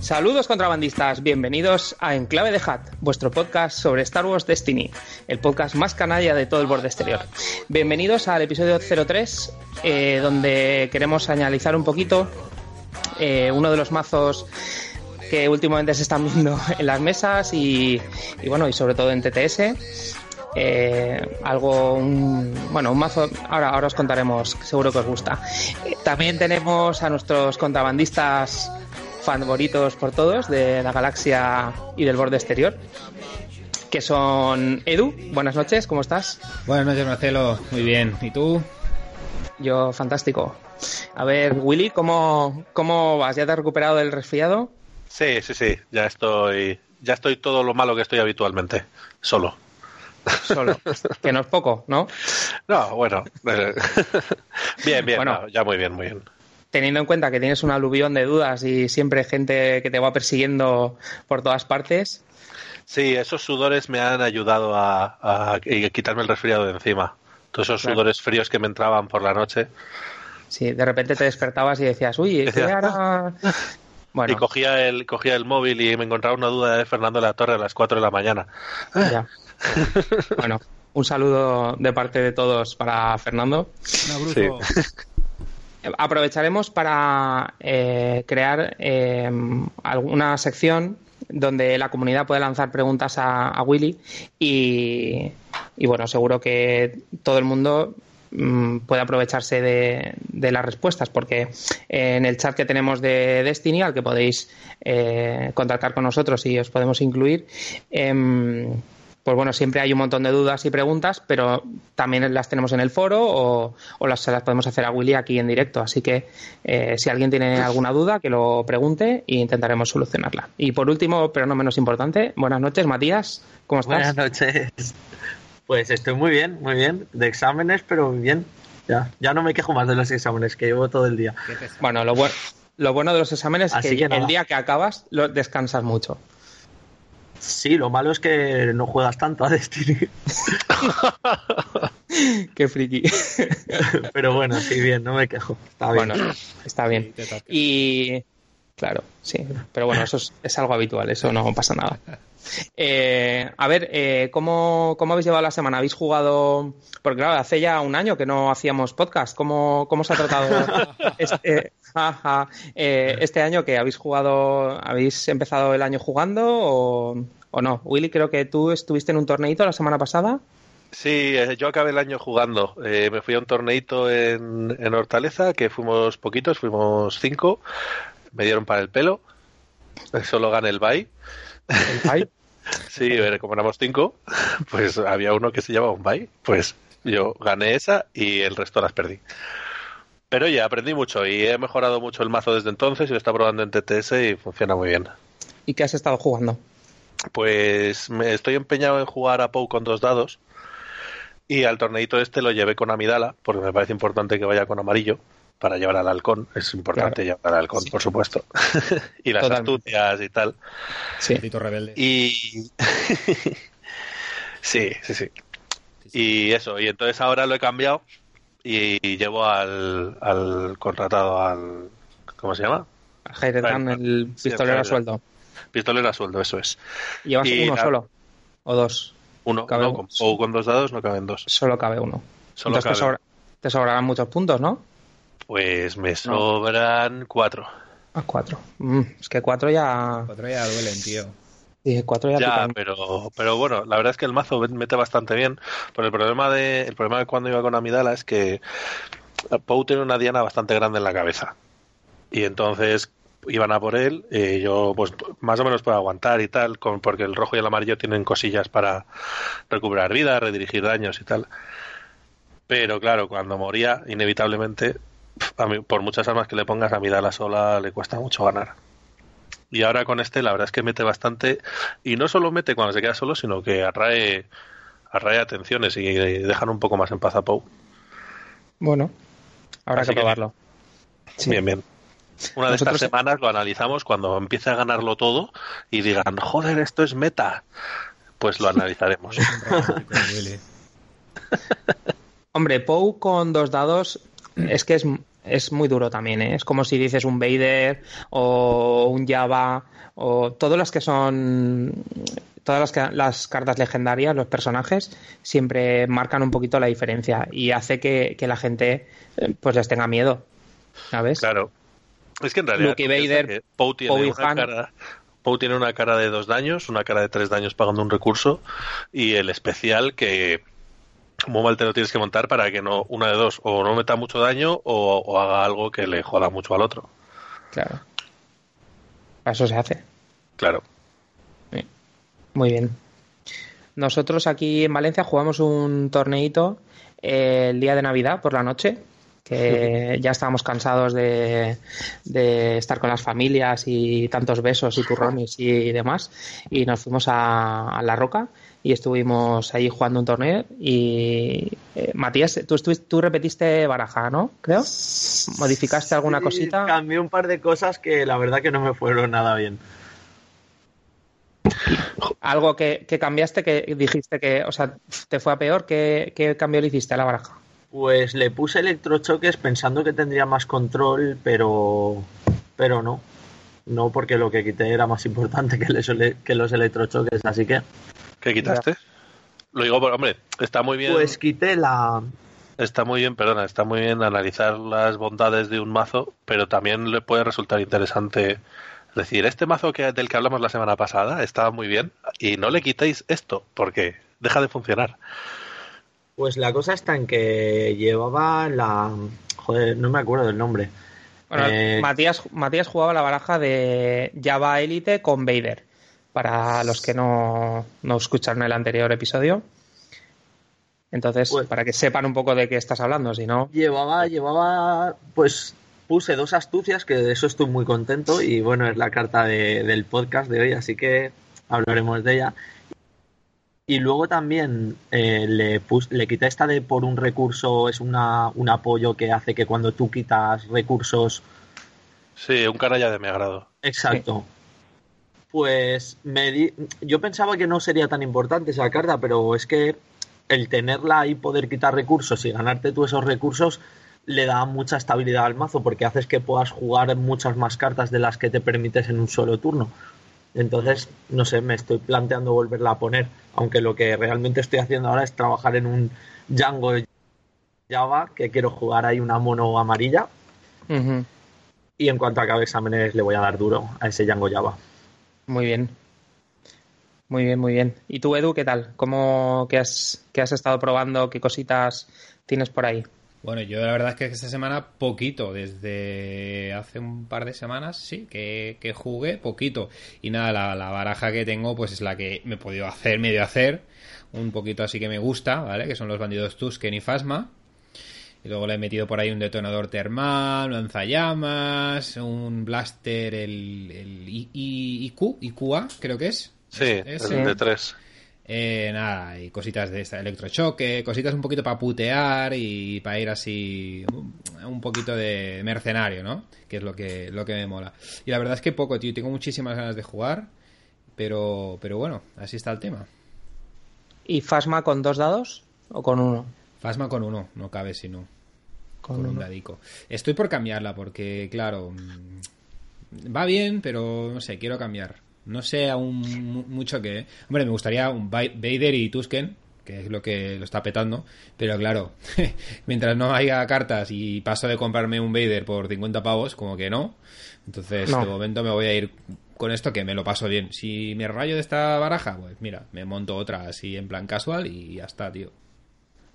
Saludos contrabandistas, bienvenidos a Enclave de Hat, vuestro podcast sobre Star Wars Destiny, el podcast más canalla de todo el borde exterior. Bienvenidos al episodio 03, eh, donde queremos analizar un poquito eh, uno de los mazos que últimamente se están viendo en las mesas y, y bueno, y sobre todo en TTS. Eh, algo, un, bueno, un mazo, ahora, ahora os contaremos, seguro que os gusta. Eh, también tenemos a nuestros contrabandistas favoritos por todos de la galaxia y del borde exterior, que son Edu, buenas noches, ¿cómo estás? Buenas noches, Marcelo. Muy bien. ¿Y tú? Yo, fantástico. A ver, Willy, ¿cómo, cómo vas? ¿Ya te has recuperado del resfriado? Sí, sí, sí. Ya estoy, ya estoy todo lo malo que estoy habitualmente. Solo. Solo. que no es poco, ¿no? No, bueno. eh, bien, bien. Bueno. no, ya muy bien, muy bien. Teniendo en cuenta que tienes un aluvión de dudas y siempre gente que te va persiguiendo por todas partes, Sí, esos sudores me han ayudado a, a- a quitarme el resfriado de encima. Todos esos Claro. sudores fríos que me entraban por la noche. sí, de repente te despertabas y decías, uy, ¿qué hará? Bueno, Y cogía el, cogía el móvil y me encontraba una duda de Fernando de la Torre a las 4 de la mañana. ya. Bueno, un saludo de parte de todos para Fernando. Abrazo. Aprovecharemos para eh, crear eh, alguna sección donde la comunidad puede lanzar preguntas a, a Willy y, y, bueno, seguro que todo el mundo mm, puede aprovecharse de, de las respuestas porque en el chat que tenemos de Destiny al que podéis eh, contactar con nosotros y os podemos incluir em, pues bueno, siempre hay un montón de dudas y preguntas, pero también las tenemos en el foro o, o las, podemos hacer a Willy aquí en directo. Así que eh, si alguien tiene alguna duda, que lo pregunte e intentaremos solucionarla. Y por último, pero no menos importante, buenas noches, Matías. ¿Cómo estás? Buenas noches. Pues estoy muy bien, muy bien. De exámenes, pero muy bien. Ya, ya no me quejo más de los exámenes que llevo todo el día. Bueno, lo, bu- lo bueno de los exámenes es Así que, que el día que acabas lo descansas mucho. Sí, lo malo es que no juegas tanto a Destiny. Qué friki. Pero bueno, sí, bien, no me quejo. Está bien. bueno, está bien. Y claro, sí, pero bueno, eso es, es algo habitual, eso no pasa nada. Eh, a ver, eh, ¿cómo, ¿cómo habéis llevado la semana? ¿Habéis jugado? Porque claro, hace ya un año que no hacíamos podcast. ¿Cómo, cómo se ha tratado este, ajá, eh, este año que habéis jugado? ¿Habéis empezado el año jugando o, o no? Willy, creo que tú estuviste en un torneito la semana pasada. Sí, yo acabé el año jugando. Eh, me fui a un torneito en, en Hortaleza, que fuimos poquitos, fuimos cinco. Me dieron para el pelo. Solo gané el bye. El. Sí, eh, como éramos cinco, pues había uno que se llamaba un bye. Pues yo gané esa y el resto las perdí. Pero ya aprendí mucho y he mejorado mucho el mazo desde entonces y lo está probando en TTS y funciona muy bien. ¿Y qué has estado jugando? Pues me estoy empeñado en jugar a Pou con dos dados y al torneito este lo llevé con Amidala porque me parece importante que vaya con amarillo para llevar al halcón. Es importante Claro. llevar al halcón, por supuesto. y las Totalmente. astucias y tal. Sí. Maldito rebelde. Y sí, sí, sí. Y eso, y entonces ahora lo he cambiado y llevo al, al contratado al ¿cómo se llama? Heiretan, el Sí, pistolero a sueldo. Pistolero a sueldo, eso es. ¿Llevas Y uno la- solo? ¿O dos? Uno, Cabe no, un- con, Pou con dos dados no caben dos. Solo cabe uno. Solo Entonces te, sobra- te sobrarán muchos puntos, ¿no? Pues me sobran cuatro. A cuatro. Mm, es que cuatro ya. Cuatro ya duelen, tío. sí, cuatro ya, Ya, pero, pero bueno, la verdad es que el mazo mete bastante bien. Pero el problema de, el problema de cuando iba con Amidala es que Pou tiene una diana bastante grande en la cabeza. Y entonces iban a por él, y yo pues más o menos puedo aguantar y tal, con, porque el rojo y el amarillo tienen cosillas para recuperar vida, redirigir daños y tal. Pero claro, cuando moría, inevitablemente, a mí- por muchas armas que le pongas a Amidala sola, le cuesta mucho ganar. Y ahora con este, la verdad es que mete bastante. Y no solo mete cuando se queda solo, sino que atrae, atrae atenciones y dejan un poco más en paz a Pou. Bueno, habrá Así que que- probarlo. Sí. Bien, bien. Una de Nosotros- estas semanas lo analizamos cuando empiece a ganarlo todo y digan, joder, esto es meta. Pues lo analizaremos. Hombre, Pou con dos dados es que es, es muy duro también, ¿eh? Es como si dices un Vader o un Java o todas las que son todas las, que- las cartas legendarias, los personajes, siempre marcan un poquito la diferencia y hace que, que la gente eh, pues les tenga miedo. ¿Sabes? Claro. Es que en realidad. Luke Vader, que Poe tiene, Poe y una Han. cara, Poe tiene una cara de dos daños, una cara de tres daños pagando un recurso y el especial que. Muy mal te lo tienes que montar para que no, una de dos, o no meta mucho daño o, o haga algo que le joda mucho al otro. Claro. Para eso se hace. Claro. Muy bien. Nosotros aquí en Valencia jugamos un torneito eh, el día de Navidad por la noche, que ya estábamos cansados de, de estar con las familias y tantos besos y turrones y demás, y nos fuimos a, a La Roca y estuvimos ahí jugando un torneo y eh, Matías, tú, tú repetiste baraja, ¿no? Creo. ¿Modificaste alguna Sí, cosita? Cambié un par de cosas que la verdad que no me fueron nada bien. Algo que, que cambiaste que dijiste que, o sea, te fue a peor, ¿qué, qué cambio le hiciste a la baraja? Pues le puse electrochoques pensando que tendría más control, pero pero no. No, porque lo que quité era más importante que los electrochoques, así que ¿Qué quitaste? Lo digo, por- hombre, está muy bien. pues quité la Está muy bien, perdona, está muy bien analizar las bondades de un mazo, pero también le puede resultar interesante decir, este mazo que, del que hablamos la semana pasada estaba muy bien y no le quitéis esto porque deja de funcionar. pues la cosa está en que llevaba la joder, no me acuerdo del nombre. Bueno, Eh, Matías, Matías jugaba la baraja de Java Elite con Vader. Para los que no, no escucharon el anterior episodio. Entonces, Pues- para que sepan un poco de qué estás hablando, si no. Llevaba, llevaba, pues puse dos astucias, que de eso estoy muy contento y bueno, es la carta de- del podcast de hoy, así que hablaremos de ella. Y luego también eh, le, pus- le quité esta de por un recurso, es una, un apoyo que hace que cuando tú quitas recursos Sí, un canalla de mi agrado. Exacto. Pues me di... yo pensaba que no sería tan importante esa carta, pero es que el tenerla y poder quitar recursos y ganarte tú esos recursos le da mucha estabilidad al mazo porque haces que puedas jugar muchas más cartas de las que te permites en un solo turno. Entonces, no sé, me estoy planteando volverla a poner, aunque lo que realmente estoy haciendo ahora es trabajar en un Django Java, que quiero jugar ahí una mono amarilla, y en cuanto acabe exámenes le voy a dar duro a ese Django Java. Muy bien. Muy bien, muy bien. ¿Y tú, Edu, qué tal? ¿Cómo qué has, qué has estado probando? ¿Qué cositas tienes por ahí? Bueno, yo la verdad es que esta semana poquito, desde hace un par de semanas, sí, que, que jugué poquito. Y nada, la, la baraja que tengo pues es la que me he podido hacer, medio hacer, un poquito así que me gusta, ¿vale? Que son los bandidos Tusken y Fasma. Y luego le he metido por ahí un detonador termal, lanzallamas, un blaster, el, el I- I- IQ, IQA, creo que es. Sí, Es- el de tres. eh, nada, y cositas de esta, electrochoque, cositas un poquito para putear y para ir así un- un poquito de mercenario, ¿no? Que es lo que, lo que me mola. Y la verdad es que poco, tío, tengo muchísimas ganas de jugar, pero, pero bueno, así está el tema. ¿Y Fasma con dos dados o con uno? Fasma con uno, no cabe sino Con con un dadico. Estoy por cambiarla porque, claro, va bien, pero no sé, quiero cambiar. No sé aún mu- mucho que... Hombre, me gustaría un Vader y Tusken, que es lo que lo está petando, pero claro, mientras no haya cartas y paso de comprarme un Vader por 50 pavos, como que no. Entonces, No. de momento me voy a ir con esto que me lo paso bien. Si me rayo de esta baraja, pues mira, me monto otra así en plan casual y ya está, tío.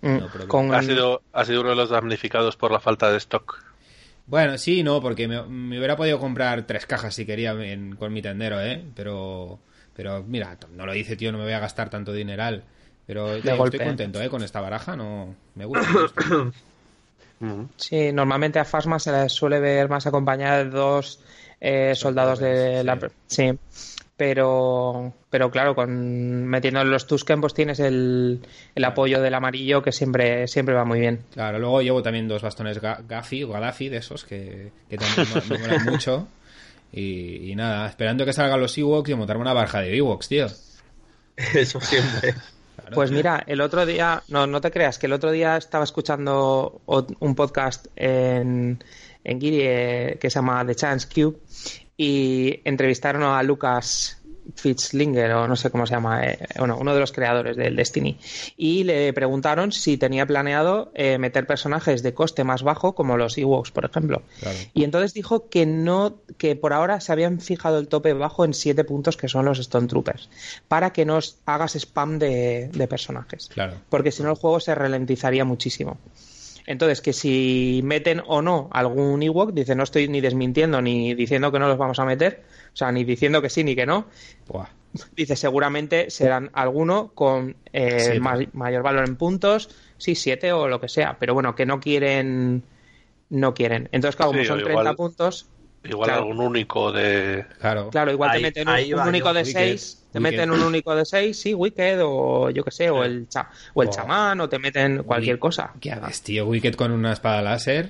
Mm, No, con- Ha sido, ha sido uno de los damnificados por la falta de stock. Bueno, sí, no, porque me, me hubiera podido comprar tres cajas si quería en- con mi tendero, ¿eh? Pero, pero mira, no lo hice, tío, no me voy a gastar tanto dineral. Pero tío, golpe. estoy contento, ¿eh? Con esta baraja, no me gusta. Ujú. Sí, normalmente a Fasma se le suele ver más acompañada de dos eh, soldados de la... Sí, pero, pero claro, con metiendo los Tusken pues tienes el, el apoyo del amarillo que siempre, siempre va muy bien. Claro, luego llevo también dos bastones Ga- Gafi o Gaddafi de esos que, que también me, me molan mucho. Y, y nada, esperando que salgan los Ewoks y montarme una baraja de Ewoks, tío. Eso siempre. Pues mira, el otro día, no, no te creas, que el otro día estaba escuchando un podcast en, en Giri eh, que se llama The Chance Cube y entrevistaron a Lucas Fitzlinger o no sé cómo se llama, eh, bueno, uno de los creadores del Destiny. Y le preguntaron si tenía planeado eh, meter personajes de coste más bajo, como los Ewoks, por ejemplo. Y entonces dijo que no, que por ahora se habían fijado el tope bajo en siete puntos que son los Stone Troopers, para que no hagas spam de, personajes. Porque si no el juego se ralentizaría muchísimo. Entonces, que si meten o no algún Ewok, dice, no estoy ni desmintiendo ni diciendo que no los vamos a meter, o sea, ni diciendo que sí ni que no. Dice, seguramente serán alguno con eh, mayor valor en puntos, sí, siete o lo que sea, pero bueno, que no quieren, no quieren. Entonces, claro, como son 30 puntos... Igual algún único de... Claro, claro igual te meten un, único de 6, te meten un único de 6, sí, Wicked, o yo que sé, o el, o el chamán, o te meten cualquier cosa. ¿Qué haces, tío? Wicked con una espada láser...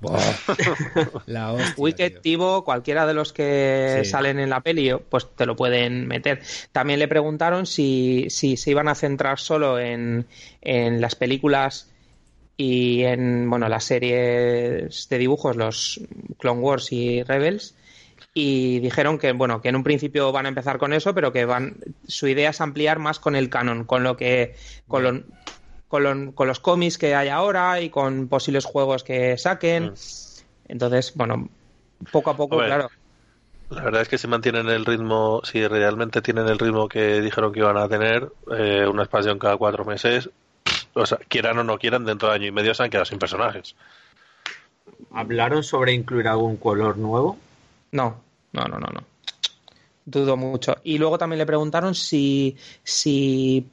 la Wicked, Tivo, cualquiera de los que salen en la peli, pues te lo pueden meter. También le preguntaron si, si se iban a centrar solo en, en las películas y en bueno las series de dibujos, los Clone Wars y Rebels. Y dijeron que bueno que en un principio van a empezar con eso, pero que van su idea es ampliar más con el canon, con lo que con lo, con, los cómics que hay ahora y con posibles juegos que saquen. Mm. Entonces, bueno, poco a poco, claro. La verdad es que si mantienen el ritmo, si realmente tienen el ritmo que dijeron que iban a tener, eh, una expansión cada cuatro meses, o sea, quieran o no quieran, dentro de año y medio se han quedado sin personajes. ¿Hablaron sobre incluir algún color nuevo? No, no, no, no, no. Dudo mucho. Y luego también le preguntaron si, si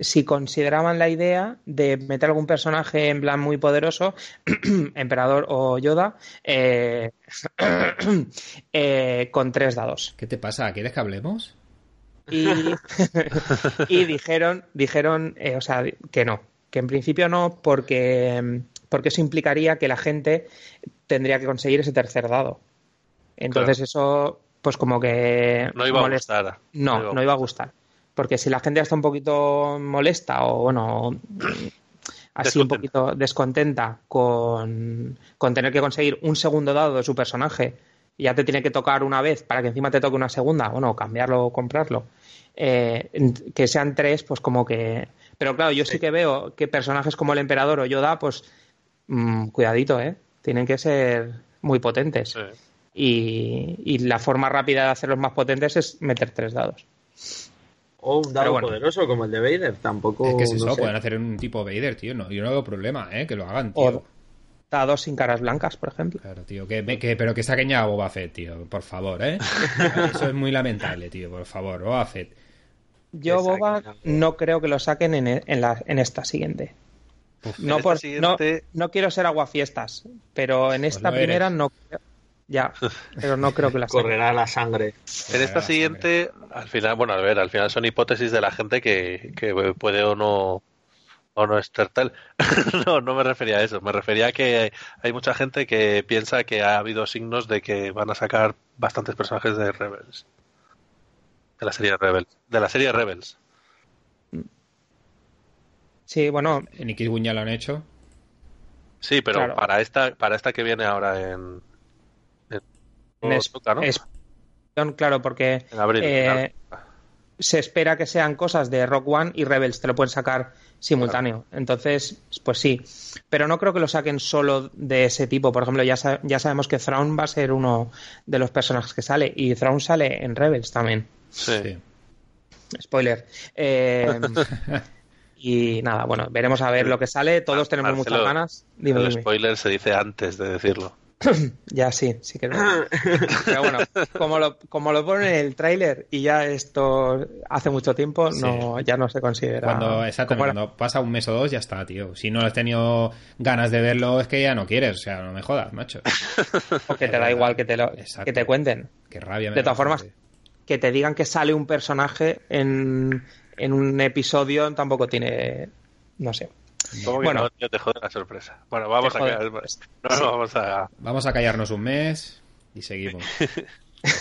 si consideraban la idea de meter algún personaje en plan muy poderoso, emperador o Yoda, eh, eh, con tres dados. ¿Qué te pasa? ¿Quieres que hablemos? Y, dijeron, dijeron eh, o sea, que no, que en principio no, porque, porque eso implicaría que la gente tendría que conseguir ese tercer dado. Entonces eso, pues como que... No iba a gustar. No, no iba a gustar. Porque si la gente está un poquito molesta o, bueno, así un poquito descontenta con, tener que conseguir un segundo dado de su personaje y ya te tiene que tocar una vez para que encima te toque una segunda, bueno, cambiarlo o comprarlo, eh, que sean tres, pues como que... Pero claro, yo sí, que veo que personajes como el emperador o Yoda, pues mm, cuidadito, ¿eh? Tienen que ser muy potentes. Y, y la forma rápida de hacerlos más potentes es meter tres dados. O un dado poderoso como el de Vader, tampoco. Es que es eso, pueden hacer un tipo Vader, tío. No, yo no veo problema, ¿eh? Que lo hagan, tío. O dados sin caras blancas, por ejemplo. Claro, tío. Que, pero que saquen ya a Boba Fett, tío. Por favor, ¿eh? eso es muy lamentable, tío. Por favor, Boba Fett. Yo, Boba, no creo que lo saquen en, en, la, en esta siguiente. no, por, no, no, quiero ser aguafiestas, pero en esta primera no creo. Ya, pero no creo que la Correrá la sangre. En esta siguiente, al final, bueno, a ver, al final son hipótesis de la gente que, puede o no o no estar tal. no, no me refería a eso. Me refería a que hay mucha gente que piensa que ha habido signos de que van a sacar bastantes personajes de Rebels. De la serie Rebels. De la serie Rebels. Sí, bueno. En X ya lo han hecho. Sí, pero para esta, para esta que viene ahora en, es, claro, porque eh, se espera que sean cosas de Rock One y Rebels, te lo pueden sacar simultáneo. Entonces, pues sí. Pero no creo que lo saquen solo de ese tipo. Por ejemplo, ya, ya sabemos que Thrawn va a ser uno de los personajes que sale. Y Thrawn sale en Rebels también. Sí. Spoiler. Eh, y nada, bueno, veremos a ver lo que sale. Todos tenemos muchas ganas. el spoiler se dice antes de decirlo. ya sí, sí que Pero bueno, como lo, como lo ponen en el tráiler y ya esto hace mucho tiempo, no, ya no se considera. Cuando, exacto, cuando pasa un mes o dos ya está, tío. Si no has tenido ganas de verlo, es que ya no quieres, o sea, no me jodas, macho. Porque te da igual que te, lo, que te cuenten. Qué rabia. de todas formas, que te digan que sale un personaje en, en un episodio tampoco tiene, no sé bueno, no, te jode la sorpresa. Bueno, vamos a, vamos a... Vamos a callarnos un mes y seguimos.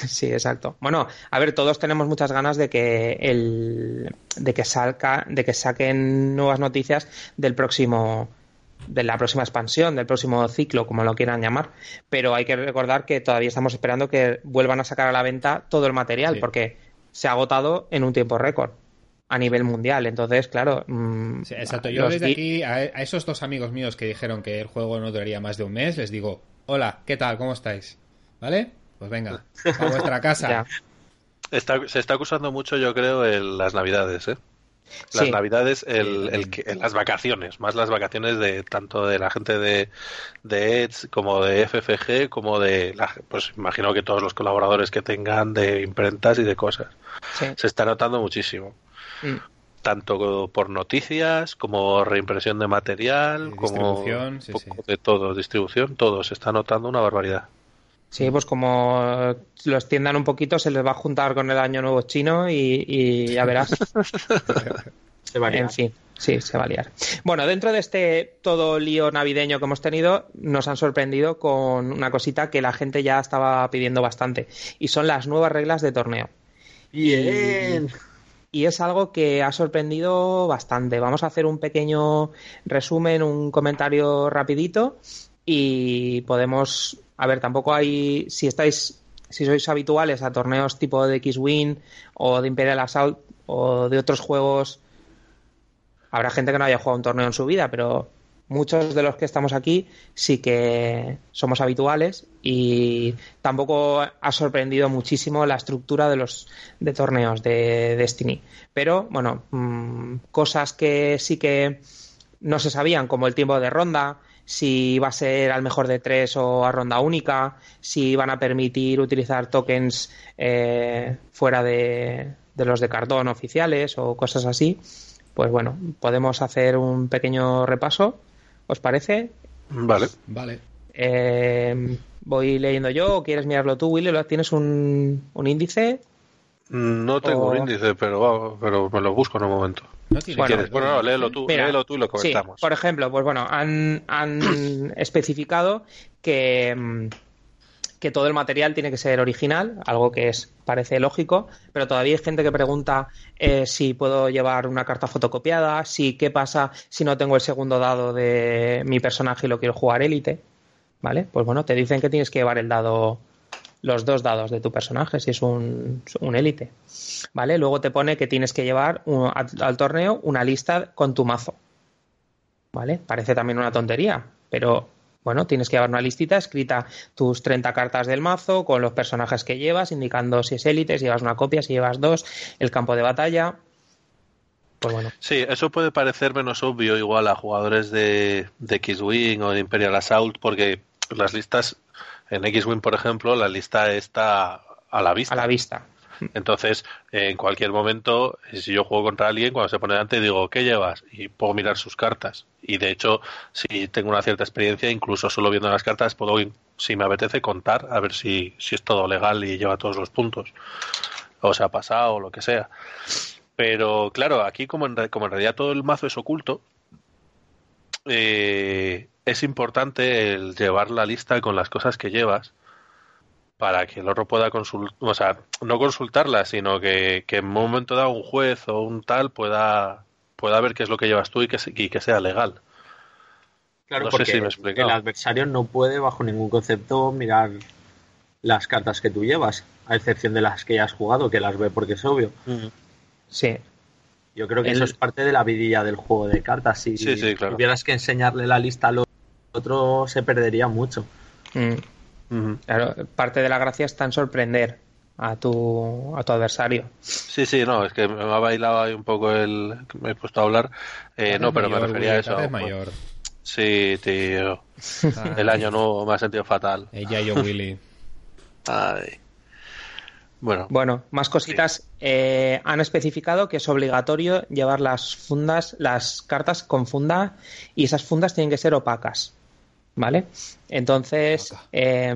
Sí, exacto. Bueno, a ver, todos tenemos muchas ganas de que el de que salga, de que saquen nuevas noticias del próximo de la próxima expansión, del próximo ciclo, como lo quieran llamar. Pero hay que recordar que todavía estamos esperando que vuelvan a sacar a la venta todo el material, Sí. porque se ha agotado en un tiempo récord a nivel mundial. Entonces, claro. mm, Sí, exacto. Yo desde aquí, a, a esos dos amigos míos que dijeron que el juego no duraría más de un mes, les digo, hola, ¿qué tal? ¿Cómo estáis? ¿Vale? Pues venga, a vuestra casa. Ya. Está- se está acusando mucho, yo creo, el- las navidades, ¿eh? Las Sí. navidades, el, las vacaciones, más las vacaciones de tanto de la gente de, de Edge como de FFG, como de, la, pues imagino que todos los colaboradores que tengan de imprentas y de cosas. Sí. Se está notando muchísimo. Mm. Tanto por noticias, como reimpresión de material, Y como sí, poco sí. de todo, distribución, todo. Se está notando una barbaridad. Sí, pues como lo extiendan un poquito, se les va a juntar con el año nuevo chino y, y ya verás. Se varía. En fin, sí, se va a liar. Bueno, dentro de este todo lío navideño que hemos tenido, nos han sorprendido con una cosita que la gente ya estaba pidiendo bastante, y son las nuevas reglas de torneo. Bien. Y es algo que ha sorprendido bastante. Vamos a hacer un pequeño resumen, un comentario rapidito y podemos, a ver, tampoco hay, si estáis, si sois habituales a torneos tipo de X-Wing o de Imperial Assault o de otros juegos, habrá gente que no haya jugado un torneo en su vida, pero muchos de los que estamos aquí sí que somos habituales y tampoco ha sorprendido muchísimo la estructura de los de torneos de Destiny. Pero bueno, mm, cosas que sí que no se sabían, como el tiempo de ronda, si iba a ser al mejor de tres o a ronda única, si iban a permitir utilizar tokens eh, fuera de, de los de cartón oficiales o cosas así. Pues bueno, podemos hacer un pequeño repaso, ¿os parece? Vale. Vale. Eh, voy leyendo yo, o quieres mirarlo tú, Willy, ¿Lo- ¿tienes un, un índice? No tengo O- un índice, pero, pero me lo busco en un momento. No tiene Bueno, ¿Quieres? Bueno, no, léelo tú, Mira, léelo tú y lo Sí, comentamos. por ejemplo, pues bueno, han, han especificado que, mm, que todo el material tiene que ser original, algo que es parece lógico, pero todavía hay gente que pregunta eh, si puedo llevar una carta fotocopiada, si qué pasa si no tengo el segundo dado de mi personaje y lo quiero jugar élite, ¿vale? Pues bueno, te dicen que tienes que llevar el dado, los dos dados de tu personaje, si es un, élite, ¿vale? Luego te pone que tienes que llevar al, al torneo una lista con tu mazo, ¿vale? Parece también una tontería, pero bueno, tienes que llevar una listita escrita tus 30 cartas del mazo con los personajes que llevas, indicando si es élite, si llevas una copia, si llevas dos, el campo de batalla. Pues bueno, Sí, eso puede parecer menos obvio igual a jugadores de, de X-Wing o de Imperial Assault, porque las listas, en X-Wing, por ejemplo, la lista está a la vista. a la vista. Entonces, en cualquier momento, si yo juego contra alguien, cuando se pone delante, digo, ¿qué llevas? Y puedo mirar sus cartas. Y de hecho, si tengo una cierta experiencia, incluso solo viendo las cartas, puedo, si me apetece, contar a ver si, si es todo legal y lleva todos los puntos. O se ha pasado o lo que sea. Pero claro, aquí como en, como en realidad todo el mazo es oculto, eh, es importante el llevar la lista con las cosas que llevas para que el otro pueda consultar, o sea, no consultarla, sino que, que en un momento dado un juez o un tal pueda, pueda ver qué es lo que llevas tú y que, se- y que sea legal. Claro, No sé porque si me he explicado. el adversario no puede, bajo ningún concepto, mirar las cartas que tú llevas, a excepción de las que ya has jugado, que las ve porque es obvio. Sí, Yo creo que El- eso es parte de la vidilla del juego de cartas. Si Sí, sí, claro. tuvieras que enseñarle la lista al otro, se perdería mucho. Mm, Claro, parte de la gracia está en sorprender a tu, a tu adversario. Sí, sí, no, es que me ha bailado ahí un poco el... Me he puesto a hablar. Eh, no, pero me refería a eso. mayor. Sí, tío. El año nuevo me ha sentido fatal. Ella y yo, Willy. Ay. Bueno, Bueno, más cositas. Eh, han especificado que es obligatorio llevar las fundas, las cartas con funda y esas fundas tienen que ser opacas. ¿Vale? Entonces, eh,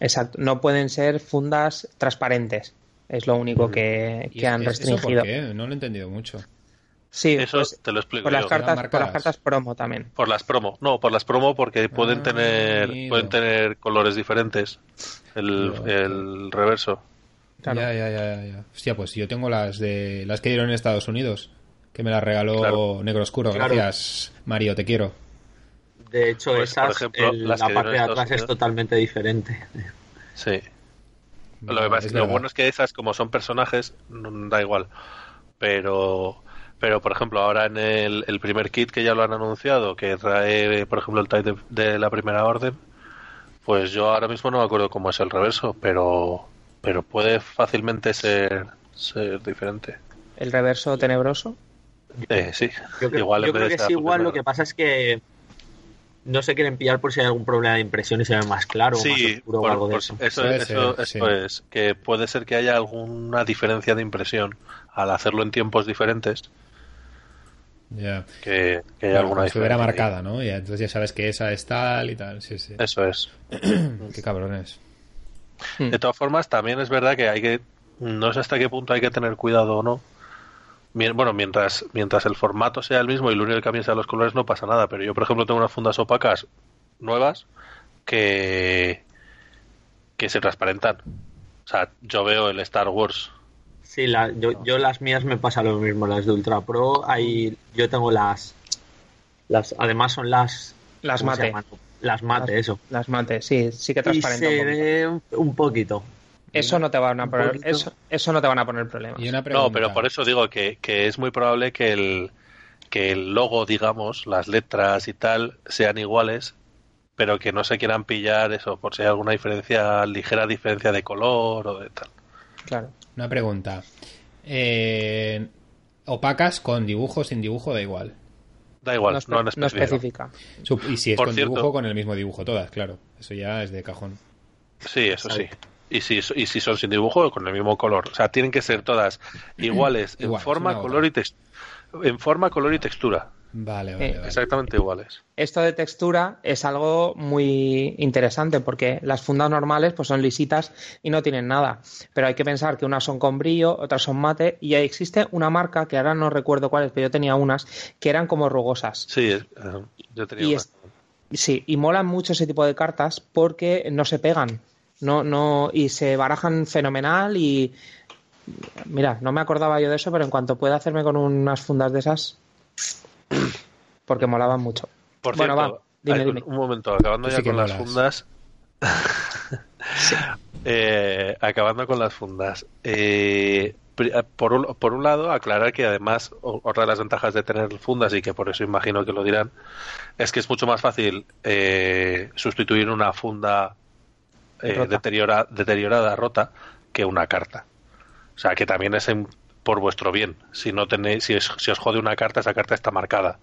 exacto, no pueden ser fundas transparentes. Es lo único que, ¿Y que han eso restringido. por qué? No lo he entendido mucho. Sí, Eso pues, te lo explico por las yo. cartas, por las cartas promo también. Por las promo, no, por las promo porque pueden Ah, tener amigo. pueden tener colores diferentes el, el reverso. Claro. Ya, ya, ya, ya. Hostia, pues yo tengo las de las que dieron en Estados Unidos, que me las regaló Claro. Negro Oscuro. Claro. Gracias, Mario, te quiero. De hecho, Pues, por esas, ejemplo, el- las la parte de atrás es totalmente diferente. Sí. Lo, que pasa es que lo bueno es que esas, como son personajes, no, da igual. Pero, pero por ejemplo, ahora en el, el primer kit que ya lo han anunciado, que trae, por ejemplo, el type de, de la primera orden, pues yo ahora mismo no me acuerdo cómo es el reverso, pero, pero puede fácilmente ser, ser diferente. El reverso tenebroso. Eh, sí, Yo creo, igual yo que es igual, lo que pasa es que no se quieren pillar por si hay algún problema de impresión y se ve más claro o más Sí, oscuro por- o algo de eso. eso, Puede eso, ser, eso sí. es, que puede ser que haya alguna diferencia de impresión al hacerlo en tiempos diferentes, Ya. que, que haya alguna diferencia. marcada, ¿no? Y entonces ya sabes que esa es tal y tal. Sí, sí. Eso es. Qué cabrones. De todas formas, también es verdad que hay que, no sé hasta qué punto hay que tener cuidado o no. Bueno, mientras, mientras el formato sea el mismo y lo único que cambie sea los colores, no pasa nada. Pero yo, por ejemplo, tengo unas fundas opacas nuevas que, que se transparentan. O sea, yo veo el Star Wars. Sí, la- yo, yo las mías me pasa lo mismo, las de Ultra Pro, ahí yo tengo las, las además son las Las ¿cómo se mate. Las mate, eso. Las mates, sí, sí que Y transparenta se un poquito. ve un, un poquito. Eso no te van a poner, eso, eso no te van a poner problemas. Y una pregunta. No, pero por eso digo que, que es muy probable que el, que el logo, digamos, las letras y tal, sean iguales, pero que no se quieran pillar eso, por si hay alguna diferencia, ligera diferencia de color o de tal. Claro. Una pregunta. Eh, opacas con dibujo, sin dibujo, da igual. Da igual, no, no, espe- no especifica. Y si es Por con cierto- dibujo, con el mismo dibujo todas, claro. Eso ya es de cajón. Sí, eso sí. Y si, y si son sin dibujo, con el mismo color. O sea, tienen que ser todas iguales en forma, color y en forma, color y textura. Vale, vale, Eh, vale. Exactamente iguales. Esto de textura es algo muy interesante porque las fundas normales pues son lisitas y no tienen nada. Pero hay que pensar que unas son con brillo, otras son mate y ahí existe una marca que ahora no recuerdo cuál es, pero yo tenía unas que eran como rugosas. Sí, eh, yo tenía Y una. es- Sí, y molan mucho ese tipo de cartas porque no se pegan. No, no, y se barajan fenomenal y mira, no me acordaba yo de eso, pero en cuanto pueda hacerme con unas fundas de esas, porque molaban mucho. Por Bueno, cierto, va, dime, un momento, acabando Tú ya sí con las molas. fundas. Eh, acabando con las fundas. Eh, pri- por, un, por un lado, aclarar que además, otra de las ventajas de tener fundas, y que por eso imagino que lo dirán, es que es mucho más fácil eh, sustituir una funda eh, Rota. deteriora- deteriorada, rota, que una carta. O sea, que también es en- por vuestro bien. Si no tenéis, si, es- si os jode una carta, esa carta está marcada.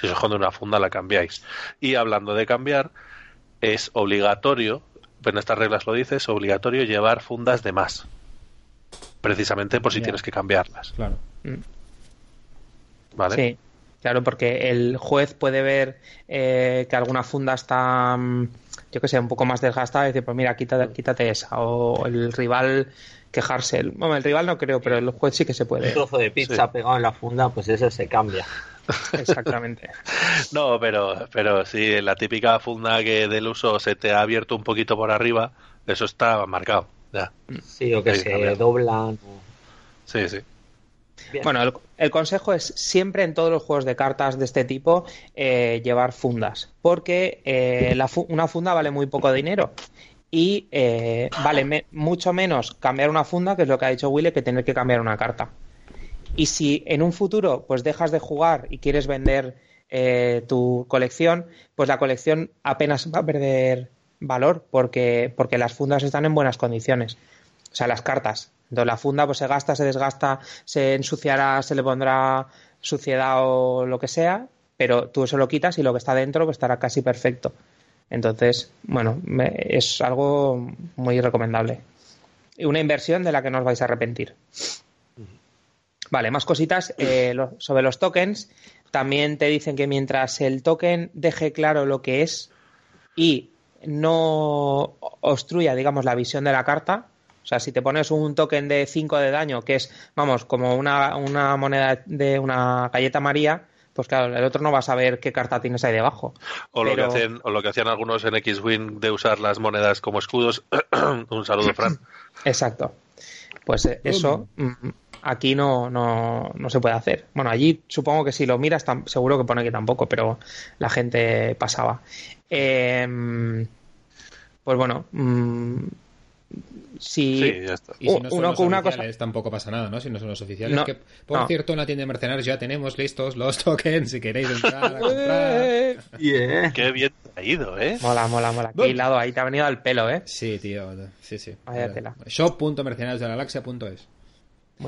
Si os jode una funda, la cambiáis. Y hablando de cambiar, es obligatorio, en estas reglas lo dice, es obligatorio llevar fundas de más. Precisamente por si tienes que cambiarlas. Claro. ¿Vale? Sí, claro, porque el juez puede ver eh, que alguna funda está, mm, yo que sé, un poco más desgastada y decir, pues mira, quítate, quítate esa. O el rival quejarse. El- Bueno, el rival no creo, pero el juez sí que se Un puede. trozo de pizza Sí. pegado en la funda, pues eso se cambia. Exactamente. No, pero, pero sí, la típica funda que del uso se te ha abierto un poquito por arriba, eso está marcado. Ya. Sí, o que Sí, se cambiar. doblan. o- Sí, sí. Bueno, el, consejo es siempre en todos los juegos de cartas de este tipo eh, llevar fundas, porque eh, la una funda vale muy poco dinero y eh, vale mucho menos cambiar una funda, que es lo que ha dicho Willy, que tener que cambiar una carta. Y si en un futuro pues dejas de jugar y quieres vender eh, tu colección, pues la colección apenas va a perder valor porque, porque las fundas están en buenas condiciones. O sea, las cartas. Entonces la funda pues se gasta, se desgasta, se ensuciará, se le pondrá suciedad o lo que sea, pero tú eso lo quitas y lo que está dentro pues estará casi perfecto. Entonces, bueno, es algo muy recomendable. Una inversión de la que no os vais a arrepentir. Vale, más cositas eh, sobre los tokens. También te dicen que mientras el token deje claro lo que es y no obstruya, digamos, la visión de la carta, o sea, si te pones un token de 5 de daño, que es, vamos, como una, una moneda de una galleta María, pues claro, el otro no va a saber qué carta tienes ahí debajo. O, lo, que hacen, o lo que hacían algunos en X-Wing de usar las monedas como escudos. un saludo, Fran. Exacto. Pues eh, eso mm, aquí no, no, no, se puede hacer. Bueno, allí supongo que si lo miras, seguro que pone que tampoco, pero la gente pasaba. Em, pues bueno, mm, si, sí, ya está. Y si no son uno, los una oficiales, cosa... tampoco pasa nada, ¿no? Si no son los oficiales. No, que, por no. cierto, en la tienda de mercenarios ya tenemos listos los tokens si queréis entrar a comprar. yeah. Qué bien traído, ¿eh? Mola, mola, mola. Qué hilado ahí te ha venido al pelo, ¿eh? Sí, tío. Sí, sí. Shop.mercenariosdelagalaxia.es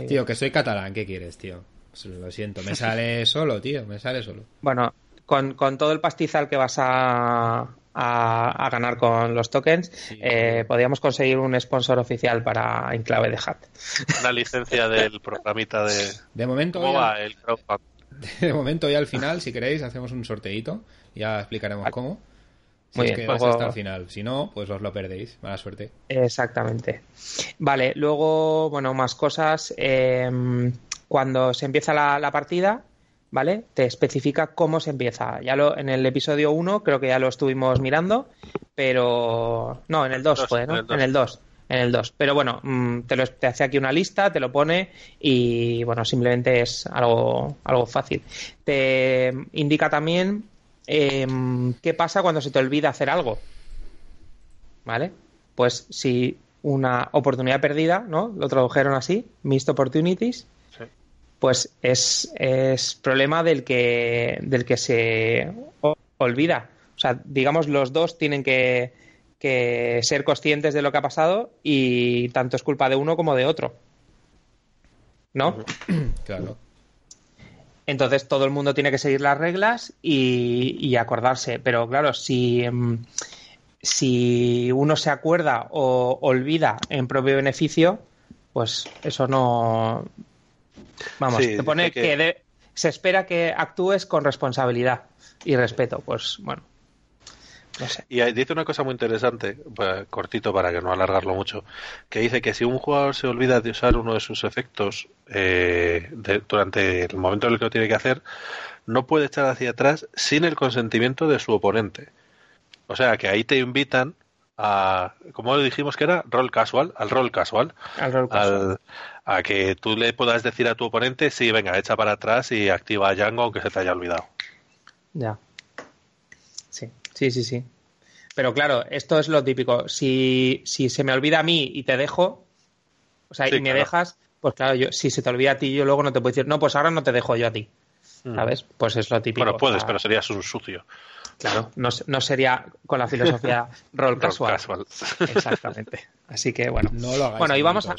Tío, que soy catalán, ¿qué quieres, tío? Pues lo siento, me sale solo, tío, me sale solo. Bueno, con, con todo el pastizal que vas a, a, a, ganar con los tokens, sí. eh, podríamos conseguir un sponsor oficial para Enclave de Hat. Una licencia del programita de. De momento. ¿Cómo va el crowdfunding? De momento, ya al final, si queréis, hacemos un sorteito. Ya explicaremos vale. cómo. Si Muy es bien, que luego... hasta el final. Si no, pues os lo perdéis. Mala suerte. Exactamente. Vale, luego, bueno, más cosas. Eh, cuando se empieza la, la partida, ¿vale? Te especifica cómo se empieza. Ya lo, en el episodio 1 creo que ya lo estuvimos mirando, pero no, en el 2 fue, ¿no? En el 2. En el 2. Pero bueno, mm, te, lo, te hace aquí una lista, te lo pone y bueno, simplemente es algo, algo fácil. Te indica también eh, qué pasa cuando se te olvida hacer algo. ¿Vale? Pues si una oportunidad perdida, ¿no? Lo tradujeron así, missed opportunities, pues es, es problema del que, del que se olvida. O sea, digamos, los dos tienen que, que, ser conscientes de lo que ha pasado y tanto es culpa de uno como de otro. ¿No? Claro. Entonces todo el mundo tiene que seguir las reglas y, y acordarse. Pero claro, si, si uno se acuerda o olvida en propio beneficio, pues eso no, Vamos, sí, te pone que, que de... se espera que actúes con responsabilidad y respeto. Pues bueno, no sé. Y dice una cosa muy interesante, pues, cortito para que no alargarlo mucho, que dice que si un jugador se olvida de usar uno de sus efectos eh, de, durante el momento en el que lo tiene que hacer, no puede echar hacia atrás sin el consentimiento de su oponente. O sea que ahí te invitan a, como dijimos que era, rol casual, al rol casual. Al rol casual. Al, a que tú le puedas decir a tu oponente, sí, venga, echa para atrás y activa a Django aunque se te haya olvidado. Ya. Sí, sí, sí, sí. Pero claro, esto es lo típico. Si, si se me olvida a mí y te dejo, o sea, sí, y me claro. dejas, pues claro, yo, si se te olvida a ti, yo luego no te puedo decir, no, pues ahora no te dejo yo a ti. ¿Sabes? Pues es lo típico. Bueno, puedes, o sea, pero serías un sucio. Claro, no, no, sería con la filosofía rol casual. casual. Exactamente. Así que bueno. No lo hagáis. Bueno, y vamos a.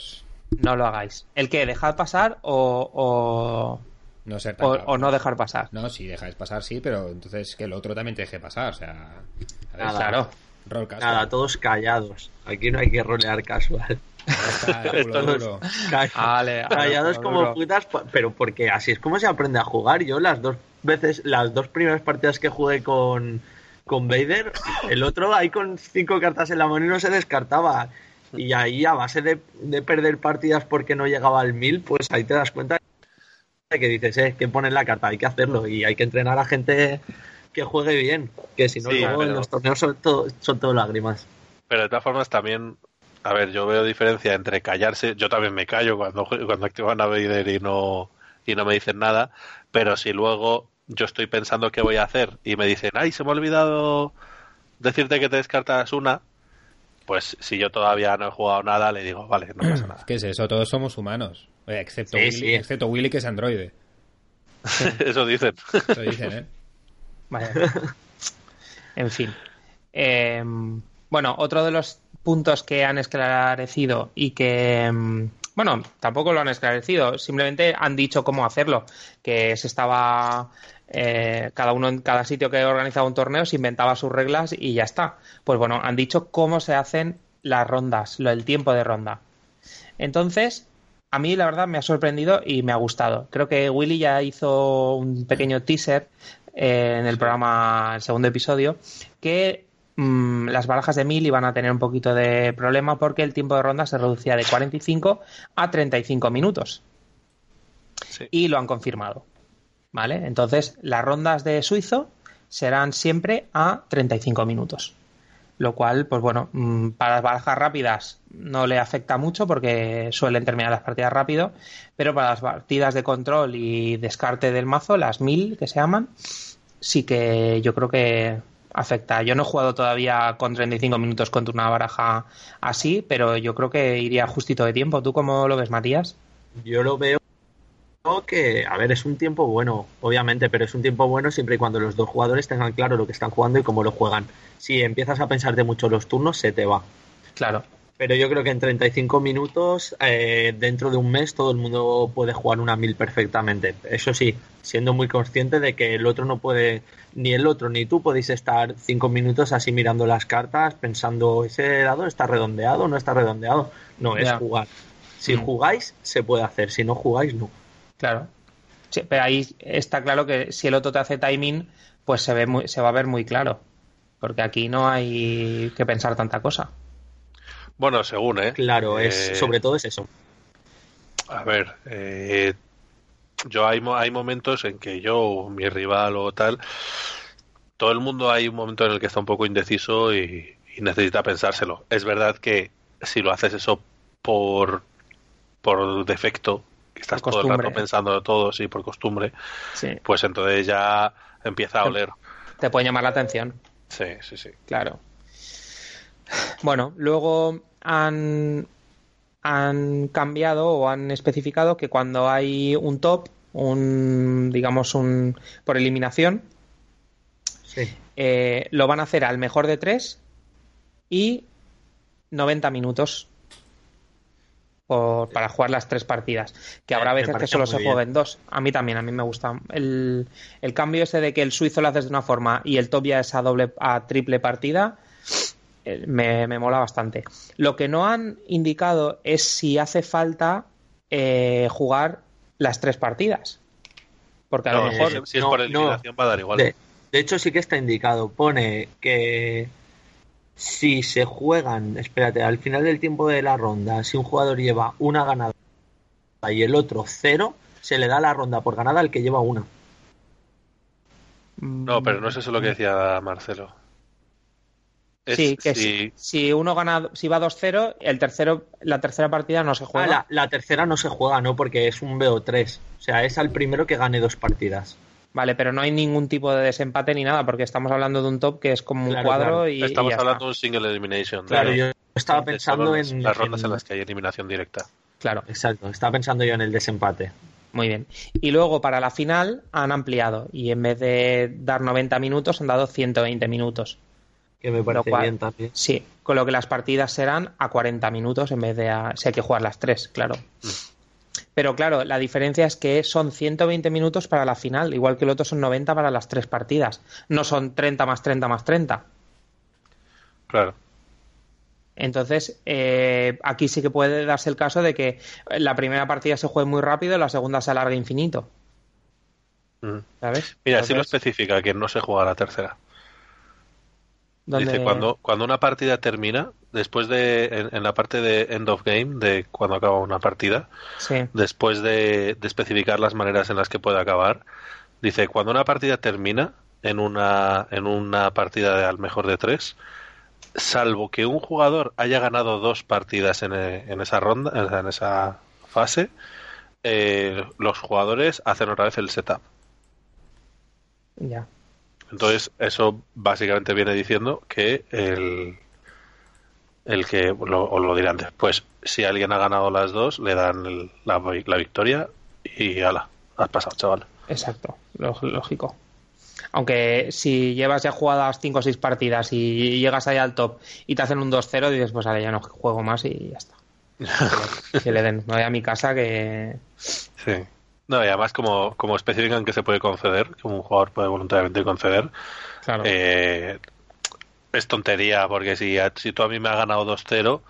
No lo hagáis. ¿El que ¿Dejar pasar o.? o... No ser o, o, no dejar pasar. No, si dejáis pasar, sí, pero entonces que el otro también te deje pasar. O sea. Nada, claro. Rol casual. Nada, todos callados. Aquí no hay que rolear casual. Callados como putas, pero porque así es como se aprende a jugar. Yo las dos veces, las dos primeras partidas que jugué con, con Vader, el otro ahí con cinco cartas en la mano y no se descartaba. Y ahí a base de, de perder partidas porque no llegaba al mil, pues ahí te das cuenta de que dices, eh, que pones la carta, hay que hacerlo y hay que entrenar a gente que juegue bien, que si no sí, luego pero... en los torneos son todo, son todo lágrimas. Pero de todas formas también a ver, yo veo diferencia entre callarse, yo también me callo cuando, cuando activan a Vader y no, y no me dicen nada, pero si luego yo estoy pensando qué voy a hacer y me dicen, ay, se me ha olvidado decirte que te descartas una, pues si yo todavía no he jugado nada, le digo, vale, no pasa nada. ¿Qué es eso? Todos somos humanos, excepto, sí, Willy, sí. excepto Willy que es androide. eso dicen. Eso dicen, ¿eh? Vale. En fin. Eh, bueno, otro de los puntos que han esclarecido y que, bueno, tampoco lo han esclarecido, simplemente han dicho cómo hacerlo, que se estaba eh, cada uno en cada sitio que organizaba un torneo se inventaba sus reglas y ya está. Pues bueno, han dicho cómo se hacen las rondas, lo, el tiempo de ronda. Entonces, a mí la verdad me ha sorprendido y me ha gustado. Creo que Willy ya hizo un pequeño teaser eh, en el programa, el segundo episodio, que mm, las barajas de 1000 iban a tener un poquito de problema porque el tiempo de ronda se reducía de 45 a 35 minutos. Sí. Y lo han confirmado. ¿Vale? Entonces, las rondas de suizo serán siempre a 35 minutos. Lo cual, pues bueno, mm, para las barajas rápidas no le afecta mucho porque suelen terminar las partidas rápido, pero para las partidas de control y descarte del mazo, las 1000 que se llaman, sí que yo creo que afecta. Yo no he jugado todavía con 35 minutos contra una baraja así, pero yo creo que iría justito de tiempo. ¿Tú cómo lo ves, Matías? Yo lo veo que, a ver, es un tiempo bueno, obviamente, pero es un tiempo bueno siempre y cuando los dos jugadores tengan claro lo que están jugando y cómo lo juegan. Si empiezas a pensarte mucho los turnos, se te va. Claro. Pero yo creo que en 35 minutos, eh, dentro de un mes, todo el mundo puede jugar una mil perfectamente. Eso sí, siendo muy consciente de que el otro no puede, ni el otro ni tú podéis estar cinco minutos así mirando las cartas, pensando, ¿ese dado está redondeado o no está redondeado? No, es jugar. Si Mm. jugáis, se puede hacer. Si no jugáis, no. Claro. Sí, pero ahí está claro que si el otro te hace timing, pues se ve muy, se va a ver muy claro. Porque aquí no hay que pensar tanta cosa. Bueno, según, ¿eh? Claro, es Eh, sobre todo es eso. A ver, eh, yo hay, mo- hay momentos en que yo, mi rival o tal, todo el mundo hay un momento en el que está un poco indeciso y, y necesita pensárselo. Es verdad que si lo haces eso por, por defecto, que estás todo el rato pensando todo, sí, por costumbre, Sí. pues entonces ya empieza a oler. Te puede llamar la atención. Sí, sí, sí. Claro. Bueno, luego han, han cambiado o han especificado que cuando hay un top, un digamos un por eliminación, Sí. eh, lo van a hacer al mejor de tres y 90 minutos por- para jugar las tres partidas. Que habrá veces que solo se bien. jueguen dos. A mí también, a mí me gusta. El, el cambio ese de que el suizo lo haces de una forma y el top ya es a, doble, a triple partida. eh, Me, me mola bastante. Lo que no han indicado es si hace falta eh, jugar las tres partidas. Porque a lo mejor. si, es- si es no, por no. eliminación va a dar igual. De, de hecho, sí que está indicado. Pone que si se juegan, espérate, al final del tiempo de la ronda, si un jugador lleva una ganada y el otro cero, se le da la ronda por ganada al que lleva una. No, pero no es eso lo que decía Marcelo. Es Sí, que si- si, si uno gana, si va 2-0, el tercero, la tercera partida no se Ah, juega. la, la tercera no se juega, ¿no? Porque es un BO3. O sea, es al primero que gane dos partidas. Vale, pero no hay ningún tipo de desempate ni nada, porque estamos hablando de un top que es como un Claro, cuadro claro. y, Estamos y ya hablando de un single elimination. Claro, yo estaba pensando en. las rondas en- en las que hay eliminación directa. Claro, Exacto, estaba pensando yo en el desempate. muy bien. Y luego para la final han ampliado y en vez de dar 90 minutos han dado 120 minutos. Que me parece cual- bien también. Sí, con lo que las partidas serán a 40 minutos en vez de a... Si hay que jugar las tres, claro. Pero claro, la diferencia es que son 120 minutos para la final, igual que el otro son 90 para las tres partidas. No son 30 más 30 más 30. Claro. Entonces, eh, aquí sí que puede darse el caso de que la primera partida se juegue muy rápido y la segunda se alargue infinito. Mm. ¿Sabes? Mira, sí lo Entonces, especifica que no se juega la tercera. Dice, cuando, cuando una partida termina, después de, en, en la parte de end of game, de cuando acaba una partida, Sí, después de, de especificar las maneras en las que puede acabar, dice, cuando una partida termina en una, en una partida de al mejor de tres, salvo que un jugador haya ganado dos partidas en, eh, en esa ronda, en, en esa fase, eh, los jugadores hacen otra vez el setup. ya. Entonces, eso básicamente viene diciendo que el, el que, lo, os lo dirán después, si alguien ha ganado las dos, le dan el- la, la victoria y ala, has pasado, chaval. Exacto, lógico. Aunque si llevas ya jugadas 5 o 6 partidas y llegas ahí al top y te hacen un 2-0, dices, pues ahora ya no juego más y ya está. Que le, que le den. Me voy a mi casa que... Sí. No, y además como, como especifican que se puede conceder, que un jugador puede voluntariamente conceder, Claro. eh, es tontería, porque si, si tú a mí me has ganado 2-0,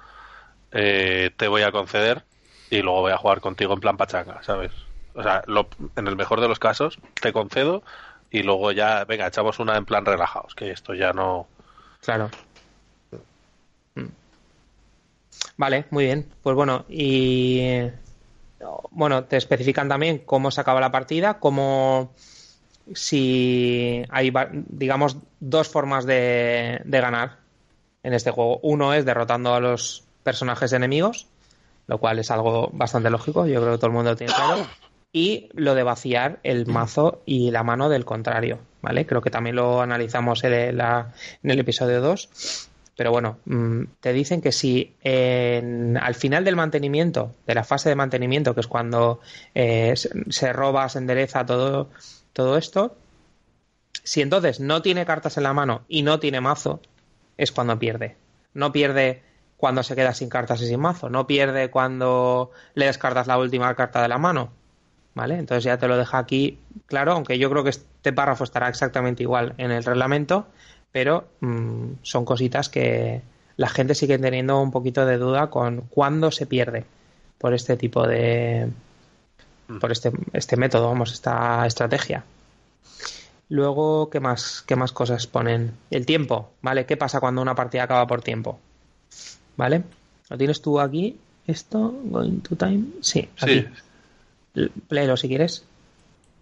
eh, te voy a conceder y luego voy a jugar contigo en plan pachanga, ¿sabes? O sea, lo- en el mejor de los casos, te concedo y luego ya, venga, echamos una en plan relajados, que esto ya no, Claro. Vale, muy bien. Pues bueno, y bueno, te especifican también cómo se acaba la partida, cómo si hay, digamos, dos formas de, de ganar en este juego. Uno es derrotando a los personajes enemigos, lo cual es algo bastante lógico, yo creo que todo el mundo lo tiene claro. Y lo de vaciar el mazo y la mano del contrario, ¿vale? Creo que también lo analizamos en, la, en el episodio 2. Pero bueno, mm, te dicen que si al final del mantenimiento, de la fase de mantenimiento, que es cuando eh, se, roba, se endereza todo, todo esto, si entonces no tiene cartas en la mano y no tiene mazo, es cuando pierde. No pierde cuando se queda sin cartas y sin mazo. No pierde cuando le descartas la última carta de la mano. ¿Vale? Entonces ya te lo deja aquí claro, aunque yo creo que este párrafo estará exactamente igual en el reglamento pero mm, son cositas que la gente sigue teniendo un poquito de duda con cuándo se pierde por este tipo de. Por este, este método, vamos, esta estrategia. Luego, ¿qué más, ¿qué más cosas ponen? El tiempo, ¿vale? ¿Qué pasa cuando una partida acaba por tiempo? ¿Vale? ¿Lo tienes tú aquí? ¿Esto? ¿Going to time? Sí, aquí. Sí. Léelo si quieres.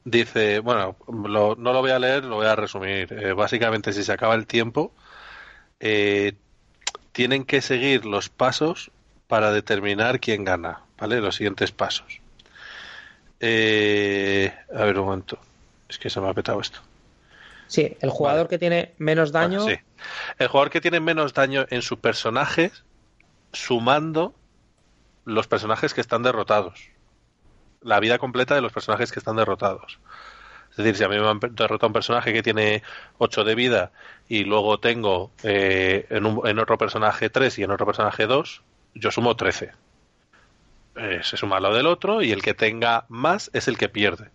Dice, bueno, no lo voy a leer, lo voy a resumir. Eh, básicamente, si se acaba el tiempo, eh, tienen que seguir los pasos para determinar quién gana, ¿vale? Los siguientes pasos. Eh, a ver un momento, es que se me ha petado esto. Sí, el jugador que tiene menos daño. sí. El jugador que tiene menos daño en su personaje, sumando los personajes que están derrotados la vida completa de los personajes que están derrotados. Es decir, si a mí me han derrotado un personaje que tiene 8 de vida y luego tengo eh, en, en, otro personaje 3 y en otro personaje 2, yo sumo 13. Eh, se suma lo del otro y el que tenga más es el que pierde.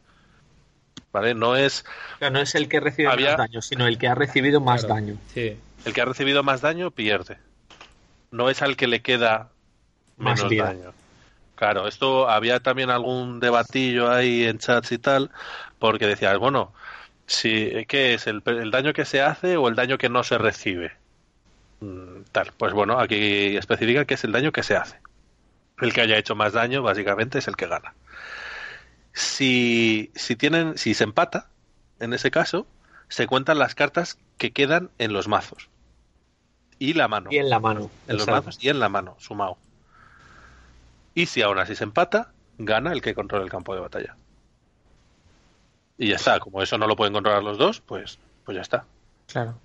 ¿Vale? No es. no es el que recibe más daño, sino el que ha recibido más daño. El que ha recibido más daño pierde. No es al que le queda menos daño. Claro, esto había también algún debatillo ahí en chats y tal, porque decías, bueno, si, ¿qué es? El, daño que se hace o el daño que no se recibe? Mm, tal, pues bueno, aquí especifica que es el daño que se hace. El que haya hecho más daño, básicamente, es el que gana. Si, si tienen, si se empata, en ese caso, se cuentan las cartas que quedan en los mazos. Y la mano. Y en la mano. En los mazos y en la mano, sumado. Y si aún así se empata, gana el que controla el campo de batalla. Y ya está, como eso no lo pueden controlar los dos, pues, pues ya está. Claro.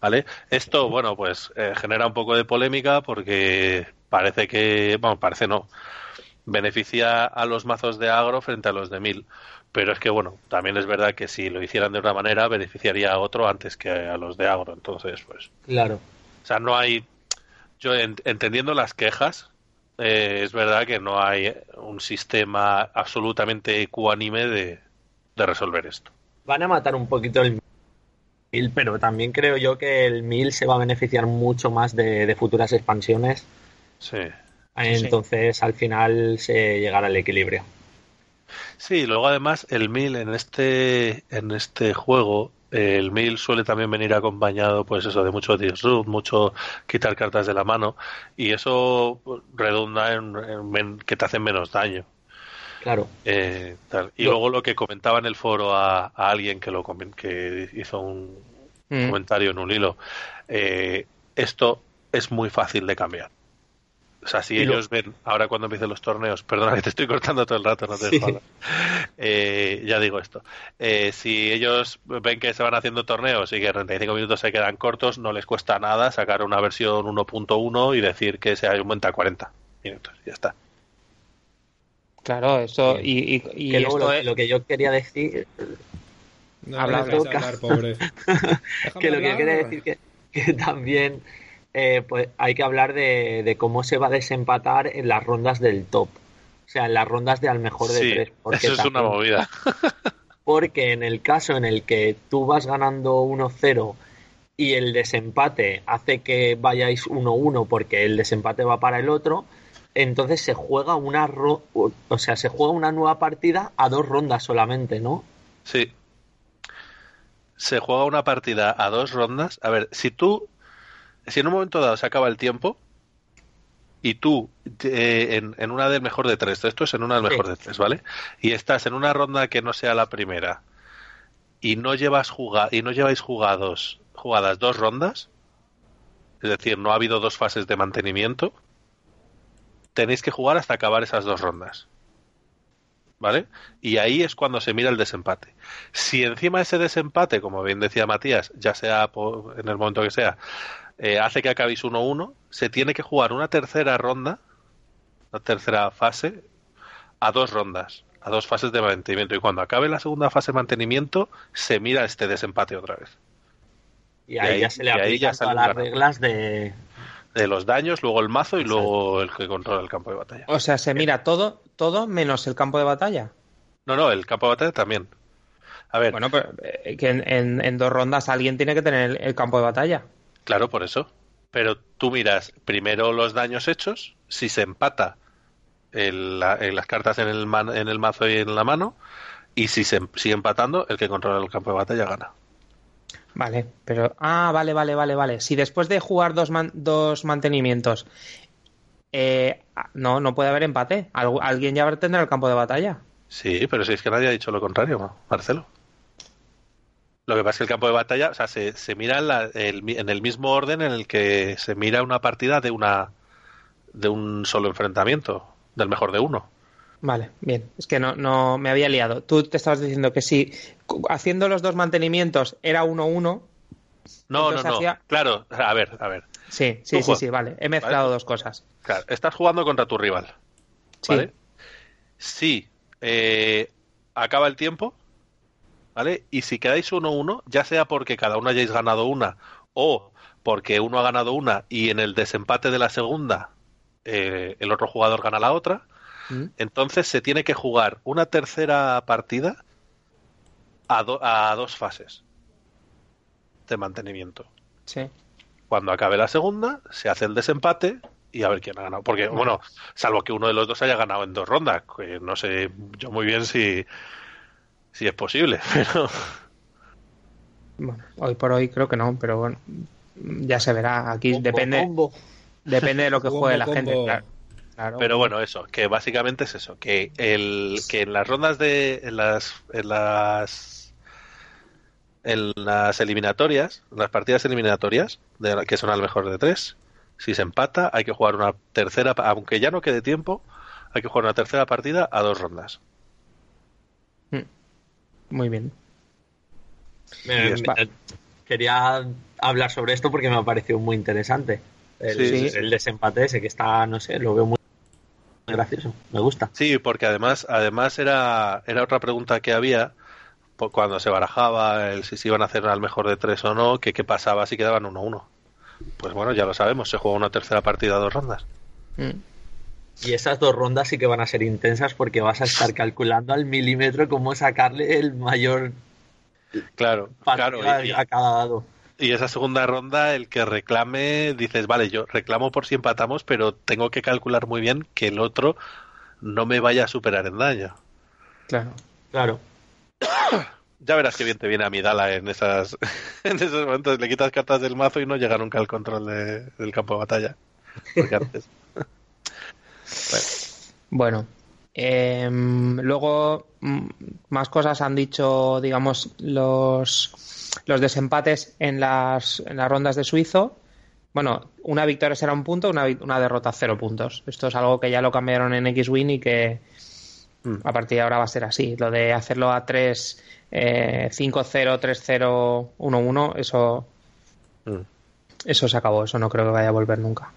¿Vale? Esto, bueno, pues eh, genera un poco de polémica porque parece que, bueno, parece no, beneficia a los mazos de agro frente a los de mil. Pero es que, bueno, también es verdad que si lo hicieran de otra manera, beneficiaría a otro antes que a los de agro. Entonces, pues. Claro. O sea, no hay. Yo entendiendo las quejas, eh, es verdad que no hay un sistema absolutamente ecuánime de, resolver esto. Van a matar un poquito el mil, pero también creo yo que el mil se va a beneficiar mucho más de, futuras expansiones. Sí. Entonces, al final se llegará al equilibrio. Sí, luego además el mil en este en este juego el mil suele también venir acompañado, pues eso, de mucho disrupt, mucho quitar cartas de la mano, y eso redunda en, que te hacen menos daño. Claro. Eh, y luego lo que comentaba en el foro a, alguien que lo que hizo un mm. comentario en un hilo, eh, esto es muy fácil de cambiar. O sea, si ellos ven, ahora cuando empiecen los torneos, perdona que te estoy cortando todo el rato, no te dejo eh, ya digo esto. Eh, si ellos ven que se van haciendo torneos y que 35 minutos se quedan cortos, no les cuesta nada sacar una versión 1.1 y decir que se aumenta a 40 minutos. Ya está. Claro, eso. Y, lo, que yo quería decir. hablar, pobre. que lo que yo quería decir que, que también eh, pues hay que hablar de, cómo se va a desempatar en las rondas del top. O sea, en las rondas de al mejor de tres. eso es una movida. porque en el caso en el que tú vas ganando 1-0 y el desempate hace que vayáis 1-1 porque el desempate va para el otro, entonces se juega una o sea, se juega una nueva partida a dos rondas solamente, ¿no? Sí. Se juega una partida a dos rondas. A ver, si tú si en un momento dado se acaba el tiempo y tú eh, en, en una del mejor de tres, esto es en una del mejor Sí. de tres, ¿vale? Y estás en una ronda que no sea la primera y no llevas juga y no lleváis jugados jugadas dos rondas, es decir, no ha habido dos fases de mantenimiento, tenéis que jugar hasta acabar esas dos rondas. ¿Vale? Y ahí es cuando se mira el desempate. Si encima ese desempate, como bien decía Matías, ya sea por- en el momento que sea, eh, hace que acabéis 1-1, se tiene que jugar una tercera ronda, una tercera fase, a dos rondas, a dos fases de mantenimiento. Y cuando acabe la segunda fase de mantenimiento, se mira este desempate otra vez. Y ahí, ahí- ya se le aplican todas las reglas de... De los daños, luego el mazo y luego el que controla el campo de batalla. O sea, se mira todo, todo menos el campo de batalla. No, no, el campo de batalla también. A ver, Bueno, pero eh, que en, en- en dos rondas alguien tiene que tener el, el campo de batalla. Claro, por eso. Pero tú miras primero los daños hechos, si se empata el- la- en las cartas en el, man- en el mazo y en la mano, y si se sigue empatando, el que controla el campo de batalla gana. Vale, pero. Ah, vale, vale, vale, vale. Si después de jugar dos, man- dos mantenimientos. eh, no, no puede haber empate. Algu- alguien ya tendrá el campo de batalla. Sí, pero si es que nadie ha dicho lo contrario, Ma- Marcelo. Lo que pasa es que el campo de batalla, o sea, se, se mira en, la- el en el mismo orden en el que se mira una partida de una de un solo enfrentamiento, del mejor de uno. Vale, bien. Es que no, no me había liado. Tú te estabas diciendo que si haciendo los dos mantenimientos era 1-1. No, Entonces no, no. hacía- Claro, a ver, a ver. Sí, sí, sí, sí, vale. He mezclado Vale. dos cosas. Claro, estás jugando contra tu rival. Sí. ¿Vale? Si eh, acaba el tiempo, ¿vale? Y si quedáis 1-1, ya sea porque cada uno hayáis ganado una o porque uno ha ganado una y en el desempate de la segunda eh, el otro jugador gana la otra, Mm. entonces se tiene que jugar una tercera partida a, do- a dos fases de mantenimiento. Sí. Cuando acabe la segunda, se hace el desempate y a ver quién ha ganado. Porque, bueno, salvo que uno de los dos haya ganado en dos rondas, que no sé yo muy bien si, si es posible, pero Bueno, hoy por hoy creo que no, pero bueno, ya se verá. Aquí Combo, depende, combo. depende de lo que Combo, juegue la gente. Claro. Claro. Pero bueno, eso, que básicamente es eso, que el que en las rondas de en las en las en las eliminatorias, en las partidas eliminatorias, de que son al mejor de tres, si se empata hay que jugar una tercera, aunque ya no quede tiempo, hay que jugar una tercera partida a dos rondas. Mm. Muy bien. Me- me- quería hablar sobre esto porque me ha parecido muy interesante. El, sí. el desempate ese que está, no sé, lo veo muy gracioso. Me gusta. Sí, porque además, además era, era otra pregunta que había cuando se barajaba el si se iban a hacer al mejor de tres o no, que qué pasaba si quedaban 1-1. Pues bueno, ya lo sabemos, se juega una tercera partida a dos rondas. Mm. Y esas dos rondas sí que van a ser intensas porque vas a estar calculando al milímetro cómo sacarle el mayor Claro, claro. Y, a cada dado. Y esa segunda ronda, el que reclame, dices, vale, yo reclamo por si empatamos, pero tengo que calcular muy bien que el otro no me vaya a superar en daño. Claro. Claro. Ya verás que bien te viene a Midala en esas en esos momentos. Le quitas cartas del mazo y no llega nunca al control de- del campo de batalla. Porque antes. Bueno, em, luego mm, más cosas han dicho, digamos, los, los desempates en las, en las rondas de suizo. Bueno, una victoria será un punto, una, una derrota cero puntos. Esto es algo que ya lo cambiaron en X-Win y que Mm. a partir de ahora va a ser así. Lo de hacerlo a 3, eh, 5-0, 3-0, 1-1, eso Mm. eso se acabó, eso no creo que vaya a volver nunca.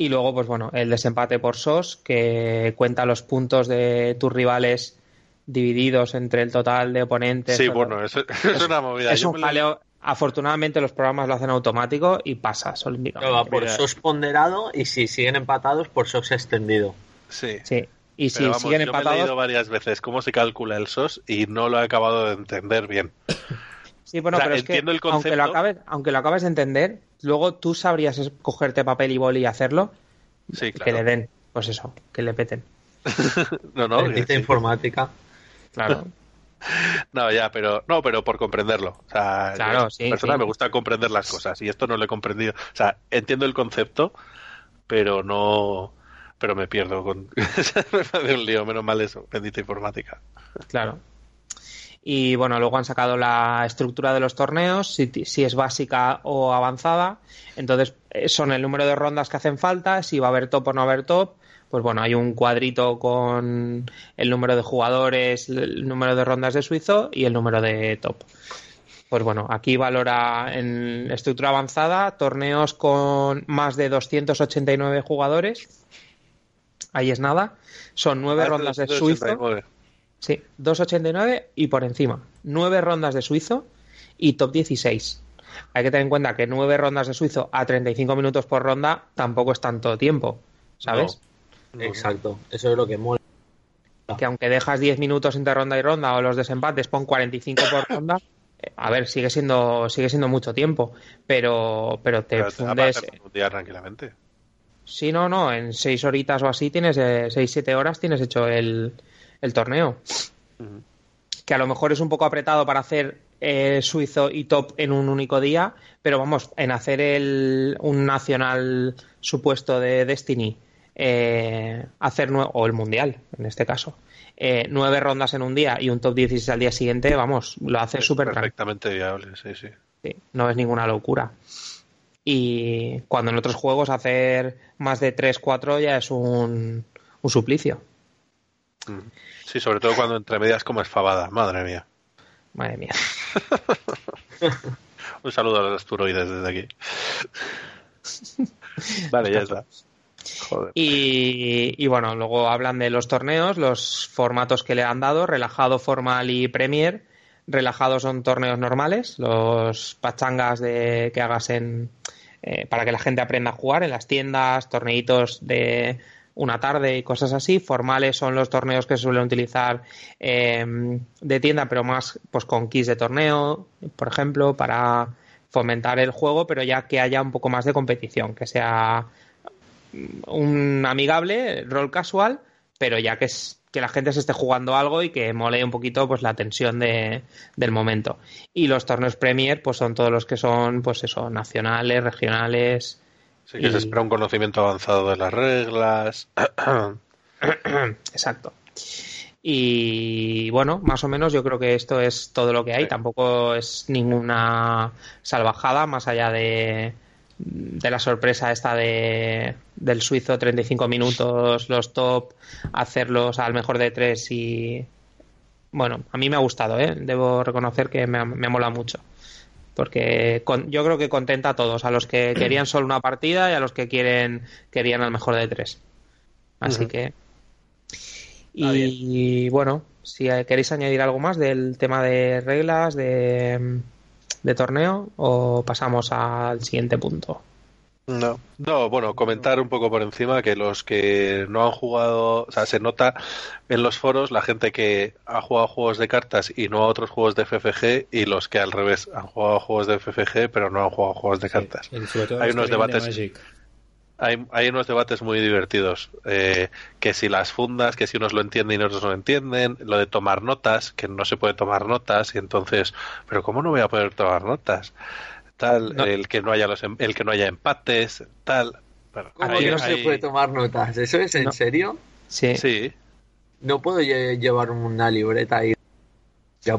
Y luego, pues bueno, el desempate por SOS, que cuenta los puntos de tus rivales divididos entre el total de oponentes. Sí, bueno, eso, es una movida. es Yo un lo- jaleo. Afortunadamente los programas lo hacen automático y pasa Pero va olímpicamente. por Mira. SOS ponderado y si siguen empatados por SOS extendido. Sí. Sí. Y si vamos, siguen yo me he empatados, leído varias veces cómo se calcula el SOS y no lo he acabado de entender bien. sí, bueno, o sea, pero es que aunque lo acabes, aunque lo acabes de entender, luego tú sabrías es- cogerte papel y boli y hacerlo, Sí, que le claro. den, pues eso, que le peten. No, no, sí. informática. Claro. No, ya, pero no, pero por comprenderlo. O sea, Claro, yo, sí, persona sí. me gusta comprender las cosas y esto no lo he comprendido. O sea, entiendo el concepto, pero no, pero me pierdo con me hace un lío. Menos mal eso, bendita informática. Claro. Y bueno, luego han sacado la estructura de los torneos, si, si es básica o avanzada. Entonces, eh, son el número de rondas que hacen falta, si va a haber top o no va a haber top. Pues bueno, hay un cuadrito con el número de jugadores, el número de rondas de suizo y el número de top. Pues bueno, aquí valora en estructura avanzada torneos con más de 289 jugadores. Ahí es nada. Son nueve rondas de suizo. 289. Sí, 2.89 y por encima. 9 rondas de suizo y top 16. Hay que tener en cuenta que 9 rondas de suizo a 35 minutos por ronda tampoco es tanto tiempo, ¿sabes? Exacto, eso es lo que mola. Que aunque dejas 10 minutos entre ronda y ronda o los desempates pon 45 por ronda, eh, a ver, sigue siendo sigue siendo mucho tiempo, pero pero te Pero fundes hacer un día tranquilamente. Sí, no, no, en 6 horitas o así tienes 6 7 horas tienes hecho el el torneo. Que a lo mejor es un poco apretado para hacer eh, suizo y top en un único día, pero vamos, en hacer el, un nacional supuesto de Destiny, eh, hacer o el mundial en este caso, eh, nueve rondas en un día y un top 16 al día siguiente, vamos, lo hace súper perfectamente viable, sí, sí. Sí, no es ninguna locura. Y cuando en otros juegos hacer más de 3-4 ya es un, un suplicio. Mm. Sí, sobre todo cuando entre medias como es fabada, madre mía. Madre mía. Un saludo a los asteroides desde aquí. vale, ya está. Joder. Y, y bueno, luego hablan de los torneos, los formatos que le han dado, relajado, formal y Premier. Relajado son torneos normales, los pachangas de, que hagas en, eh, para que la gente aprenda a jugar en las tiendas, torneitos de una tarde y cosas así. Formales son los torneos que se suelen utilizar eh, de tienda, pero más pues con kits de torneo, por ejemplo, para fomentar el juego, pero ya que haya un poco más de competición, que sea un amigable, rol casual, pero ya que es que la gente se esté jugando algo y que mole un poquito pues la tensión de, del momento. Y los torneos Premier pues son todos los que son pues eso, nacionales, regionales. Sí que y- se espera un conocimiento avanzado de las reglas. Exacto. Y bueno, más o menos yo creo que esto es todo lo que hay. Sí. Tampoco es ninguna salvajada más allá de, de la sorpresa esta de del suizo 35 minutos, los top, hacerlos al mejor de tres y bueno, a mí me ha gustado, ¿eh? debo reconocer que me, me mola mucho. Porque con- yo creo que contenta a todos, a los que querían solo una partida y a los que quieren querían al mejor de tres. Así que. Y bueno, si queréis añadir algo más del tema de reglas, de, de torneo, o pasamos al siguiente punto. No. No, bueno, comentar un poco por encima que los que no han jugado, o sea, se nota en los foros la gente que ha jugado juegos de cartas y no a otros juegos de FFG y los que al revés han jugado juegos de FFG pero no han jugado juegos de cartas. Sí, Hay unos de debates-. Hay, hay unos debates muy divertidos, eh, que si las fundas, que si unos lo entienden y otros no lo entienden, lo de tomar notas, que no se puede tomar notas y entonces, pero ¿cómo no voy a poder tomar notas? Tal, No. el que no haya los em- el que no haya empates, tal. Bueno, ¿Cómo Aquí que no hay- se puede tomar notas? ¿Eso es en No. serio? Sí. Sí, ¿No puedo lle- llevar una libreta y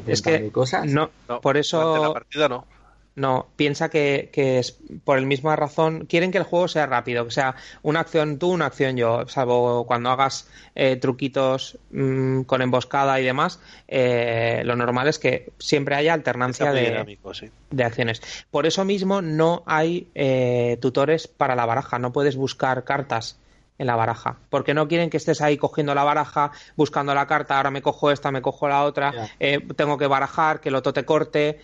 Es que cosas? no, no, por eso la partida no. No, piensa que, que es por el misma razón. Quieren que el juego sea rápido, que sea una acción tú, una acción yo. Salvo cuando hagas eh, truquitos mm, con emboscada y demás, eh, lo normal es que siempre haya alternancia de, dinámico, sí. de acciones. Por eso mismo no hay eh, tutores para la baraja. No puedes buscar cartas en la baraja. Porque no quieren que estés ahí cogiendo la baraja, buscando la carta, ahora me cojo esta, me cojo la otra, eh, tengo que barajar, que el otro te corte.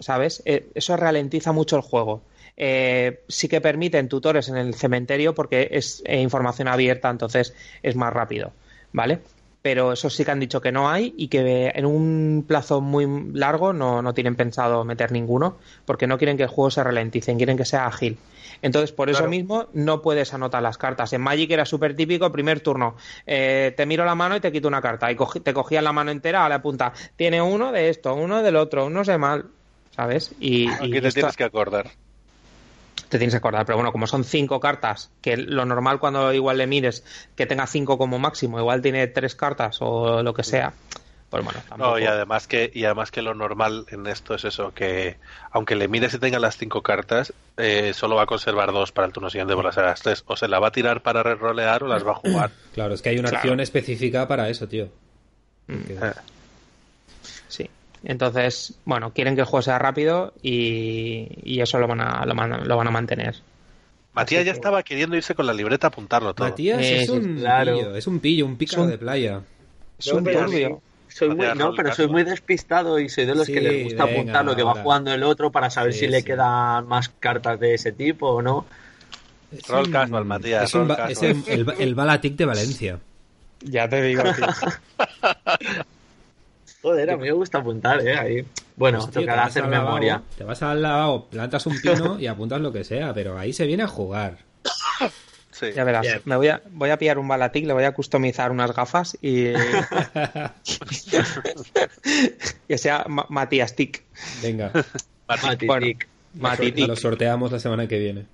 ¿Sabes? Eh, eso ralentiza mucho el juego. Eh, sí que permiten tutores en el cementerio porque es eh, información abierta, entonces es más rápido. ¿Vale? pero eso sí que han dicho que no hay y que en un plazo muy largo no, no tienen pensado meter ninguno, porque no quieren que el juego se ralentice, quieren que sea ágil. Entonces, por eso mismo, no puedes anotar las cartas. En Magic era súper típico, primer turno, eh, te miro la mano y te quito una carta. Y te cogías la mano entera a la punta. Tiene uno de esto, uno del otro, no sé mal, ¿sabes? Y, Aquí te tienes que acordar te tienes que acordar. Pero bueno, como son cinco cartas, que lo normal cuando igual le mires que tenga cinco como máximo, igual tiene tres cartas o lo que sea. Pues bueno, No, y además que y además que lo normal en esto es eso, que aunque le mires y tenga las cinco cartas, eh, solo va a conservar dos para el turno siguiente por las tres. O se la va a tirar para re-rolear o las va a jugar. Claro, es que hay una acción específica para eso, tío. Mm. Eh. Sí. Entonces, bueno, quieren que el juego sea rápido y, eso lo van, a, lo, van, a mantener. Matías ya estaba queriendo irse con la libreta a apuntarlo todo. Matías es, un pillo, es un pillo, un pícaro de playa. Es un turbio. Soy muy, no, pero soy muy despistado y soy de los que les gusta apuntar lo que va jugando el otro para saber si le quedan más cartas de ese tipo o no. roll casual, Matías. Es, el, el, Balatic de Valencia. Ya te digo. Joder, a mí me gusta apuntar, ¿eh? Ahí. Bueno, pues, tocará hacer memoria. te vas al lavabo, plantas un pino y apuntas lo que sea, pero ahí se viene a jugar. Ya verás, me voy a, voy a pillar un balatic, le voy a customizar unas gafas y. que sea Matías Tic. Venga. Matías Bueno, Lo sorteamos la semana que viene.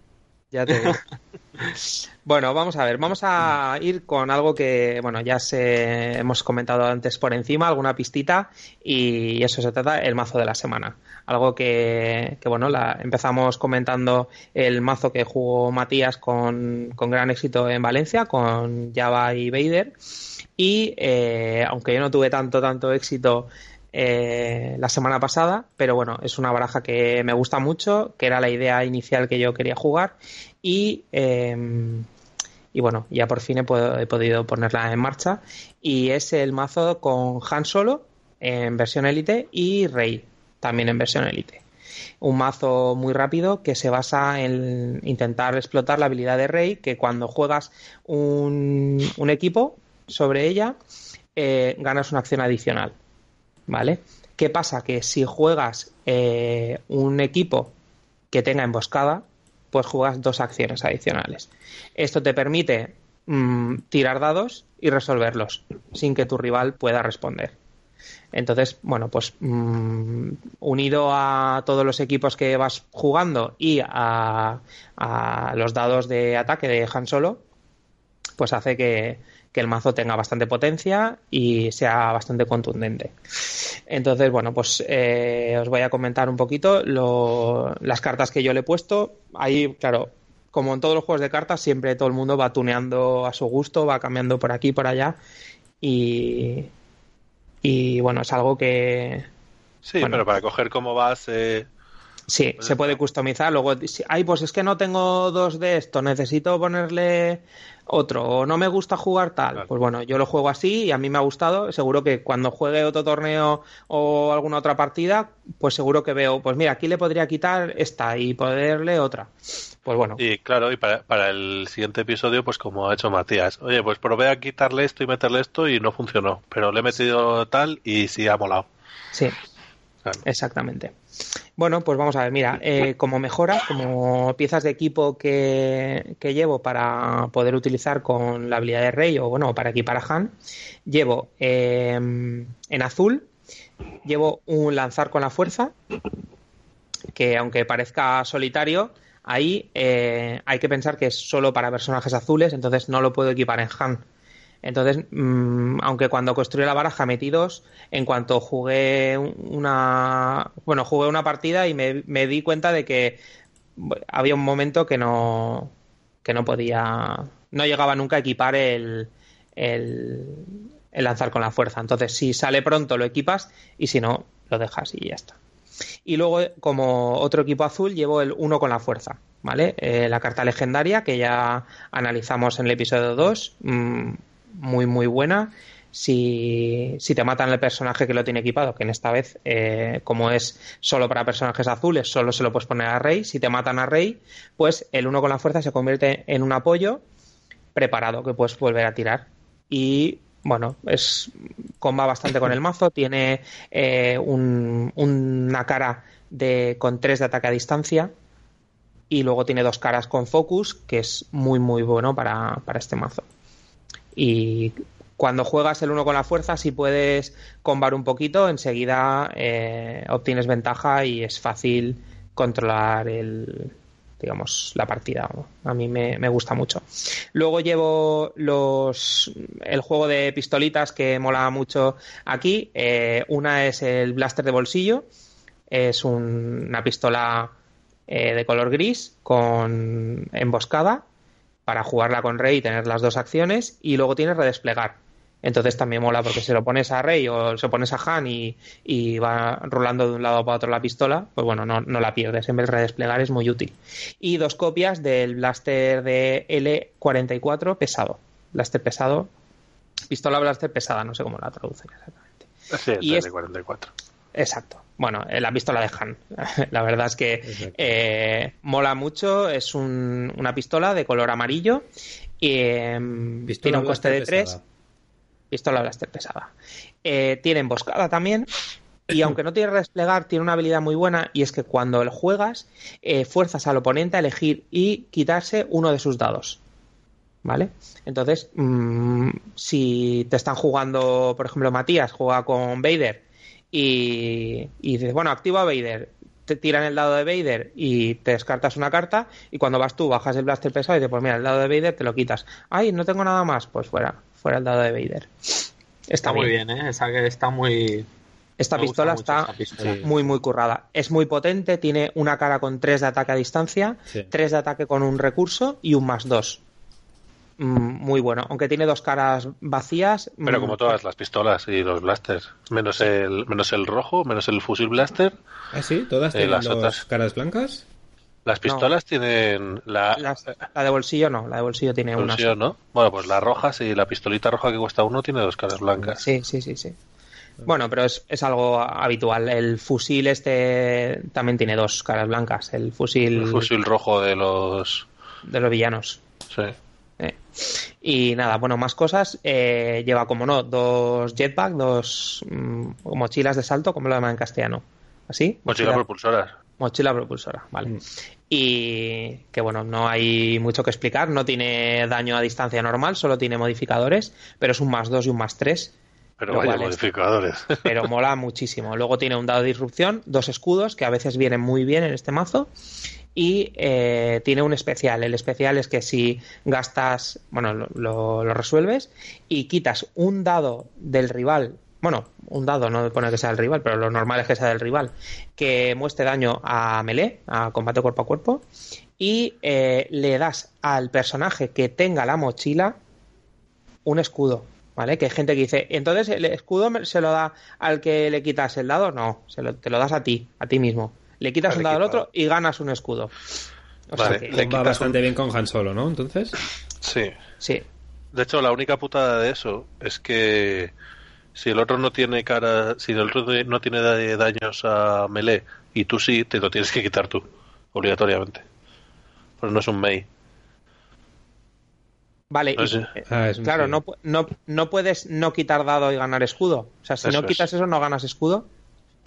Ya te digo. bueno, vamos a ver, vamos a ir con algo que, bueno, ya se hemos comentado antes por encima, alguna pistita, y eso se trata el mazo de la semana. Algo que, bueno, la, empezamos comentando el mazo que jugó Matías con, gran éxito en Valencia, con Java y Vader, y eh, aunque yo no tuve tanto, tanto éxito eh, la semana pasada, pero bueno, es una baraja que me gusta mucho, que era la idea inicial que yo quería jugar y, em, y bueno, ya por fin he, podido ponerla en marcha y es el mazo con Han Solo en versión Elite y Rey también en versión Elite. Un mazo muy rápido que se basa en intentar explotar la habilidad de Rey, que cuando juegas un, equipo sobre ella, eh, ganas una acción adicional. ¿Vale? ¿Qué pasa? Que si juegas eh, un equipo que tenga emboscada, pues juegas dos acciones adicionales. Esto te permite mm, tirar dados y resolverlos sin que tu rival pueda responder. Entonces, bueno, pues mm, unido a todos los equipos que vas jugando y a, a los dados de ataque de Han Solo, pues hace que, que el mazo tenga bastante potencia y sea bastante contundente. Entonces, bueno, pues eh, os voy a comentar un poquito las cartas que yo le he puesto. Ahí, claro, como en todos los juegos de cartas, siempre todo el mundo va tuneando a su gusto, va cambiando por aquí, por allá. Y, y bueno, es algo que... Sí, pero para coger cómo vas... Eh, sí, pues se puede customizar. Luego, ay, pues es que no tengo dos de esto, necesito ponerle otro, o no me gusta jugar tal, pues bueno, yo lo juego así y a mí me ha gustado, seguro que cuando juegue otro torneo o alguna otra partida, pues seguro que veo, pues mira, aquí le podría quitar esta y poderle otra. Pues bueno. Y claro, y para, para el siguiente episodio, pues como ha hecho Matías, oye, pues probé a quitarle esto y meterle esto y no funcionó, pero le he metido tal y sí ha molado. Sí, exactamente. Bueno, pues vamos a ver, mira, eh, como mejora, como piezas de equipo que, llevo para poder utilizar con la habilidad de Rey o bueno, para equipar a Han, llevo eh, en azul, llevo un lanzar con la fuerza, que aunque parezca solitario, ahí eh, hay que pensar que es solo para personajes azules, entonces no lo puedo equipar en Han entonces, mm, aunque cuando construí la baraja metí dos, en cuanto jugué una, bueno, jugué una partida y me, di cuenta de que había un momento que no, que no podía, no llegaba nunca a equipar el, el, el lanzar con la fuerza. Entonces, si sale pronto lo equipas y si no, lo dejas y ya está. Y luego, como otro equipo azul, llevo el uno con la fuerza, ¿vale? Eh, la carta legendaria que ya analizamos en el episodio 2 muy, muy buena. Si, si, te matan el personaje que lo tiene equipado, que en esta vez, eh, como es solo para personajes azules, solo se lo puedes poner a Rey. Si te matan a Rey, pues el uno con la fuerza se convierte en un apoyo preparado que puedes volver a tirar. Y bueno, es comba bastante con el mazo. Tiene eh, un- una cara de, con 3 de ataque a distancia. Y luego tiene dos caras con focus, que es muy, muy bueno para, para este mazo. Y cuando juegas el uno con la fuerza, si puedes combar un poquito, enseguida eh, obtienes ventaja y es fácil controlar el digamos la partida. A mí me, me gusta mucho. Luego llevo los el juego de pistolitas que mola mucho aquí. Eh, una es el blaster de bolsillo. Es un- una pistola eh, de color gris con emboscada para jugarla con Rey y tener las dos acciones y luego tienes redesplegar. Entonces también mola porque si lo pones a Rey o se lo pones a Han y, y va rolando de un lado para otro la pistola, pues bueno, no, no la pierdes. En vez de redesplegar es muy útil. Y dos copias del blaster de L44 pesado. Blaster pesado. Pistola blaster pesada, no sé cómo la traducen exactamente. Sí, el Y es- 44. Exacto. Bueno, eh, la pistola de Han. La verdad es que eh, mola mucho. Es un- una pistola de color amarillo. Y, em, tiene un coste de blaster 3. pesada. Pistola blaster pesada. Eh, tiene emboscada también. Y aunque no tiene desplegar, tiene una habilidad muy buena. Y es que cuando lo juegas, eh, fuerzas al oponente a elegir y quitarse uno de sus dados. ¿Vale? Entonces, mm, si te están jugando, por ejemplo, Matías juega con Vader y, y dices, bueno, activa Vader, te tiran el dado de Vader y te descartas una carta y cuando vas tú bajas el blaster pesado y dices, pues mira, el dado de Vader te lo quitas. Ay, no tengo nada más, pues fuera, fuera el dado de Vader. Está, Está muy bien, ¿eh? Esa que está muy. Esta me pistola está pistola. Muy, muy currada. Es muy potente, tiene una cara con 3 de ataque a distancia, Sí. 3 de ataque con un recurso y un más 2. Muy bueno, aunque tiene dos caras vacías. Pero mm, como todas las pistolas y los blasters. Menos el, menos el rojo, menos el fusil blaster. ¿Ah, sí? ¿Todas Eh, tienen las dos otras. caras blancas? Las pistolas tienen la... las- la de bolsillo no, la de bolsillo tiene una. Sola. ¿no? Bueno, pues la roja, sí, la pistolita roja que cuesta uno tiene dos caras blancas. Sí, sí, sí, sí. Bueno, pero es, es algo habitual. El fusil este también tiene dos caras blancas. El fusil, El fusil rojo de los... de los villanos. Sí. Eh. Y nada, bueno, más cosas. Eh, lleva, como no, dos jetpack, dos mm, mochilas de salto, como lo llaman en castellano. ¿Así? Mochila propulsora. Mochila propulsora, vale. Mm. Y que bueno, no hay mucho que explicar, no tiene daño a distancia normal, solo tiene modificadores, pero es un más 2 y un más 3, Pero vaya modificadores. pero mola muchísimo. Luego tiene un dado de disrupción, dos escudos que a veces vienen muy bien en este mazo. Y eh, tiene un especial. El especial es que si gastas, bueno, lo, lo- resuelves y quitas un dado del rival, bueno, un dado, no pone que sea del rival, pero lo normal es que sea del rival, que muestre daño a melee, a combate cuerpo a cuerpo, y eh, le das al personaje que tenga la mochila un escudo, ¿vale? Que hay gente que dice, entonces el escudo se lo da al que le quitas el dado, no, se lo- te lo das a ti, a ti mismo. Le quitas un dado al otro y ganas un escudo. O Vale, sea que, le Va bastante bien con Han Solo, ¿no? Entonces. Sí. sí, De hecho, la única putada de eso es que si el otro no tiene cara, si el otro no tiene da- daños a melee y tú sí, te lo tienes que quitar tú, obligatoriamente. Pues no es un Mei. vale. No y- sé. eh, Ah, claro, no, no, no puedes no quitar dado y ganar escudo. O sea, si Eso no es. quitas eso, no ganas escudo.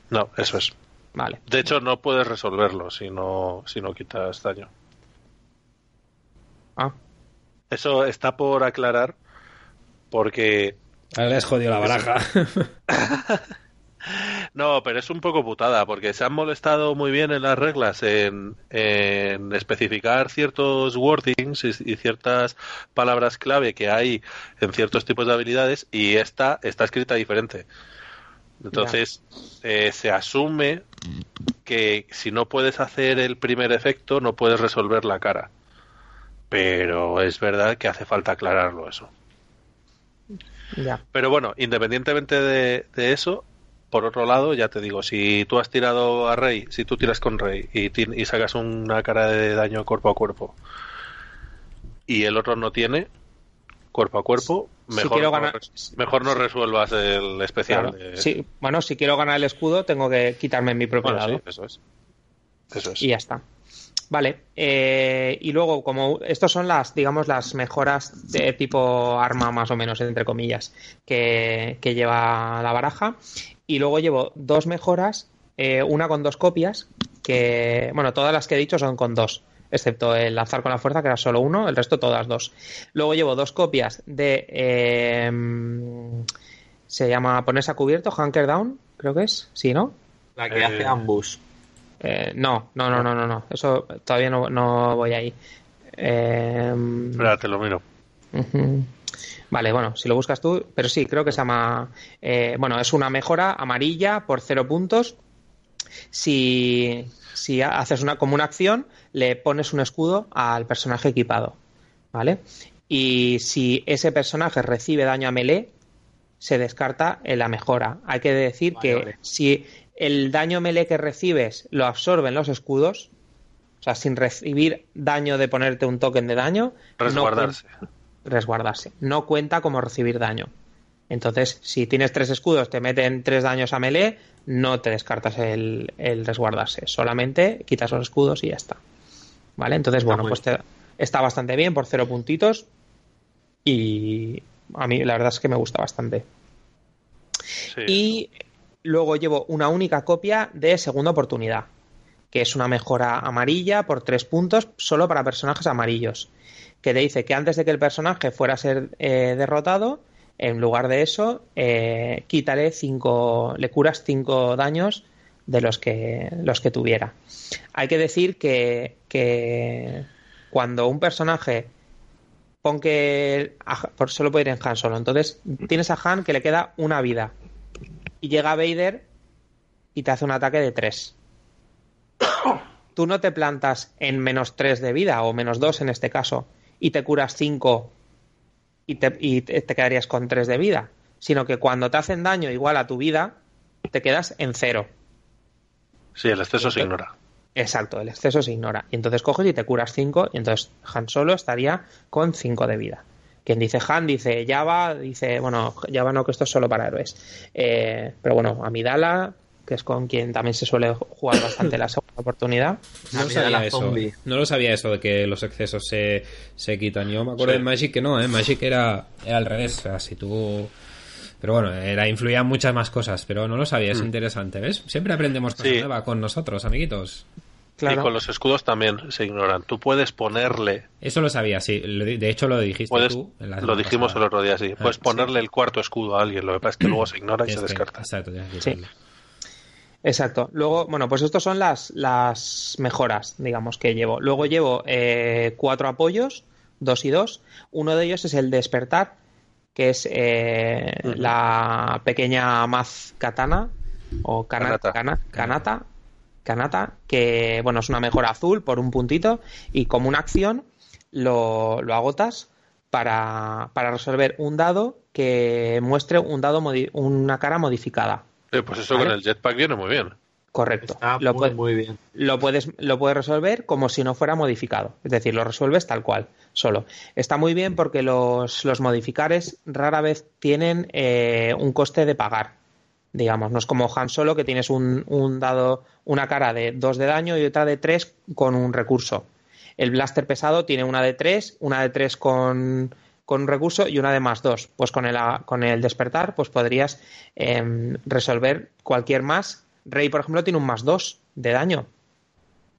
No, eso es. Vale. De hecho, no puedes resolverlo si no, si no quitas daño. Ah, Eso está por aclarar porque Ahora le has jodido la baraja. No, pero es un poco putada, porque se han molestado muy bien en las reglas en, en especificar ciertos wordings y, y ciertas palabras clave que hay en ciertos tipos de habilidades y esta está escrita diferente. Entonces, eh, se asume que si no puedes hacer el primer efecto, no puedes resolver la cara. Pero es verdad que hace falta aclararlo eso. ya. Pero bueno, independientemente de, de eso, por otro lado, ya te digo, si tú has tirado a Rey, si tú tiras con Rey y, y sacas una cara de daño cuerpo a cuerpo y el otro no tiene cuerpo a cuerpo, Si mejor, quiero no, ganar- res- mejor no resuelvas el especial. Claro. de- Sí, bueno, si quiero ganar el escudo, tengo que quitarme mi propio Bueno, sí, dado. eso es. Eso es. Y ya está. Vale, eh, y luego como estos son las, digamos, las mejoras de tipo arma más o menos, entre comillas, que, que lleva la baraja. Y luego llevo dos mejoras, eh, una con dos copias, que, bueno, todas las que he dicho son con dos, excepto el lanzar con la fuerza, que era solo uno, el resto todas dos. Luego llevo dos copias de... eh, se llama ponerse a cubierto, Hunker Down, creo que es, sí, ¿no? La que Eh, hace ambush. Eh, no, no, no, no, no, no. Eso todavía no, no voy ahí. Eh, Espera, te lo miro. Vale, bueno, si lo buscas tú, pero sí, creo que se llama. eh, bueno, es una mejora amarilla por cero puntos. Si, si haces una como una acción, le pones un escudo al personaje equipado, ¿vale? Y si ese personaje recibe daño a melee, se descarta en la mejora. Hay que decir Vale, que vale. si el daño melee que recibes lo absorben los escudos, o sea, sin recibir daño de ponerte un token de daño, Resguardarse. resguardarse. No cuenta como recibir daño. Entonces, si tienes tres escudos, te meten tres daños a melee, no te descartas el, el resguardarse. Solamente quitas los escudos y ya está. ¿Vale? Entonces, bueno, pues te- está bastante bien por cero puntitos. Y a mí la verdad es que me gusta bastante. Sí. Y luego llevo una única copia de segunda oportunidad, que es una mejora amarilla por tres puntos solo para personajes amarillos, que te dice que antes de que el personaje fuera a ser eh, derrotado, en lugar de eso, eh, quítale cinco, le curas cinco daños de los que, los que tuviera. Hay que decir que, que cuando un personaje pon que por solo puede ir en Han solo. Entonces tienes a Han que le queda una vida y llega Vader y te hace un ataque de 3. Tú no te plantas en menos 3 de vida o menos 2 en este caso y te curas 5 y te, y te quedarías con 3 de vida, sino que cuando te hacen daño igual a tu vida te quedas en 0. Sí, el exceso se ignora. Exacto, el exceso se ignora. Y entonces coges y te curas 5 y entonces Han Solo estaría con 5 de vida. Quien dice Han dice Java, dice, bueno, Java no, que esto es solo para héroes. Eh, pero bueno, Amidala, que es con quien también se suele jugar bastante la segunda oportunidad. No sabía eso. zombie. No lo sabía eso de que los excesos se, se quitan. Yo me acuerdo Sí. de Magic que no, ¿eh? Magic era, era al revés. O sea, si tú... Pero bueno, era, influían muchas más cosas, pero no lo sabía, es interesante, ¿ves? Siempre aprendemos cosas Sí. nuevas con nosotros, amiguitos. Claro. Y con los escudos también se ignoran. Tú puedes ponerle, Eso lo sabía, sí. De hecho, lo dijiste puedes, tú. en la lo dijimos el otro día, sí. Ah, Puedes sí. ponerle el cuarto escudo a alguien. Lo que pasa es que luego se ignora y se Este, descarta. Exacto, que Sí. Exacto. Luego, bueno, pues estos son las, las mejoras, digamos, que llevo. Luego llevo eh, cuatro apoyos, dos y dos. Uno de ellos es el despertar, que es eh, la pequeña Maz Katana, o Kanata. Kanata, Kanata, que bueno, es una mejora azul por un puntito, y como una acción lo, lo agotas para, para resolver un dado que muestre un dado modi- una cara modificada. Eh, pues eso Vale. con el jetpack viene muy bien. Correcto. Está Lo muy, puede- muy bien. lo puedes, lo puedes resolver como si no fuera modificado. Es decir, lo resuelves tal cual, solo. Está muy bien porque los, los modificares rara vez tienen eh, un coste de pagar. Digamos, no es como Han Solo que tienes un, un dado, una cara de 2 de daño y otra de 3 con un recurso. El blaster pesado tiene una de 3, una de 3 con, con un recurso y una de más 2. Pues con el, con el despertar, pues podrías em, resolver cualquier más. Rey, por ejemplo, tiene un más 2 de daño.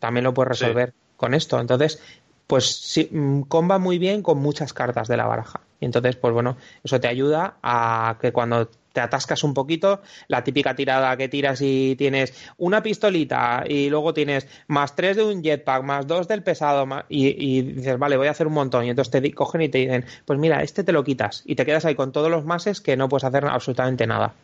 También lo puedes Sí. resolver con esto. Entonces, pues sí, mm, comba muy bien con muchas cartas de la baraja. Y entonces, pues bueno, eso te ayuda a que cuando te atascas un poquito, la típica tirada que tiras y tienes una pistolita y luego tienes más tres de un jetpack, más dos del pesado, más- y, y dices, vale, voy a hacer un montón. Y entonces te cogen y te dicen, pues mira, este te lo quitas. Y te quedas ahí con todos los mases que no puedes hacer absolutamente nada.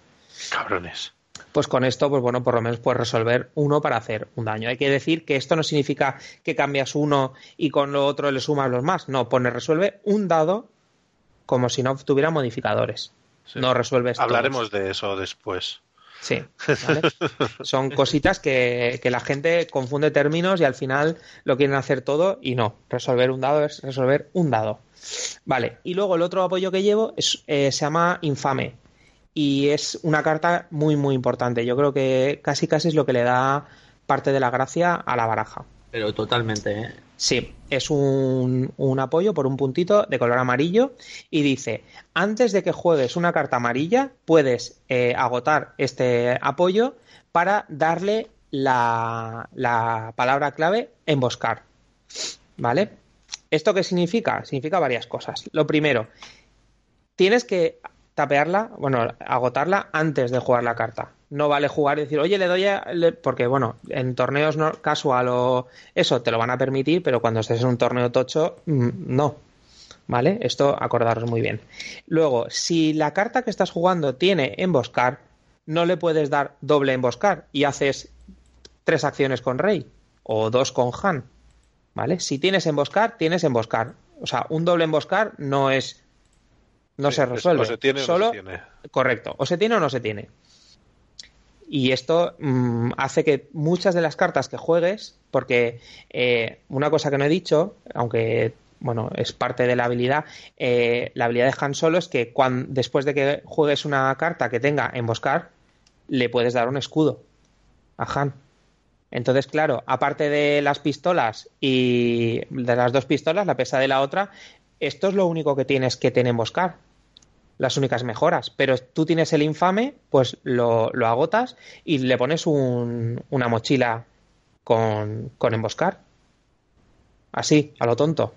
Cabrones. Pues con esto, pues bueno, por lo menos puedes resolver uno para hacer un daño. Hay que decir que esto no significa que cambias uno y con lo otro le sumas los más. No, pone resuelve un dado como si no tuviera modificadores. Sí. No resuelves todos. Hablaremos de eso después. Sí, ¿vale? Son cositas que, que la gente confunde términos y al final lo quieren hacer todo y no. Resolver un dado es resolver un dado. Vale, y luego el otro apoyo que llevo es, eh, se llama Infame y es una carta muy muy importante. Yo creo que casi casi es lo que le da parte de la gracia a la baraja. Pero totalmente, ¿eh? Sí, es un, un, apoyo por un puntito de color amarillo y dice, antes de que juegues una carta amarilla, puedes eh, agotar este apoyo para darle la, la palabra clave emboscar. ¿Vale? ¿Esto qué significa? Significa varias cosas. Lo primero, tienes que tapearla, bueno, agotarla antes de jugar la carta. No vale jugar y decir, oye, le doy a... Porque, bueno, en torneos no, casual o eso te lo van a permitir, pero cuando estés en un torneo tocho, mm, no. ¿Vale? Esto acordaros muy bien. Luego, si la carta que estás jugando tiene emboscar, no le puedes dar doble emboscar y haces tres acciones con rey o dos con Han. ¿Vale? Si tienes emboscar, tienes emboscar. O sea, un doble emboscar no es no se resuelve. O se tiene Solo, o no se tiene. Correcto. O se tiene o no se tiene. Y esto mmm, hace que muchas de las cartas que juegues, porque eh, una cosa que no he dicho, aunque bueno, es parte de la habilidad, eh, la habilidad de Han Solo es que cuando, después de que juegues una carta que tenga emboscar, le puedes dar un escudo a Han. Entonces, claro, aparte de las pistolas y de las dos pistolas, la pesa de la otra, esto es lo único que tienes que tener emboscar las únicas mejoras. Pero tú tienes el infame, pues lo, lo agotas y le pones un, una mochila con, con, emboscar. Así, a lo tonto.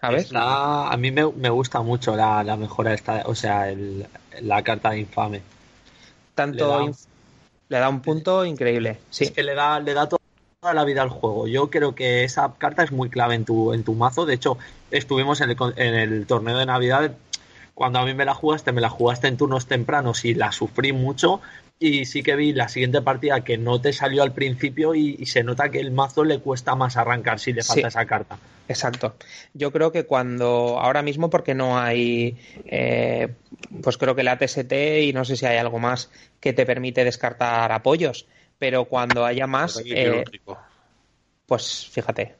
¿Sabes? Está, a mí me, me, gusta mucho la, la mejora esta, o sea, el, la carta de infame. Tanto le da, le da un punto increíble. Sí. Es que le da, le da toda la vida al juego. Yo creo que esa carta es muy clave en tu, en tu mazo. De hecho, estuvimos en el, en el torneo de Navidad cuando a mí me la jugaste, me la jugaste en turnos tempranos y la sufrí mucho. Y sí que vi la siguiente partida que no te salió al principio y, y se nota que el mazo le cuesta más arrancar si le falta sí, esa carta. Exacto. Yo creo que cuando, ahora mismo porque no hay, eh, pues creo que la TST y no sé si hay algo más que te permite descartar apoyos, pero cuando haya más... Eh, pues fíjate,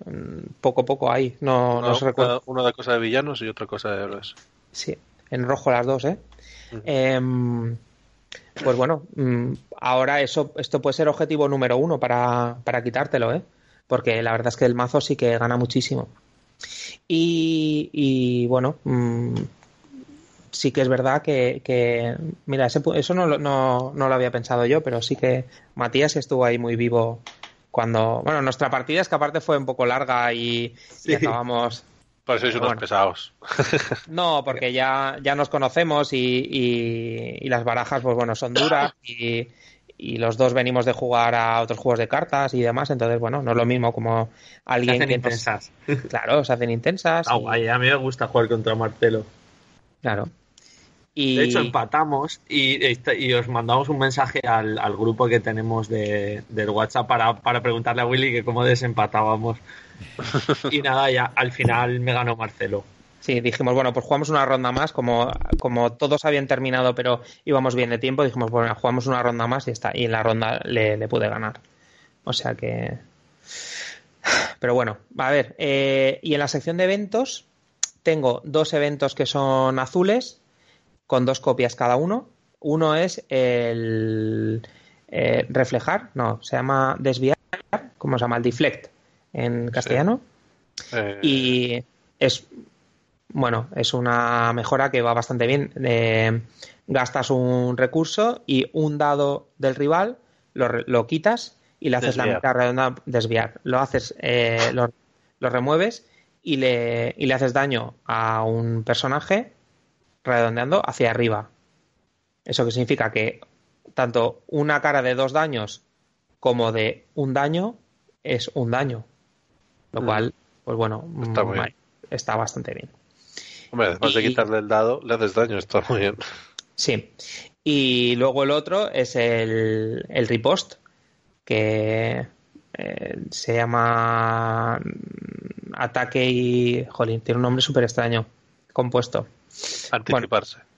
poco a poco hay. No, no, no se recuerda. Una de cosa de villanos y otra cosa de héroes. Sí, en rojo las dos, ¿eh? Uh -huh. eh pues bueno, mm, ahora eso, esto puede ser objetivo número uno para, para, quitártelo, ¿eh? Porque la verdad es que el mazo sí que gana muchísimo. Y, y bueno, mmm, sí que es verdad que, que mira, ese, eso no, no, no, lo había pensado yo, pero sí que Matías estuvo ahí muy vivo cuando, bueno, nuestra partida es que aparte fue un poco larga y, sí. y acabamos pues sois unos bueno. pesados. No, porque ya, ya nos conocemos y, y, y, las barajas, pues bueno, son duras y, y, los dos venimos de jugar a otros juegos de cartas y demás, entonces, bueno, no es lo mismo como alguien se hacen que intensas. Nos... Claro, se hacen intensas. Ah, guay, a mí me gusta jugar contra Martelo. Claro. Y... De hecho, empatamos y, y, os mandamos un mensaje al, al grupo que tenemos de, del WhatsApp para, para preguntarle a Willy que cómo desempatábamos. y nada, ya al final me ganó Marcelo. Sí, dijimos, bueno, pues jugamos una ronda más, como, como todos habían terminado, pero íbamos bien de tiempo, dijimos, bueno, jugamos una ronda más y está. Y en la ronda le, le pude ganar. O sea que. Pero bueno, a ver, eh, y en la sección de eventos tengo dos eventos que son azules, con dos copias cada uno. Uno es el eh, reflejar, no, se llama desviar, ¿cómo se llama? El deflect en castellano. Sí. Eh... Y es, bueno, es una mejora que va bastante bien. Eh, gastas un recurso y un dado del rival lo, lo quitas y le haces desviar. la mitad redonda desviar. Lo haces, eh, lo, lo, remueves y le, y le haces daño a un personaje redondeando hacia arriba. Eso que significa que tanto una cara de dos daños como de un daño es un daño. Lo mm. cual, pues bueno, está, muy bien. está bastante bien. Hombre, y, de quitarle el dado, le haces daño, está muy bien. Sí. Y luego el otro es el, el ripost, que eh, se llama ataque y. Jolín, tiene un nombre súper extraño, compuesto. Anticiparse. Bueno,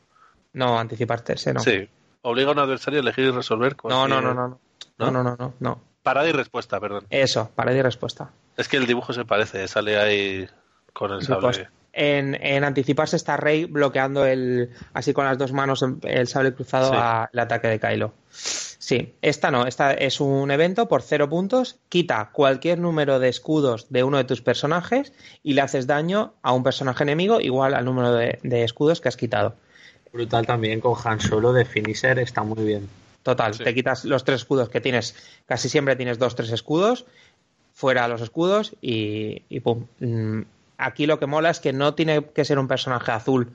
no, anticiparse, no. Sí. Obliga a un adversario a elegir y resolver. No, no, no, no, no. No, no, no, no. no. Parada y respuesta, perdón. Eso, parada y respuesta. Es que el dibujo se parece, sale ahí con el sable. En, en, anticiparse está Rey bloqueando el así con las dos manos el sable cruzado sí. al ataque de Kylo. Sí, esta no, esta es un evento por cero puntos, quita cualquier número de escudos de uno de tus personajes y le haces daño a un personaje enemigo igual al número de, de escudos que has quitado. Brutal también con Han Solo de Finisher, está muy bien. Total, Sí. te quitas los tres escudos que tienes, casi siempre tienes dos, tres escudos, fuera los escudos y, y pum. Mm, Aquí lo que mola es que no tiene que ser un personaje azul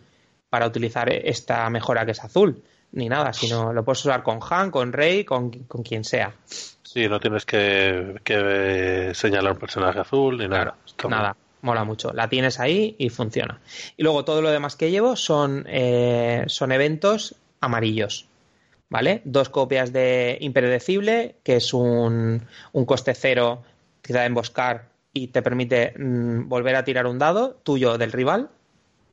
para utilizar esta mejora que es azul, ni nada, sino lo puedes usar con Han, con Rey, con, con quien sea. Sí, no tienes que, que señalar un personaje azul ni nada. Nada, mola mucho. La tienes ahí y funciona. Y luego todo lo demás que llevo son, eh, son eventos amarillos. ¿Vale? Dos copias de Impredecible, que es un, un coste cero que te da emboscar y te permite mm, volver a tirar un dado tuyo del rival,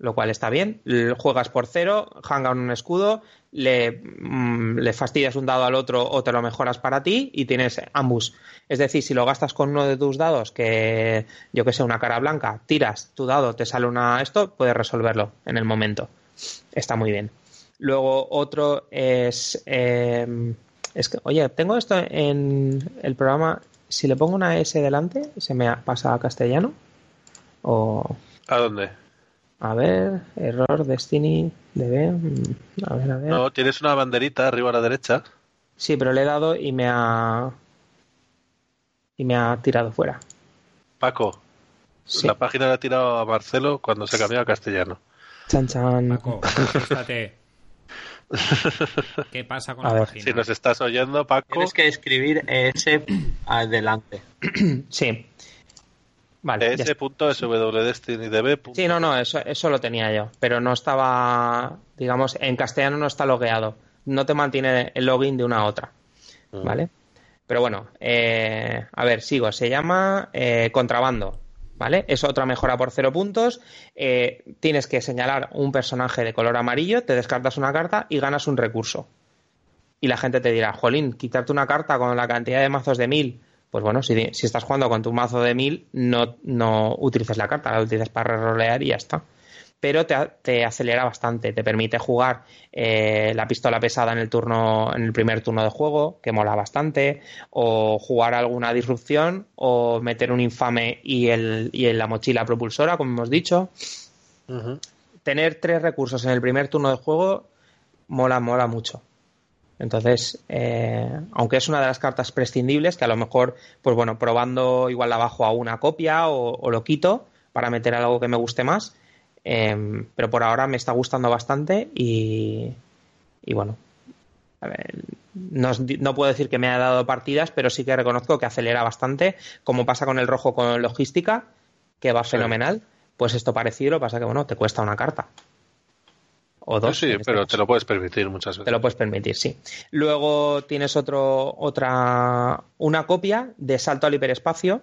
lo cual está bien. Juegas por cero, hangan un escudo, le, mm, le fastidias un dado al otro o te lo mejoras para ti y tienes ambos. Es decir, si lo gastas con uno de tus dados, que yo que sé, una cara blanca, tiras tu dado, te sale una esto, puedes resolverlo en el momento. Está muy bien. Luego otro es... eh, es que, oye, tengo esto en el programa. Si le pongo una S delante, ¿se me pasa a castellano? O. ¿A dónde? A ver, error, Destiny, DB. mm, A ver, a ver. No, tienes una banderita arriba a la derecha. Sí, pero le he dado y me ha. Y me ha tirado fuera. Paco, Sí. la página la ha tirado a Marcelo cuando se cambió a castellano. Chan, chan. Paco. ¿Qué pasa con A la ver. página? Si nos estás oyendo, Paco, Tienes que escribir ese adelante. Sí. Vale. s.swdestiny.db. Sí, no, no, eso, eso lo tenía yo. Pero no estaba. Digamos, en castellano no está logueado. No te mantiene el login de una a otra. Mm. ¿Vale? Pero bueno, eh, a ver, sigo. Se llama eh, contrabando. ¿Vale? Es otra mejora por cero puntos. Eh, tienes que señalar un personaje de color amarillo, te descartas una carta y ganas un recurso. Y la gente te dirá, Jolín, quitarte una carta con la cantidad de mazos de mil. Pues bueno, si, si estás jugando con tu mazo de mil, no, no utilices la carta, la utilizas para rolear y ya está pero te, te acelera bastante, te permite jugar eh, la pistola pesada en el turno, en el primer turno de juego, que mola bastante, o jugar alguna disrupción, o meter un infame y, el, y en la mochila propulsora, como hemos dicho. Tener tres recursos en el primer turno de juego mola, mola mucho. Entonces, eh, aunque es una de las cartas prescindibles, que a lo mejor, pues bueno, probando igual la bajo a una copia o, o lo quito para meter algo que me guste más. Eh, pero por ahora me está gustando bastante y, y bueno, a ver, no, no puedo decir que me haya dado partidas, pero sí que reconozco que acelera bastante, como pasa con el rojo con logística, que va Sí. fenomenal. Pues esto parecido, lo que pasa que bueno, te cuesta una carta. O dos. Sí, este pero caso. te lo puedes permitir muchas Te veces. lo puedes permitir, sí. Luego tienes otro, otra, una copia de salto al hiperespacio.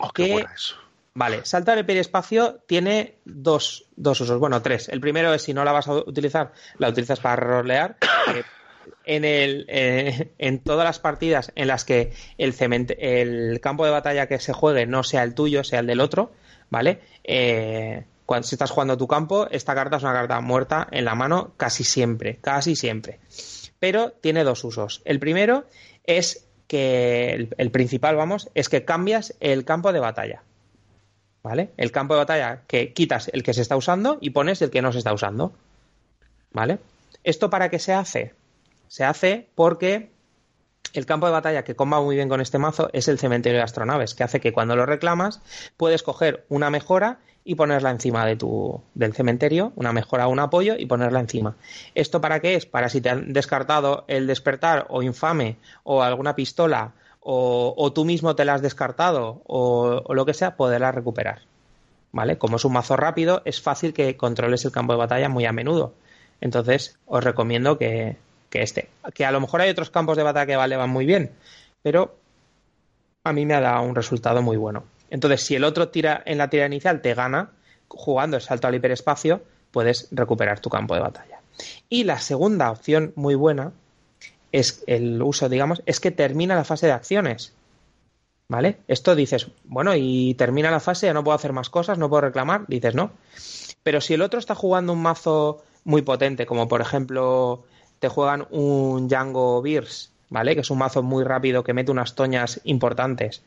Oh, qué buena eso. Vale, salto al hiperespacio tiene dos, dos usos, bueno, tres. El primero es si no la vas a utilizar, la utilizas para rolear. Eh, en, el, eh, en todas las partidas en las que el, el campo de batalla que se juegue no sea el tuyo, sea el del otro, ¿vale? Eh, cuando si estás jugando tu campo, esta carta es una carta muerta en la mano casi siempre, casi siempre. Pero tiene dos usos. El primero es que, el, el principal, vamos, es que cambias el campo de batalla. ¿Vale? El campo de batalla que quitas el que se está usando y pones el que no se está usando. ¿Vale? ¿Esto para qué se hace? Se hace porque el campo de batalla que comba muy bien con este mazo es el cementerio de astronaves, que hace que cuando lo reclamas puedes coger una mejora y ponerla encima de tu, del cementerio, una mejora o un apoyo y ponerla encima. ¿Esto para qué es? Para si te han descartado el despertar o infame o alguna pistola o, tú mismo te la has descartado o, o lo que sea, poderla recuperar. ¿Vale? Como es un mazo rápido, es fácil que controles el campo de batalla muy a menudo. Entonces, os recomiendo que, que este. Que a lo mejor hay otros campos de batalla que vale, van muy bien, pero a mí me ha dado un resultado muy bueno. Entonces, si el otro tira en la tira inicial te gana, jugando el salto al hiperespacio, puedes recuperar tu campo de batalla. Y la segunda opción muy buena es el uso, digamos, es que termina la fase de acciones. ¿Vale? Esto dices, bueno, y termina la fase, ya no puedo hacer más cosas, no puedo reclamar, dices no. Pero si el otro está jugando un mazo muy potente, como por ejemplo te juegan un Django Beers ¿vale? Que es un mazo muy rápido que mete unas toñas importantes.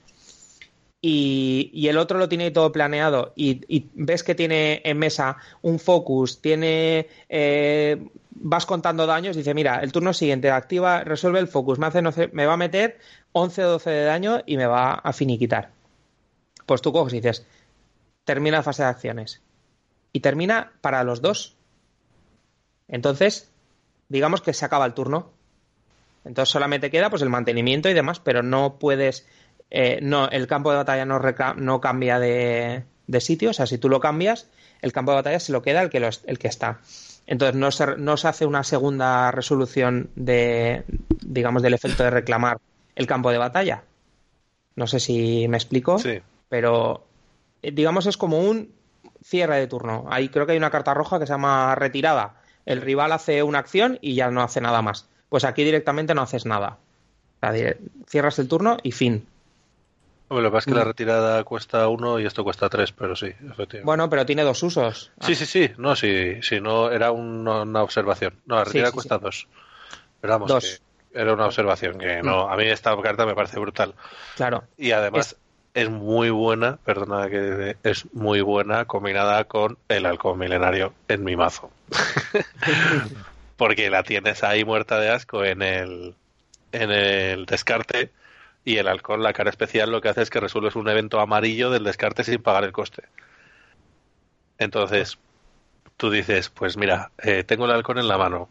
Y, el otro lo tiene todo planeado y, ves que tiene en mesa un focus, tiene eh, vas contando daños, dice, mira, el turno siguiente activa, resuelve el focus, me, hace, me va a meter 11 o 12 de daño y me va a finiquitar. Pues tú coges y dices, termina la fase de acciones. Y termina para los dos. Entonces, digamos que se acaba el turno. Entonces solamente queda pues el mantenimiento y demás, pero no puedes eh, no, el campo de batalla no, no cambia de, sitio, o sea, si tú lo cambias, el campo de batalla se lo queda el que, el que está. Entonces no se, no se hace una segunda resolución de, digamos, del efecto de reclamar el campo de batalla. No sé si me explico, pero eh, digamos es como un cierre de turno. Ahí creo que hay una carta roja que se llama retirada. El rival hace una acción y ya no hace nada más. Pues aquí directamente no haces nada. cierras el turno y fin lo que pasa es que la retirada cuesta uno y esto cuesta tres, pero sí, efectivamente. Bueno, pero tiene dos usos. Sí, sí, sí. No, sí, sí no, era una observación. No, la retirada cuesta dos. Pero vamos, dos. era una observación que no. A mí esta carta me parece brutal. Claro. Y además es, muy buena, perdona que es muy buena combinada con el halcón milenario en mi mazo. Porque la tienes ahí muerta de asco en el, en el descarte y el halcón, la cara especial, lo que hace es que resuelves un evento amarillo del descarte sin pagar el coste. Entonces, tú dices, pues mira, eh, tengo el halcón en la mano.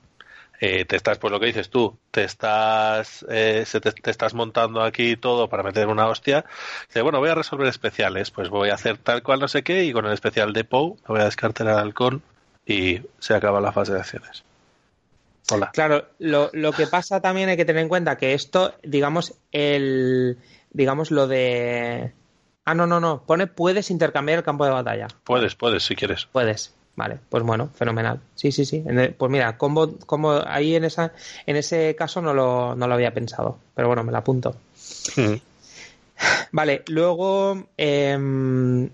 Eh, te estás, pues lo que dices tú, te estás, eh, te, estás montando aquí todo para meter una hostia. Dice, bueno, voy a resolver especiales, pues voy a hacer tal cual no sé qué y con el especial de Pou me voy a descartar el halcón y se acaba la fase de acciones. Claro, lo, lo, que pasa también hay que tener en cuenta que esto, digamos, el. Digamos, lo de. Ah, no, no, no. Pone puedes intercambiar el campo de batalla. Puedes, puedes, si quieres. Puedes. Vale, pues bueno, fenomenal. Sí, sí, sí. Pues mira, combo, combo ahí en esa, en ese caso no lo, no lo había pensado. Pero bueno, me la apunto. Hmm. Vale, luego eh,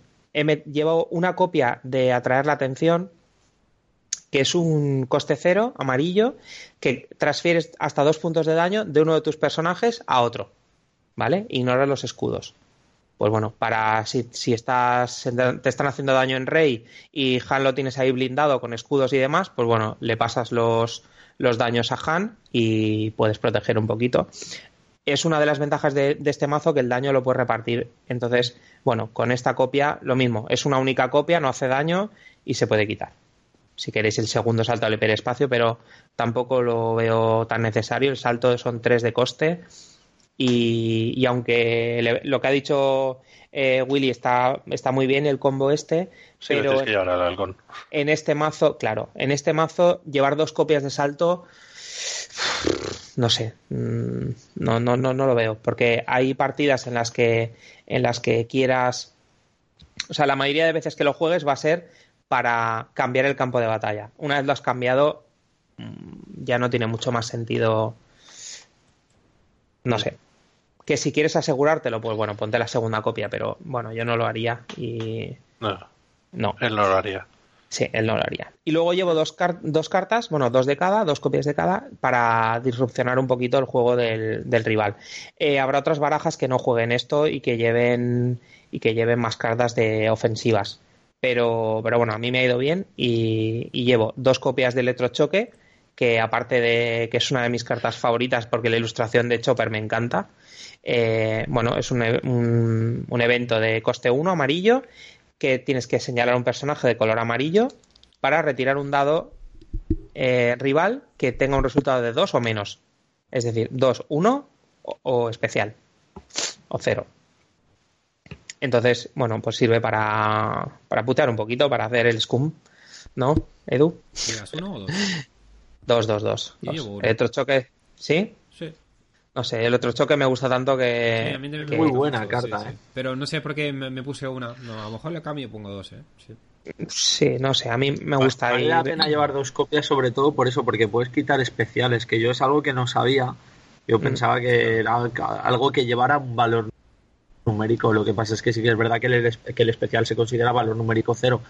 llevo una copia de atraer la atención que es un coste cero amarillo que transfieres hasta dos puntos de daño de uno de tus personajes a otro. ¿Vale? Ignora los escudos. Pues bueno, para si, si estás te están haciendo daño en Rey y Han lo tienes ahí blindado con escudos y demás, pues bueno, le pasas los, los daños a Han y puedes proteger un poquito. Es una de las ventajas de, este mazo que el daño lo puedes repartir. Entonces, bueno, con esta copia lo mismo. Es una única copia, no hace daño y se puede quitar si queréis el segundo salto al hiperespacio, pero tampoco lo veo tan necesario. El salto son tres de coste. Y, aunque lo que ha dicho eh, Willy está, está muy bien el combo este, pero en este mazo, claro, en este mazo llevar dos copias de salto, no sé, mm, no, no, no, no lo veo, porque hay partidas en las que en las que quieras, o sea, la mayoría de veces que lo juegues va a ser para cambiar el campo de batalla. Una vez lo has cambiado, mm, ya no tiene mucho más sentido. No sé. Que si quieres asegurártelo, pues bueno, ponte la segunda copia, pero bueno, yo no lo haría y. No. No. Él no lo haría. Sí, él no lo haría. Y luego llevo dos, dos cartas, bueno, dos de cada, dos copias de cada, para disrupcionar un poquito el juego del, del rival. Eh, habrá otras barajas que no jueguen esto y que lleven y que lleven más cartas de ofensivas. Pero, pero bueno, a mí me ha ido bien y, llevo dos copias de Electrochoque, que aparte de que es una de mis cartas favoritas porque la ilustración de Chopper me encanta, eh, bueno, es un, un, evento de coste 1 amarillo que tienes que señalar a un personaje de color amarillo para retirar un dado eh, rival que tenga un resultado de 2 o menos. Es decir, 2, 1 o especial. O 0. Entonces, bueno, pues sirve para, para putear un poquito, para hacer el scum, ¿no, Edu? uno o dos? Dos, dos, dos. El otro choque, ¿sí? No sé, el otro choque me gusta tanto que... a mí Muy buena carta, ¿eh? Pero no sé por qué me, puse una. No, a lo mejor le cambio y pongo dos, ¿eh? Sí. Sí, no sé, a mí me gusta. Vale la pena llevar dos copias, sobre todo por eso, porque puedes quitar especiales, que yo es algo que no sabía. Yo mm. pensaba que era algo que llevara un valor numérico. Lo que pasa es que sí que es verdad que el, que el especial se considera valor numérico cero.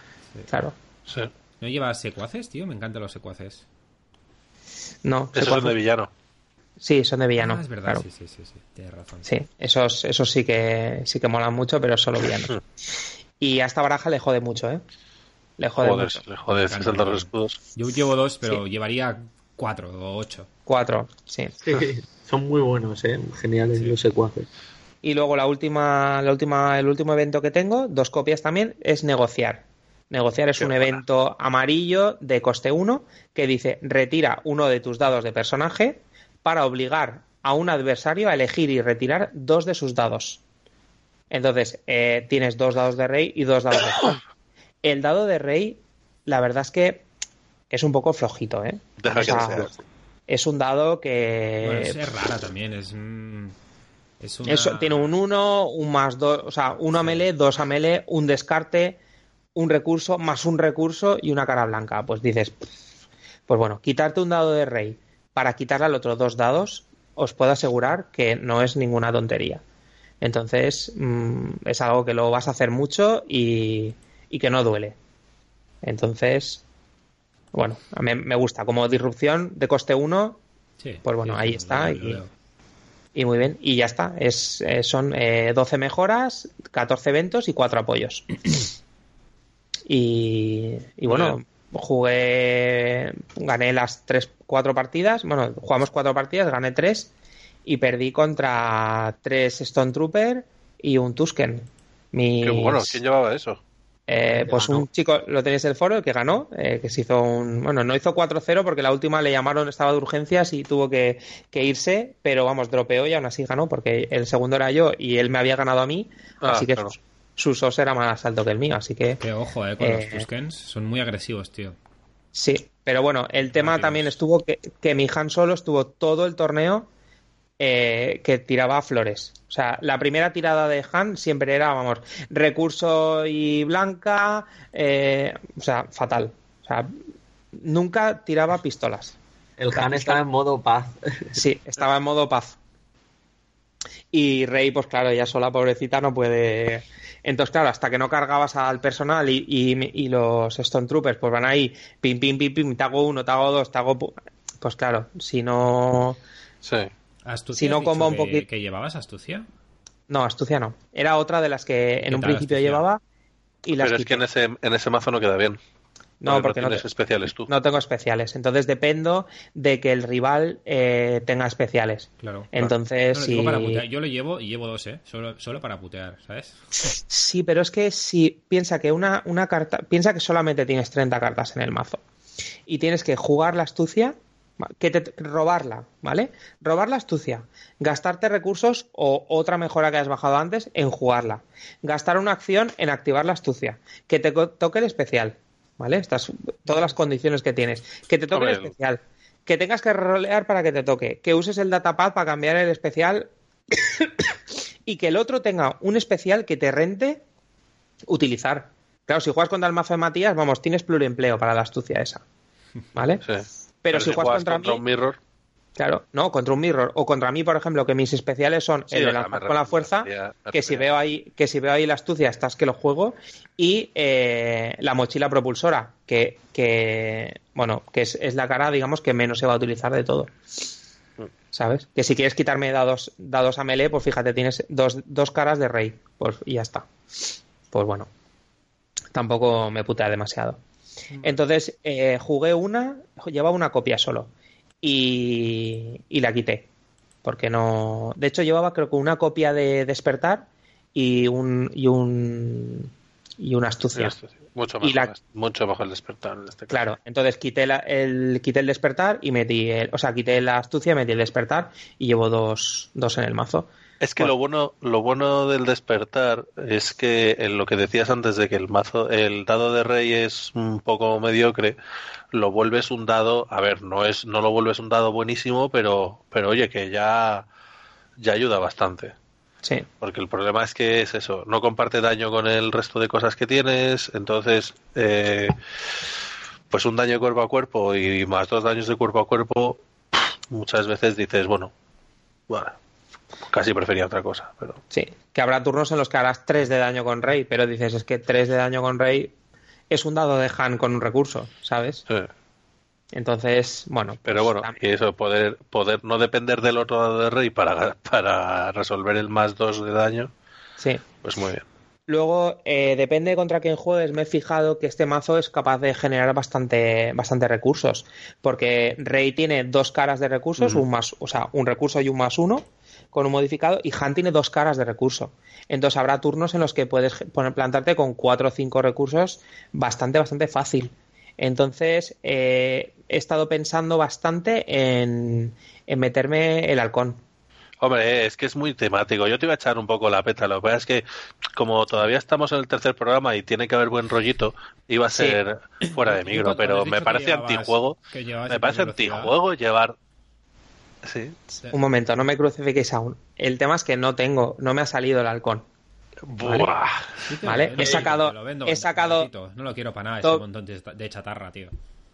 Claro. Sí. ¿No lleva secuaces, tío? Me encantan los secuaces. No, eso es de villano. Sí, son de villano. Ah, es verdad, claro. sí, sí, sí, sí, tienes razón. Sí, esos, esos sí que sí que molan mucho, pero solo villanos. Y a esta baraja le jode mucho, ¿eh? Le jode Joder, mucho. le Claro, 60 claro. los escudos. Yo llevo dos, pero llevaría cuatro o ocho. Cuatro, sí. Sí, son muy buenos, ¿eh? Geniales los secuaces. Y luego la última, la última, el último evento que tengo, dos copias también, es negociar. Negociar es Qué un buena. evento amarillo de coste 1 que dice retira uno de tus dados de personaje para obligar a un adversario a elegir y retirar dos de sus dados. Entonces, eh, tienes dos dados de rey y dos dados de Juan. El dado de rey, la verdad es que es un poco flojito, ¿eh? Deja O sea. Es un dado que... Bueno, es, rara también, es. mm, es una... Tiene un 1, un más 2, o sea, uno a melee, dos a melee, un descarte, un recurso, más un recurso y una cara blanca. Pues dices, pues bueno, quitarte un dado de rey para quitarle al otro dos dados, os puedo asegurar que no es ninguna tontería. Entonces, mm, es algo que lo vas a hacer mucho y, y que no duele. Entonces, bueno, a mí me gusta. Como disrupción de coste 1, Sí, pues bueno, sí, ahí sí, está, lo y- lo y muy bien, y ya está. Es, eh, son eh, 12 mejoras, 14 eventos y 4 apoyos. y, y bueno. Jugué, gané las 3, 4 partidas. Bueno, jugamos 4 partidas, gané 3 y perdí contra 3 Stone Trooper y un Tusken. Mis- Qué bueno, ¿quién llevaba eso? eh, pues ganó. un chico, lo tenéis el foro, el que ganó, eh, que se hizo un. Bueno, no hizo 4-0 porque la última le llamaron, estaba de urgencias y tuvo que, que irse, pero vamos, dropeó y aún así ganó porque el segundo era yo y él me había ganado a mí, Ah, así que claro. Su, SOS era más alto que el mío, así que Que ojo, eh, con Eh, los Tuskens. Son muy agresivos, tío. sí. Pero bueno, el tema Rápidos. también estuvo que, que mi Han solo estuvo todo el torneo eh, que tiraba flores. O sea, la primera tirada de Han siempre era, vamos, recurso y blanca, eh, o sea, fatal. O sea, nunca tiraba pistolas. El Han está en modo paz. Sí, estaba en modo paz. Y Rey, pues claro, ella sola, pobrecita, no puede. Entonces, claro, hasta que no cargabas al personal y, y- y los Stone Troopers, pues van ahí, pim, pim, pim, pim, te hago uno, te hago dos, te hago. pu- Pues claro, si no. Sí. ¿Astucia Si no comba un que- poquito- ¿Que llevabas astucia? No, astucia no. Era otra de las que en ¿Qué un principio astucia? llevaba y las Pero es que en ese, en ese mazo no queda bien. No, porque no, tienes te- especiales tú. no tengo especiales. Entonces dependo de que el rival eh, tenga especiales. Claro. Entonces, No, lo si... digo para putear. Yo lo llevo y llevo dos, ¿eh? Solo, solo para putear, ¿sabes? Sí, pero es que si piensa que una, una carta, piensa que solamente tienes 30 cartas en el mazo y tienes que jugar la astucia, que te, robarla, ¿vale? Robar la astucia, gastarte recursos o otra mejora que has bajado antes en jugarla, gastar una acción en activar la astucia, que te toque el especial, ¿vale? Estas todas las condiciones que tienes, que te toque el especial, que tengas que rolear para que te toque, que uses el datapad para cambiar el especial y que el otro tenga un especial que te rente utilizar. Claro, si juegas contra el mazo de Matías, vamos, tienes pluriempleo para la astucia esa. ¿Vale? Sí. Pero, si juegas contra, mí, un mirror, claro, no, contra un mirror o contra mí, por ejemplo, que mis especiales son Sí, el de lanzar con la fuerza, que si veo ahí, que si veo ahí la astucia, estás que lo juego, y eh, la mochila propulsora, que, que bueno, que es, es la cara, digamos, que menos se va a utilizar de todo. ¿Sabes? Que si quieres quitarme dados, dados a melee, pues fíjate, tienes dos, dos caras de rey. Pues y ya está. Pues bueno. Tampoco me putea demasiado. Entonces, eh, jugué una, llevaba una copia solo. Y, y la quité. Porque no. De hecho, llevaba creo que una copia de despertar y un. y un. y una astucia. Mucho mejor, la- mucho mejor el despertar en este caso. Claro, entonces quité la- el, quité el despertar y metí el, o sea, quité la astucia, metí el despertar y llevo dos, dos en el mazo. Es que Bueno. lo bueno, lo bueno del despertar es que en lo que decías antes de que el mazo, el dado de rey es un poco mediocre, lo vuelves un dado, a ver, no es, no lo vuelves un dado buenísimo, pero, pero oye, que ya, ya ayuda bastante. Sí, Porque el problema es que es eso, no comparte daño con el resto de cosas que tienes, entonces, eh, pues un daño cuerpo a cuerpo y más dos daños de cuerpo a cuerpo, muchas veces dices, bueno, bueno, casi prefería otra cosa, pero sí. Que habrá turnos en los que harás 3 de daño con rey, pero dices, es que 3 de daño con rey es un dado de Han con un recurso, ¿sabes? sí. Entonces, bueno. Pero pues bueno, también- y eso, poder, poder no depender del otro lado de rey para, para resolver el más 2 de daño, sí. pues muy bien. Luego, eh, depende contra quién juegues, me he fijado que este mazo es capaz de generar bastante, bastante recursos. Porque Rey tiene dos caras de recursos, un más, o sea, un recurso y un más uno, con un modificado, y Han tiene dos caras de recurso. Entonces habrá turnos en los que puedes poner, plantarte con cuatro o cinco recursos bastante, bastante fácil. Entonces, eh, he estado pensando bastante en, en meterme el halcón. Hombre, es que es muy temático. Yo te iba a echar un poco la peta. Lo que pasa es que, como todavía estamos en el tercer programa y tiene que haber buen rollito, iba a Sí. ser fuera de micro. ¿Cuánto has Pero me parece llevabas- antijuego. Me parece antijuego llevar. Sí. Sí. Un momento, no me crucifiquéis aún. El tema es que no tengo, no me ha salido el halcón. Buah. Sí, Vale, he sacado- te lo vendo, he sacado-. No lo quiero para nada, ese montón de, de chatarra, tío.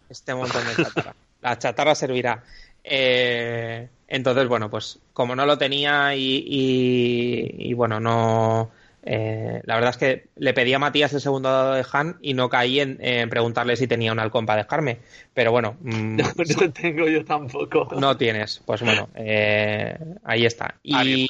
Este montón de chatarra. La chatarra servirá. Eh, entonces, bueno, pues como no lo tenía y, y- y, bueno, no... eh, la verdad es que le pedí a Matías el segundo dado de Han y no caí en, en preguntarle si tenía un halcón para dejarme. Pero bueno, mm, No, no tengo yo tampoco. no tienes. Pues bueno, eh, ahí está. Y Alguien.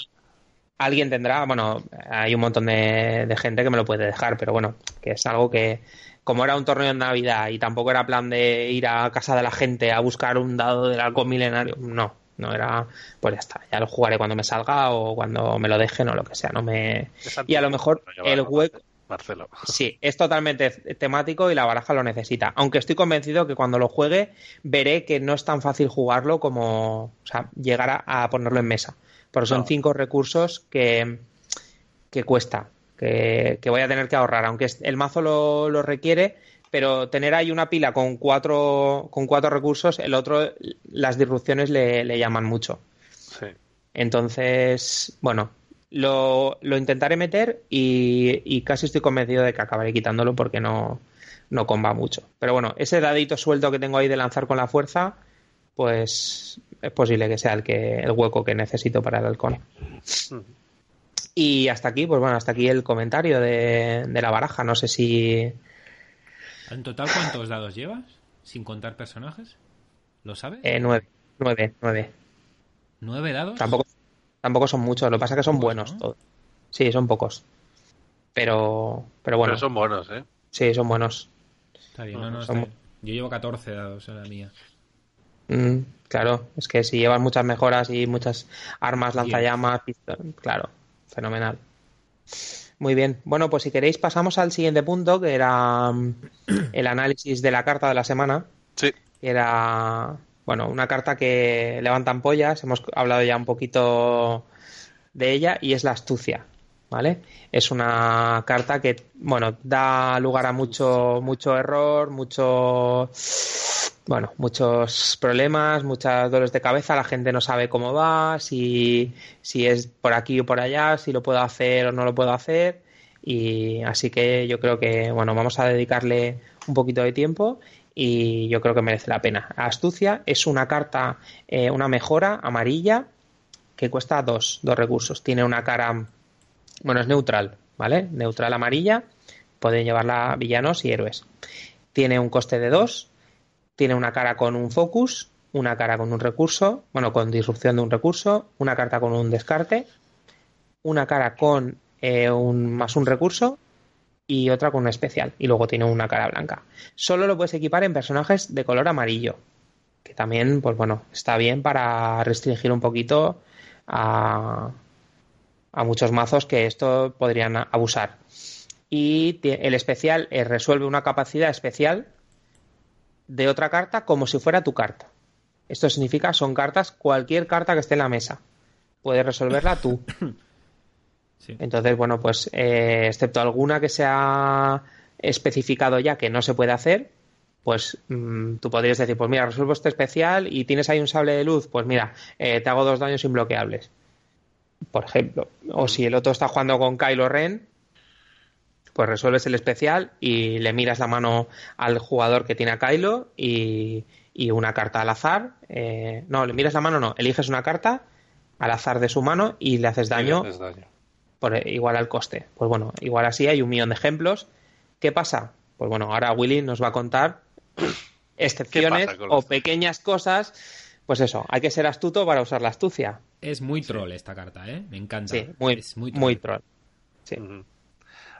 alguien tendrá, bueno, hay un montón de, de gente que me lo puede dejar, pero bueno, que es algo que, como era un torneo en Navidad y tampoco era plan de ir a casa de la gente a buscar un dado del halcón milenario, no, no era, pues ya está, ya lo jugaré cuando me salga o cuando me lo dejen o lo que sea, no me... Y a lo mejor el hueco, Marcelo. Sí, es totalmente temático y la baraja lo necesita. Aunque estoy convencido que cuando lo juegue veré que no es tan fácil jugarlo como, o sea, llegar a, a ponerlo en mesa. Porque son No. cinco recursos que, que cuesta, que, que voy a tener que ahorrar. Aunque el mazo lo, lo requiere, pero tener ahí una pila con cuatro, con cuatro recursos, el otro, las disrupciones le, le llaman mucho. Sí. Entonces, bueno, lo, lo intentaré meter y, y casi estoy convencido de que acabaré quitándolo porque no, no comba mucho. Pero bueno, ese dadito suelto que tengo ahí de lanzar con la fuerza, pues es posible que sea el, que, el hueco que necesito para el halcón. Y hasta aquí, pues bueno, hasta aquí el comentario de, de la baraja. No sé si. ¿En total cuántos dados llevas? Sin contar personajes. ¿Lo sabes? Eh, nueve, nueve, nueve. ¿Nueve dados? Tampoco, tampoco son muchos, lo que pasa es que son buenos ¿no? todos. Sí, son pocos. Pero, pero bueno, Pero son buenos, ¿eh? sí, son buenos. Está bien, no, no, Son- está bien. Yo llevo 14 dados en la mía. Mm, claro, es que si llevas muchas mejoras y muchas armas, lanzallamas, claro, fenomenal. Muy bien, bueno, pues si queréis pasamos al siguiente punto, que era mm, el análisis de la carta de la semana, Sí. que era, bueno, una carta que levanta ampollas, hemos hablado ya un poquito de ella, y es la astucia, ¿vale? Es una carta que, bueno, da lugar a mucho, mucho error, mucho bueno, muchos problemas, muchas dolores de cabeza, la gente no sabe cómo va, si, si es por aquí o por allá, si lo puedo hacer o no lo puedo hacer. Y así que yo creo que, bueno, vamos a dedicarle un poquito de tiempo y yo creo que merece la pena. Astucia es una carta, eh, una mejora amarilla que cuesta dos, dos recursos. Tiene una cara, bueno, es neutral, ¿vale? Neutral amarilla, pueden llevarla villanos y héroes. Tiene un coste de dos tiene una cara con un focus, una cara con un recurso, bueno, con disrupción de un recurso, una carta con un descarte, una cara con eh, un más un recurso y otra con un especial. Y luego tiene una cara blanca. Solo lo puedes equipar en personajes de color amarillo. Que también, pues bueno, está bien para restringir un poquito a, a muchos mazos que esto podrían abusar. Y el especial eh, resuelve una capacidad especial de otra carta como si fuera tu carta. Esto significa, son cartas, cualquier carta que esté en la mesa. Puedes resolverla tú. Sí. Entonces, bueno, pues eh, excepto alguna que se ha especificado ya que no se puede hacer, pues mm, tú podrías decir, pues mira, resuelvo este especial y tienes ahí un sable de luz, pues mira, eh, te hago dos daños imbloqueables. Por ejemplo. O si el otro está jugando con Kylo Ren, pues resuelves el especial y le miras la mano al jugador que tiene a Kylo y, y una carta al azar. eh, no, le miras la mano, no, eliges una carta al azar de su mano y le haces daño le haces daño. por eh, igual al coste. Pues bueno, igual así hay un millón de ejemplos. ¿Qué pasa? Pues bueno, ahora Willy nos va a contar excepciones o pequeñas cosas, pues eso, hay que ser astuto para usar la astucia. Es muy troll esta carta, ¿eh? Me encanta. Sí, muy, Es muy muy, troll. Sí.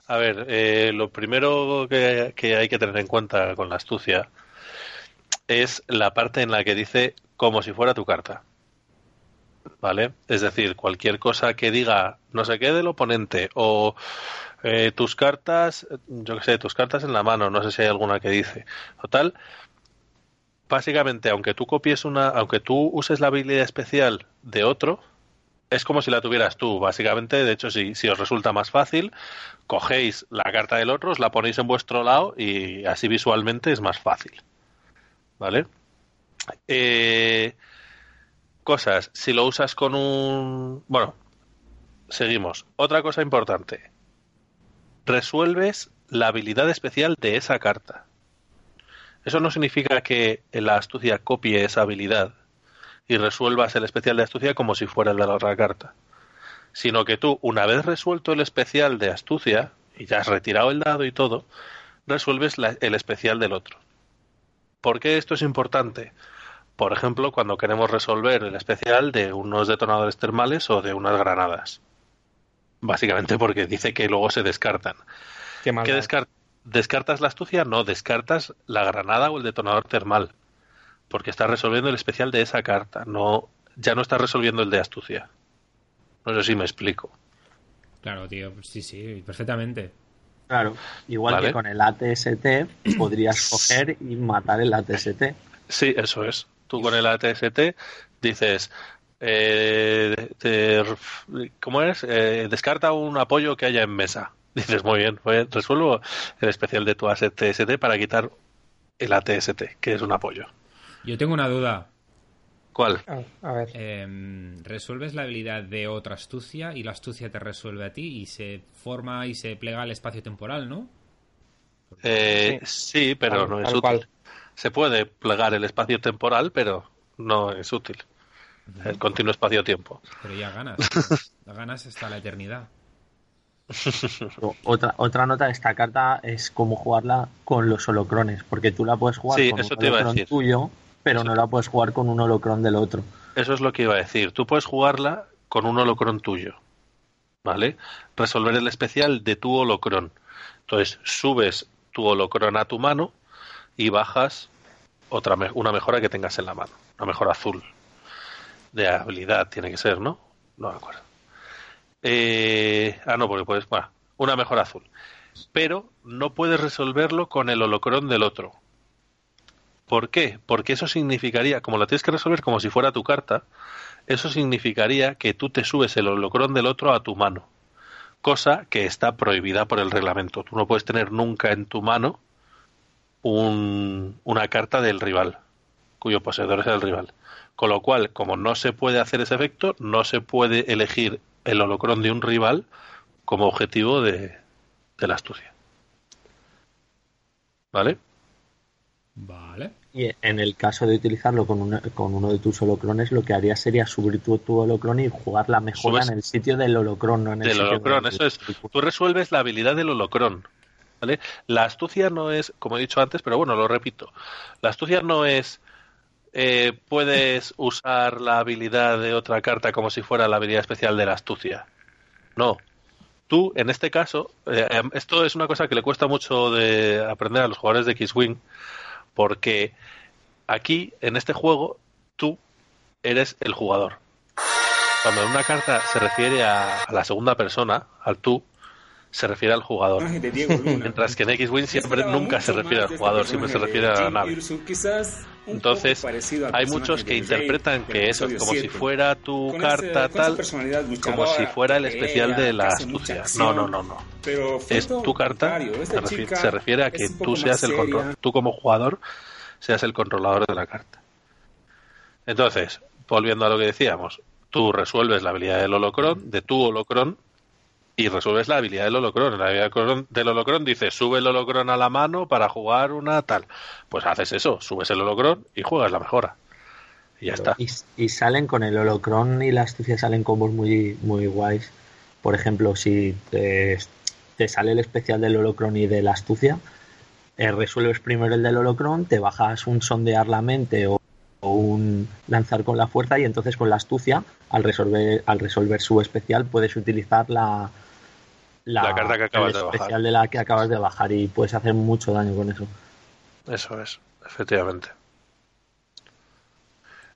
A ver, eh, lo primero que, que hay que tener en cuenta con la astucia es la parte en la que dice como si fuera tu carta. ¿Vale? Es decir, cualquier cosa que diga no sé qué del oponente o eh, tus cartas, yo qué sé, tus cartas en la mano, no sé si hay alguna que dice. Total, básicamente, aunque tú copies una, aunque tú uses la habilidad especial de otro, es como si la tuvieras tú, básicamente. De hecho, si, si os resulta más fácil, cogéis la carta del otro, os la ponéis en vuestro lado y así visualmente es más fácil. ¿Vale? Eh, cosas, si lo usas con un... Bueno, seguimos. Otra cosa importante. Resuelves la habilidad especial de esa carta. Eso no significa que la astucia copie esa habilidad y resuelvas el especial de astucia como si fuera el de la otra carta. Sino que tú, una vez resuelto el especial de astucia, y ya has retirado el dado y todo, resuelves la- el especial del otro. ¿Por qué esto es importante? Por ejemplo, cuando queremos resolver el especial de unos detonadores termales o de unas granadas. Básicamente porque dice que luego se descartan. Qué mal. ¿Qué descar- ¿Descartas la astucia? No, descartas la granada o el detonador termal. Porque estás resolviendo el especial de esa carta. No, ya no estás resolviendo el de astucia. No sé si me explico. Claro, tío. Sí, sí, perfectamente. Claro, igual Vale. que con el ATST podrías coger y matar el ATST. Sí, eso es. Tú con el ATST dices, eh, te- ¿cómo es? Eh, descarta un apoyo que haya en mesa. Dices, muy bien, pues resuelvo el especial de tu ATST para quitar el ATST, que es un apoyo. Yo tengo una duda. ¿Cuál? A, a ver. Em, resuelves la habilidad de otra astucia y la astucia te resuelve a ti y se forma y se plega al espacio temporal, ¿no? Eh, sí, pero no es útil. cual. Se puede plegar el espacio temporal, pero no es útil. El continuo espacio-tiempo. Pero ya ganas. Ganas hasta la eternidad. Otra, otra nota de esta carta es cómo jugarla con los holocrones, porque tú la puedes jugar Sí, con eso un te iba a holocron decir. tuyo, pero Eso no la puedes jugar con un holocron del otro. Eso es lo que iba a decir. Tú puedes jugarla con un holocron tuyo. ¿Vale? Resolver el especial de tu holocron. Entonces, subes tu holocron a tu mano y bajas otra una mejora que tengas en la mano. Una mejora azul. De habilidad tiene que ser, ¿no? No me acuerdo. Eh, ah, no, porque puedes. Una mejora azul. Pero no puedes resolverlo con el holocron del otro. ¿Por qué? Porque eso significaría, como la tienes que resolver como si fuera tu carta, eso significaría que tú te subes el holocron del otro a tu mano. Cosa que está prohibida por el reglamento. Tú no puedes tener nunca en tu mano un- una carta del rival, cuyo poseedor es el rival. Con lo cual, como no se puede hacer ese efecto, no se puede elegir el holocron de un rival como objetivo de, de la astucia. ¿Vale? Vale. Y en el caso de utilizarlo con, una- con uno de tus holocrones, lo que harías sería subir tu, tu holocron y jugar la mejora Subes- en el sitio del holocron, no en el del sitio holocron, del- eso es. Tú resuelves la habilidad del holocron. ¿vale? La astucia no es, como he dicho antes, pero bueno, lo repito. La astucia no es eh, puedes usar la habilidad de otra carta como si fuera la habilidad especial de la astucia. No. Tú, en este caso, eh, em, esto es una cosa que le cuesta mucho de aprender a los jugadores de X-Wing, porque aquí, en este juego, tú eres el jugador. Cuando una carta se refiere a, a la segunda persona, al tú, se refiere al jugador. Mientras que en X-Wing siempre nunca se refiere al de jugador, este siempre se refiere a la nave. Entonces, hay muchos que interpretan que eso es como si 7. fuera tu carta tal, como si fuera el especial de la astucia. No, no, no, no. Es tu carta, se refi- chica se refiere a que tú seas el control, tú como jugador seas el controlador de la carta. Entonces, volviendo a lo que decíamos, tú resuelves la habilidad del holocron, de tu holocron, y resuelves la habilidad del holocron. La habilidad del holocron- dice, sube el holocron a la mano para jugar una tal. Pues haces eso, subes el holocron y juegas la mejora. Y ya está. Y, y salen con el holocron y la astucia salen combos muy, muy guays. Por ejemplo, si te, te sale el especial del holocron y de la astucia, eh, resuelves primero el del holocron, te bajas un sondear la mente o, o un lanzar con la fuerza y entonces con la astucia, al resolver, al resolver su especial, puedes utilizar la, La carta que acabas el de bajar. especial de la que acabas de bajar y puedes hacer mucho daño con eso. Eso es, efectivamente.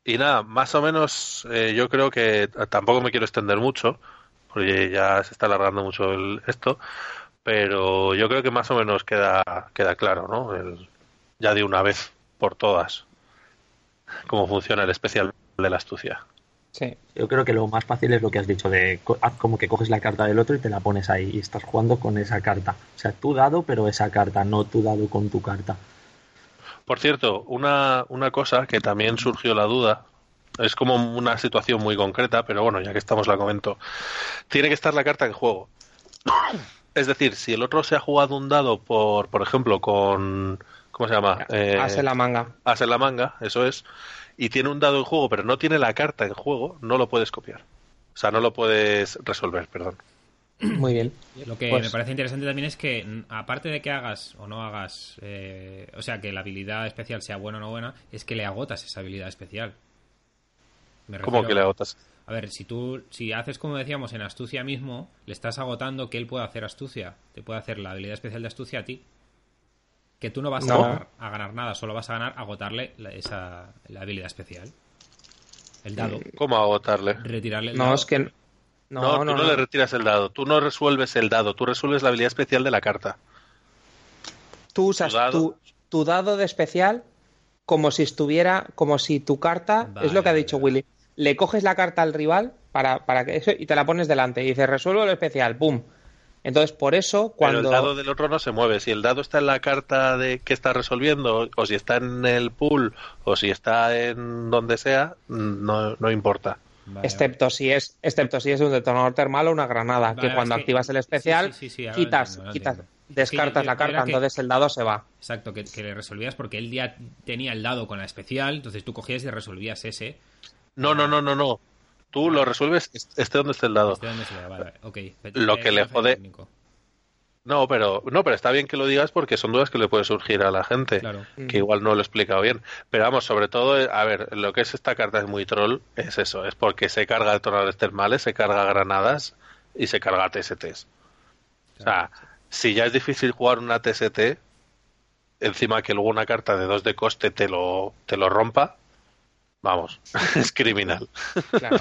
Y nada, más o menos eh, yo creo que tampoco me quiero extender mucho, porque ya se está alargando mucho el- esto, pero yo creo que más o menos queda, queda claro, ¿no? El- ya de una vez por todas cómo funciona el especial de la astucia. Sí. Yo creo que lo más fácil es lo que has dicho, de co- haz como que coges la carta del otro y te la pones ahí y estás jugando con esa carta. O sea, tú dado, pero esa carta, no tú dado con tu carta. Por cierto, una, una cosa que también surgió la duda, es como una situación muy concreta, pero bueno, ya que estamos la comento. Tiene que estar la carta en juego. Es decir, si el otro se ha jugado un dado por, por ejemplo, con... ¿Cómo se llama? Eh, Haz en la manga. as en la manga, eso es, y tiene un dado en juego, pero no tiene la carta en juego, no lo puedes copiar. O sea, no lo puedes resolver, perdón. Muy bien. Lo que Pues- me parece interesante también es que, aparte de que hagas o no hagas, eh, o sea, que la habilidad especial sea buena o no buena, es que le agotas esa habilidad especial. Me ¿Cómo que le agotas? A ver, si tú, si haces como decíamos en astucia mismo, le estás agotando que él pueda hacer astucia. Te puede hacer la habilidad especial de astucia a ti. Que tú no vas No. a, ganar, a ganar nada, solo vas a ganar agotarle la, esa, la habilidad especial. El dado. ¿Cómo agotarle? Retirarle el No, dado. es que. No, No, tú no, le retiras el dado, tú no resuelves el dado, tú resuelves la habilidad especial de la carta. Tú usas tu dado. tu, tu dado de especial como si estuviera, como si tu carta, Vale, es lo que ha dicho vale. Willy, le coges la carta al rival para, para que eso y te la pones delante y dices resuelvo el especial, ¡pum! Entonces por eso cuando Pero el dado del otro no se mueve. Si el dado está en la carta de que está resolviendo, o si está en el pool, o si está en donde sea, no, no importa. Vale, excepto si es excepto si es un detonador termal o una granada, Vale, que cuando es que- activas el especial sí, sí, sí, ahora quitas, entiendo, quitas descartas la carta, que- entonces el dado se va. Exacto, que, que le resolvías porque él ya tenía el dado con la especial, entonces tú cogías y resolvías ese. No, no, no, no, no. Tú lo resuelves esté donde esté el dado. Este donde se le- vale. Lo que le jode- técnico. No, pero no, pero está bien que lo digas porque son dudas que le puede surgir a la gente. Claro. Que igual no lo he explicado bien. Pero vamos, sobre todo, eh, a ver, lo que es esta carta es muy troll, es eso, es porque se carga detonadores termales, se carga granadas y se carga TSTs. O sea, si ya es difícil jugar una TST, encima que luego una carta de dos de coste te lo, te lo rompa, vamos, es criminal. Claro.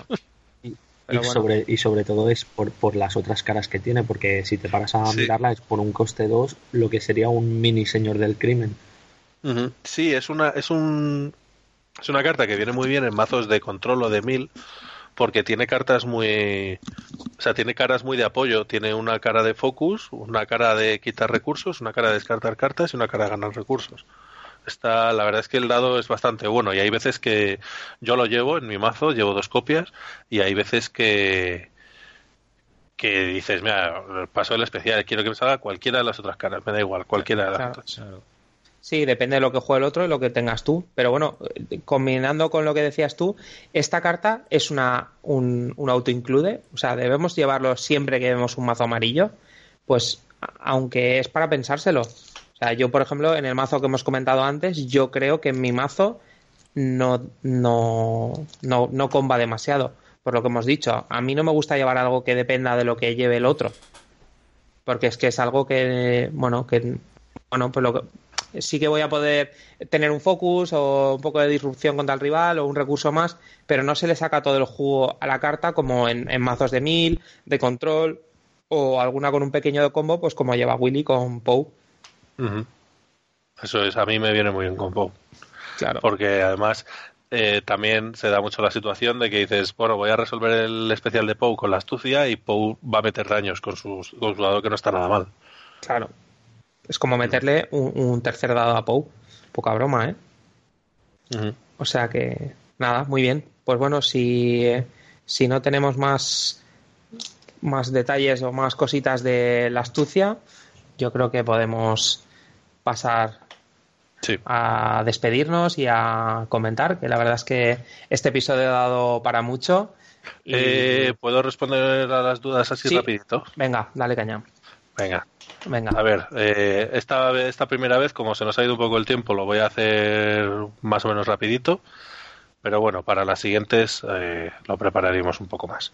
Y, Pero y bueno. sobre, y sobre todo es por, por las otras caras que tiene, porque si te paras a Sí. mirarla es por un coste 2 lo que sería un mini señor del crimen. Sí, es una, es un, es una carta que viene muy bien en mazos de control o de mil, porque tiene cartas muy, o sea, tiene caras muy de apoyo. Tiene una cara de focus, una cara de quitar recursos, una cara de descartar cartas y una cara de ganar recursos. Está, la verdad es que el dado es bastante bueno y hay veces que yo lo llevo en mi mazo, llevo dos copias y hay veces que que dices, mira, paso el especial, quiero que me salga cualquiera de las otras caras, me da igual, cualquiera de las Claro. otras. Claro. Sí, depende de lo que juegue el otro y lo que tengas tú. Pero bueno, eh, combinando con lo que decías tú, esta carta es una, un, un auto-include. O sea, debemos llevarlo siempre que vemos un mazo amarillo. Pues, aunque es para pensárselo. O sea, yo, por ejemplo, en el mazo que hemos comentado antes, yo creo que en mi mazo no, no, no, no comba demasiado. Por lo que hemos dicho, a mí no me gusta llevar algo que dependa de lo que lleve el otro. Porque es que es algo que, bueno, que, bueno, pues lo que, sí que voy a poder tener un focus o un poco de disrupción contra el rival o un recurso más, pero no se le saca todo el jugo a la carta como en, en mazos de mil, de control o alguna con un pequeño combo, pues como lleva Willy con Poe. Eso es, a mí me viene muy bien con Poe. Claro. Porque además eh, también se da mucho la situación de que dices, bueno, voy a resolver el especial de Poe con la astucia y Poe va a meter daños con, sus, con su dado que no está nada mal. Claro. Es como meterle un, un tercer dado a Poe. Poca broma, ¿eh? O sea que, nada, muy bien. Pues bueno, si, eh, si no tenemos más, más detalles o más cositas de la astucia, yo creo que podemos pasar Sí. a despedirnos y a comentar, que la verdad es que este episodio ha dado para mucho. Y- Eh, ¿Puedo responder a las dudas así Sí. rapidito? Venga, dale caña. Venga, Venga. a ver, eh, esta, vez- esta primera vez, como se nos ha ido un poco el tiempo, lo voy a hacer más o menos rapidito. Pero bueno, para las siguientes eh, lo prepararemos un poco más.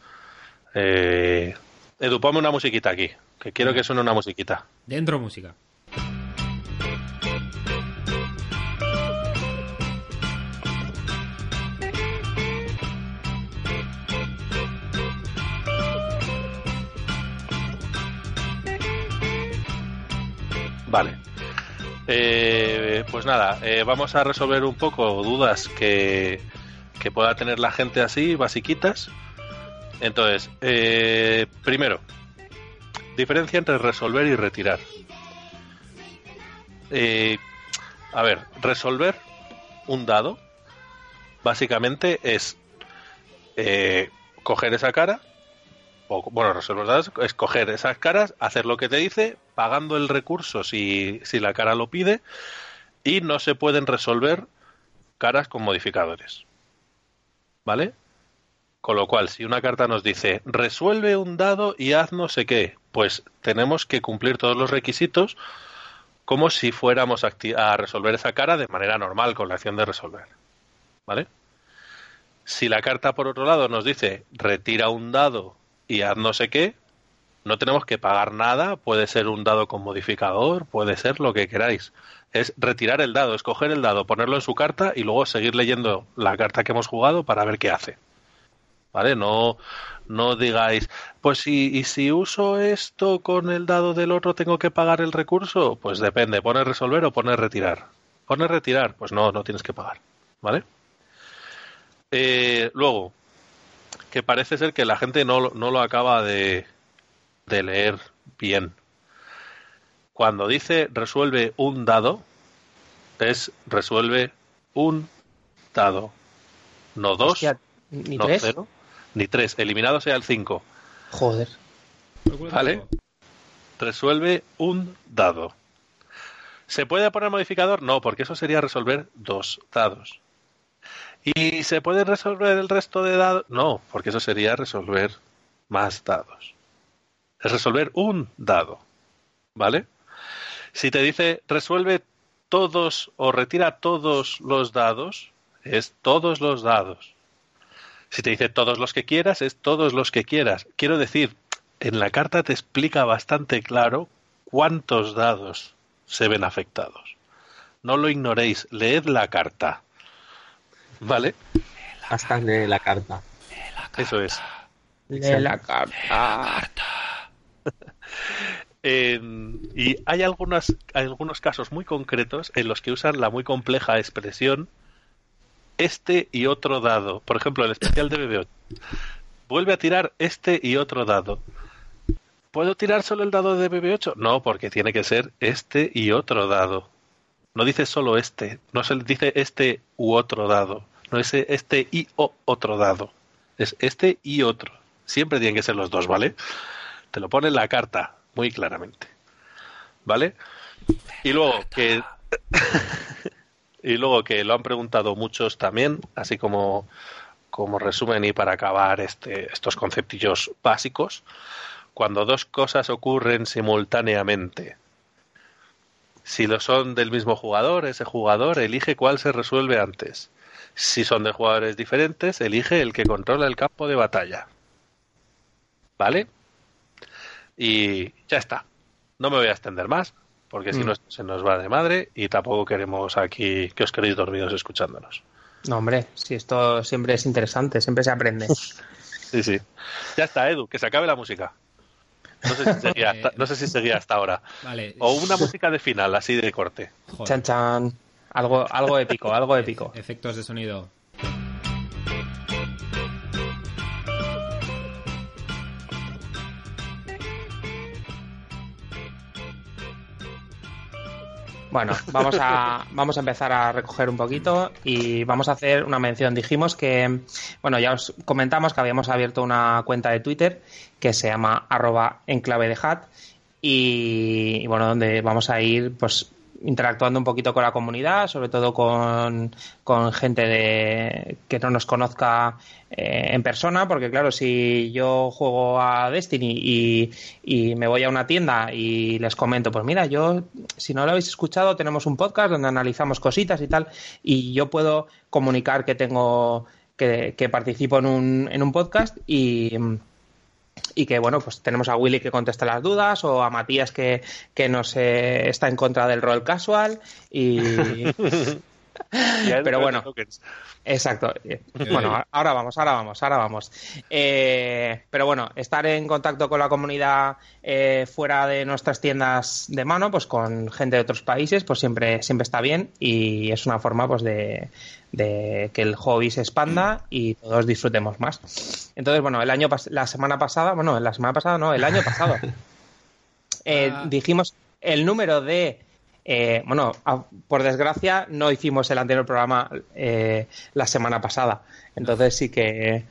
Eh, Edu, ponme una musiquita aquí, que quiero que suene una musiquita. Dentro música. Vale. Eh, pues nada, eh, vamos a resolver un poco dudas que, que pueda tener la gente así, basiquitas. Entonces, eh, primero, diferencia entre resolver y retirar. Eh, a ver, resolver un dado básicamente es coger esa cara, o bueno, resolver dados, es coger esas caras, hacer lo que te dice, pagando el recurso si, si la cara lo pide, y no se pueden resolver caras con modificadores. ¿Vale? Con lo cual, si una carta nos dice resuelve un dado y haz no sé qué, pues tenemos que cumplir todos los requisitos como si fuéramos a resolver esa cara de manera normal con la acción de resolver. ¿Vale? Si la carta, por otro lado, nos dice retira un dado y haz no sé qué, no tenemos que pagar nada, puede ser un dado con modificador, puede ser lo que queráis. Es retirar el dado, escoger el dado, ponerlo en su carta y luego seguir leyendo la carta que hemos jugado para ver qué hace. ¿Vale? No, no digáis, pues si, y si uso esto con el dado del otro, ¿tengo que pagar el recurso? Pues depende, poner resolver o poner retirar. Poner retirar, pues no, no tienes que pagar. ¿Vale? Eh, luego, que parece ser que la gente no, no lo acaba de, de leer bien. Cuando dice resuelve un dado, es resuelve un dado. No dos, Hostia, ¿Ni no tres? cero, ni tres. Eliminado sea el cinco. Joder. Vale. Resuelve un dado. ¿Se puede poner modificador? No, porque eso sería resolver dos dados. ¿Y se puede resolver el resto de dados? No, porque eso sería resolver más dados. Es resolver un dado. ¿Vale? Si te dice resuelve todos o retira todos los dados, es todos los dados. Si te dice todos los que quieras, es todos los que quieras. Quiero decir, en la carta te explica bastante claro cuántos dados se ven afectados. No lo ignoréis, leed la carta. ¿Vale? Hashtag de la carta. Eso es. Lee la carta. En- y hay algunas, algunos casos muy concretos en los que usan la muy compleja expresión este y otro dado. Por ejemplo, el especial de BB8. Vuelve a tirar este y otro dado. ¿Puedo tirar solo el dado de BB8? No, porque tiene que ser este y otro dado. No dice solo este, no se dice este u otro dado. No es este y o otro dado. Es este y otro. Siempre tienen que ser los dos, ¿vale? Te lo pone en la carta, muy claramente. ¿Vale? Y luego que. y luego que lo han preguntado muchos también, así como, como resumen y para acabar este, estos conceptillos básicos. Cuando dos cosas ocurren simultáneamente, si lo son del mismo jugador, ese jugador elige cuál se resuelve antes. Si son de jugadores diferentes, elige el que controla el campo de batalla. ¿Vale? Y ya está. No me voy a extender más, porque si Mm. no se nos va de madre y tampoco queremos aquí que os quedéis dormidos escuchándonos. No, hombre, si esto siempre es interesante, siempre se aprende. Sí, sí. Ya está, Edu, que se acabe la música. No sé si seguía hasta, no sé si seguía hasta ahora. Vale. O una música de final, así de corte. Joder. Chan chan. Algo, algo épico, algo épico. Efectos de sonido. Bueno, vamos a, vamos a empezar a recoger un poquito y vamos a hacer una mención. Dijimos que, bueno, ya os comentamos que habíamos abierto una cuenta de Twitter que se llama arroba enclave de hat y, y, bueno, donde vamos a ir pues interactuando un poquito con la comunidad, sobre todo con, con gente de, que no nos conozca eh, en persona, porque claro, si yo juego a Destiny y, y, me voy a una tienda y les comento, pues mira, yo, si no lo habéis escuchado, tenemos un podcast donde analizamos cositas y tal, y yo puedo comunicar que tengo, que, que participo en un, en un podcast y y que bueno pues tenemos a Willy que contesta las dudas o a Matías que, que nos eh, está en contra del rol casual y pero bueno exacto bueno ahora vamos ahora vamos ahora vamos eh, pero bueno estar en contacto con la comunidad eh, fuera de nuestras tiendas de mano pues con gente de otros países pues siempre siempre está bien y es una forma pues de de que el hobby se expanda y todos disfrutemos más. Entonces, bueno, el año la semana pasada, bueno, la semana pasada no, el año pasado, eh, ah. dijimos el número de, eh, bueno, por desgracia no hicimos el anterior programa eh, la semana pasada, entonces sí que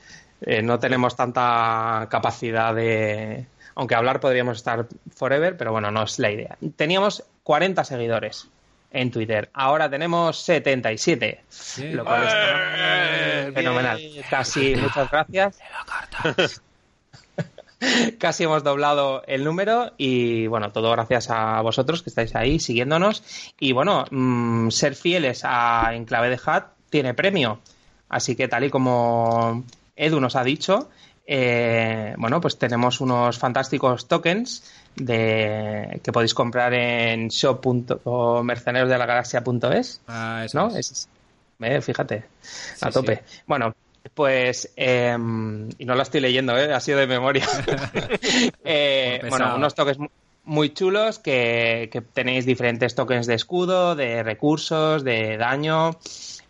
no tenemos tanta capacidad de, aunque hablar podríamos estar forever, pero bueno, no es la idea. Teníamos 40 seguidores en Twitter. Ahora tenemos 77, lo cual es fenomenal. Casi, muchas gracias. Casi hemos doblado el número y bueno, todo gracias a vosotros que estáis ahí siguiéndonos. Y bueno, mm, ser fieles a Enclave de Hat tiene premio. Así que tal y como Edu nos ha dicho, eh, bueno, pues tenemos unos fantásticos tokens de que podéis comprar en shop. o mercenariosdelagalaxia.es. Ah, eso ¿no? Es. fíjate, a tope. Bueno, pues, em, y no lo estoy leyendo, ¿eh? ha sido de memoria. eh, bueno, unos tokens muy chulos que, que, tenéis diferentes tokens de escudo, de recursos, de daño.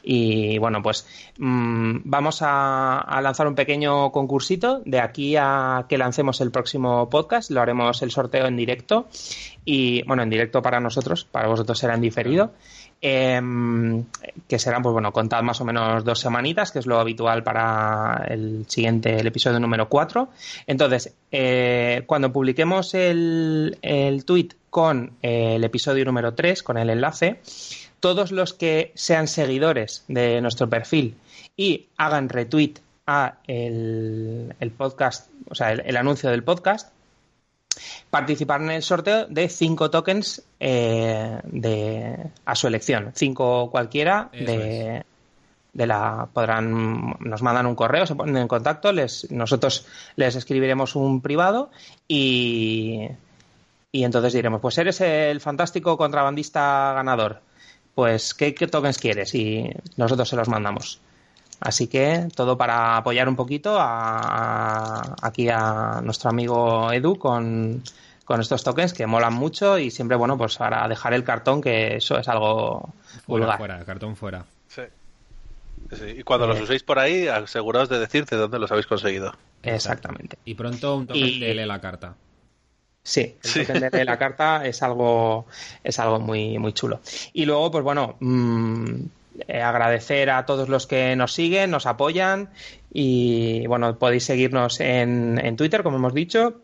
Y bueno, pues mmm, vamos a, lanzar un pequeño concursito de aquí a que lancemos el próximo podcast. Lo haremos el sorteo en directo. Y bueno, en directo para nosotros, para vosotros será en diferido. Eh, que serán, pues bueno, contad más o menos dos semanitas, que es lo habitual para el siguiente, el episodio número 4. Entonces, eh, cuando publiquemos el, el tweet con el episodio número 3, con el enlace, todos los que sean seguidores de nuestro perfil y hagan retweet a el, podcast, o sea, el, anuncio del podcast, participarán en el sorteo de cinco tokens eh, de, a su elección. Cinco cualquiera de, de la podrán nos mandan un correo, se ponen en contacto, les nosotros les escribiremos un privado y y entonces diremos, pues eres el fantástico contrabandista ganador pues ¿qué, tokens quieres? Y nosotros se los mandamos. Así que todo para apoyar un poquito a, aquí a nuestro amigo Edu con, estos tokens que molan mucho y siempre, bueno, pues para dejar el cartón, que eso es algo fuera, vulgar. Fuera, el cartón fuera. Sí. Y cuando los eh. uséis por ahí, aseguraos de decirte dónde los habéis conseguido. Exactamente. Y pronto un token de lee la carta. Sí, el de la carta es algo, es algo muy, muy chulo. Y luego, pues bueno, mmm, agradecer a todos los que nos siguen, nos apoyan y bueno, podéis seguirnos en, en Twitter, como hemos dicho.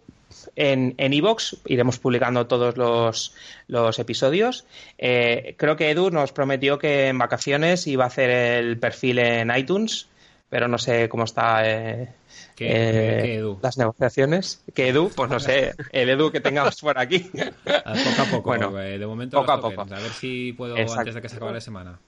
En Evox iremos publicando todos los, los episodios. Eh, creo que Edu nos prometió que en vacaciones iba a hacer el perfil en iTunes, pero no sé cómo está eh, ¿Qué, Edu? las negociaciones. ¿Qué Edu? Pues no sé, el Edu que tengamos por aquí. Ah, poco a poco, bueno, eh, de momento poco a poco. A ver si puedo antes de que se acabe la semana.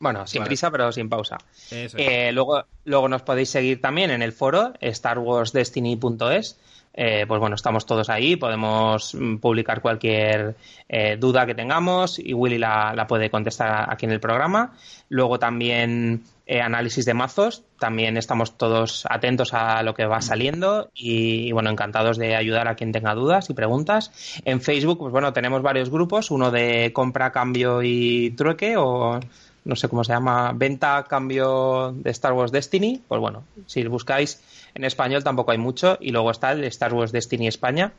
Bueno, sin prisa, pero sin pausa. Eh, luego, luego nos podéis seguir también en el foro starwarsdestiny.es. Eh, pues bueno, estamos todos ahí, podemos mm, publicar cualquier eh, duda que tengamos y Willy la, la, puede contestar aquí en el programa. Luego también eh, análisis de mazos, también estamos todos atentos a lo que va saliendo y, bueno, encantados de ayudar a quien tenga dudas y preguntas. En Facebook, pues bueno, tenemos varios grupos, uno de compra, cambio y trueque o no sé cómo se llama, venta, cambio de Star Wars Destiny. Pues bueno, si buscáis en español tampoco hay mucho y luego está el Star Wars Destiny España,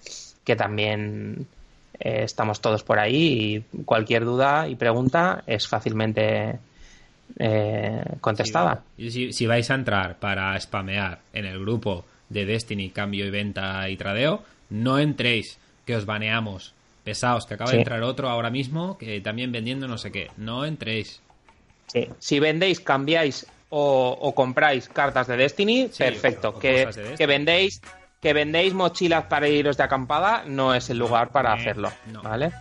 que también eh, estamos todos por ahí y cualquier duda y pregunta es fácilmente eh, contestada. Si, si, vais a entrar para spamear en el grupo de Destiny, cambio y venta y tradeo, no entréis, que os baneamos Pesaos, que acaba Sí. de entrar otro ahora mismo que también vendiendo no sé qué. No entréis. Sí. Si vendéis, cambiáis o, o compráis cartas de Destiny, Sí, perfecto. o- o que, cosas de Destiny. que vendéis que vendéis mochilas para iros de acampada no es el lugar para Eh, hacerlo, no. ¿vale?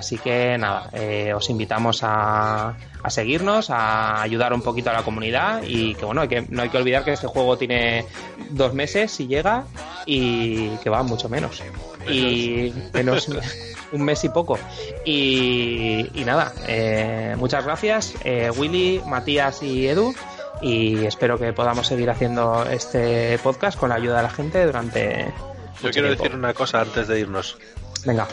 Así que nada, eh, os invitamos a, a seguirnos, a ayudar un poquito a la comunidad y que bueno, hay que, no hay que olvidar que este juego tiene dos meses si llega y que va mucho menos. Y menos un mes y poco. Y, y nada, eh, muchas gracias eh, Willy, Matías y Edu y espero que podamos seguir haciendo este podcast con la ayuda de la gente durante... Yo quiero tiempo. decir una cosa antes de irnos. Venga,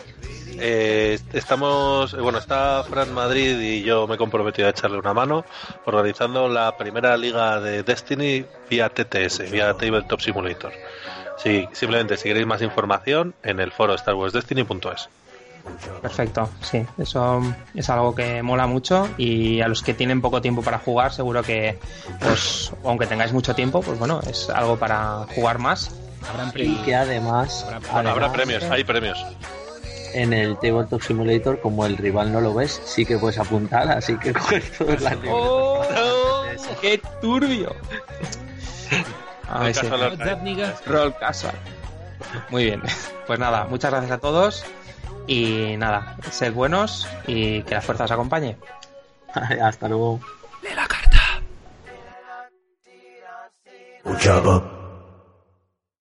Eh, estamos, eh, bueno, está Fran Madrid y yo me he comprometido a echarle una mano organizando la primera liga de Destiny vía TTS, vía Tabletop Simulator. Sí, simplemente si queréis más información en el foro StarWarsDestiny.es. perfecto, sí, eso es algo que mola mucho y a los que tienen poco tiempo para jugar seguro que, pues, aunque tengáis mucho tiempo, pues bueno, es algo para jugar más. Habrán Y premios. que además, Habrá- además, Habrá premios, hay premios. En el Tabletop Simulator, como el rival no lo ves, sí que puedes apuntar, así que coges todas las ¡Oh! libretas. ¡Qué turbio! Roll casual. Muy bien. Pues nada, muchas gracias a todos y nada, sed buenos y que la fuerza os acompañe. Hasta luego. Jabba.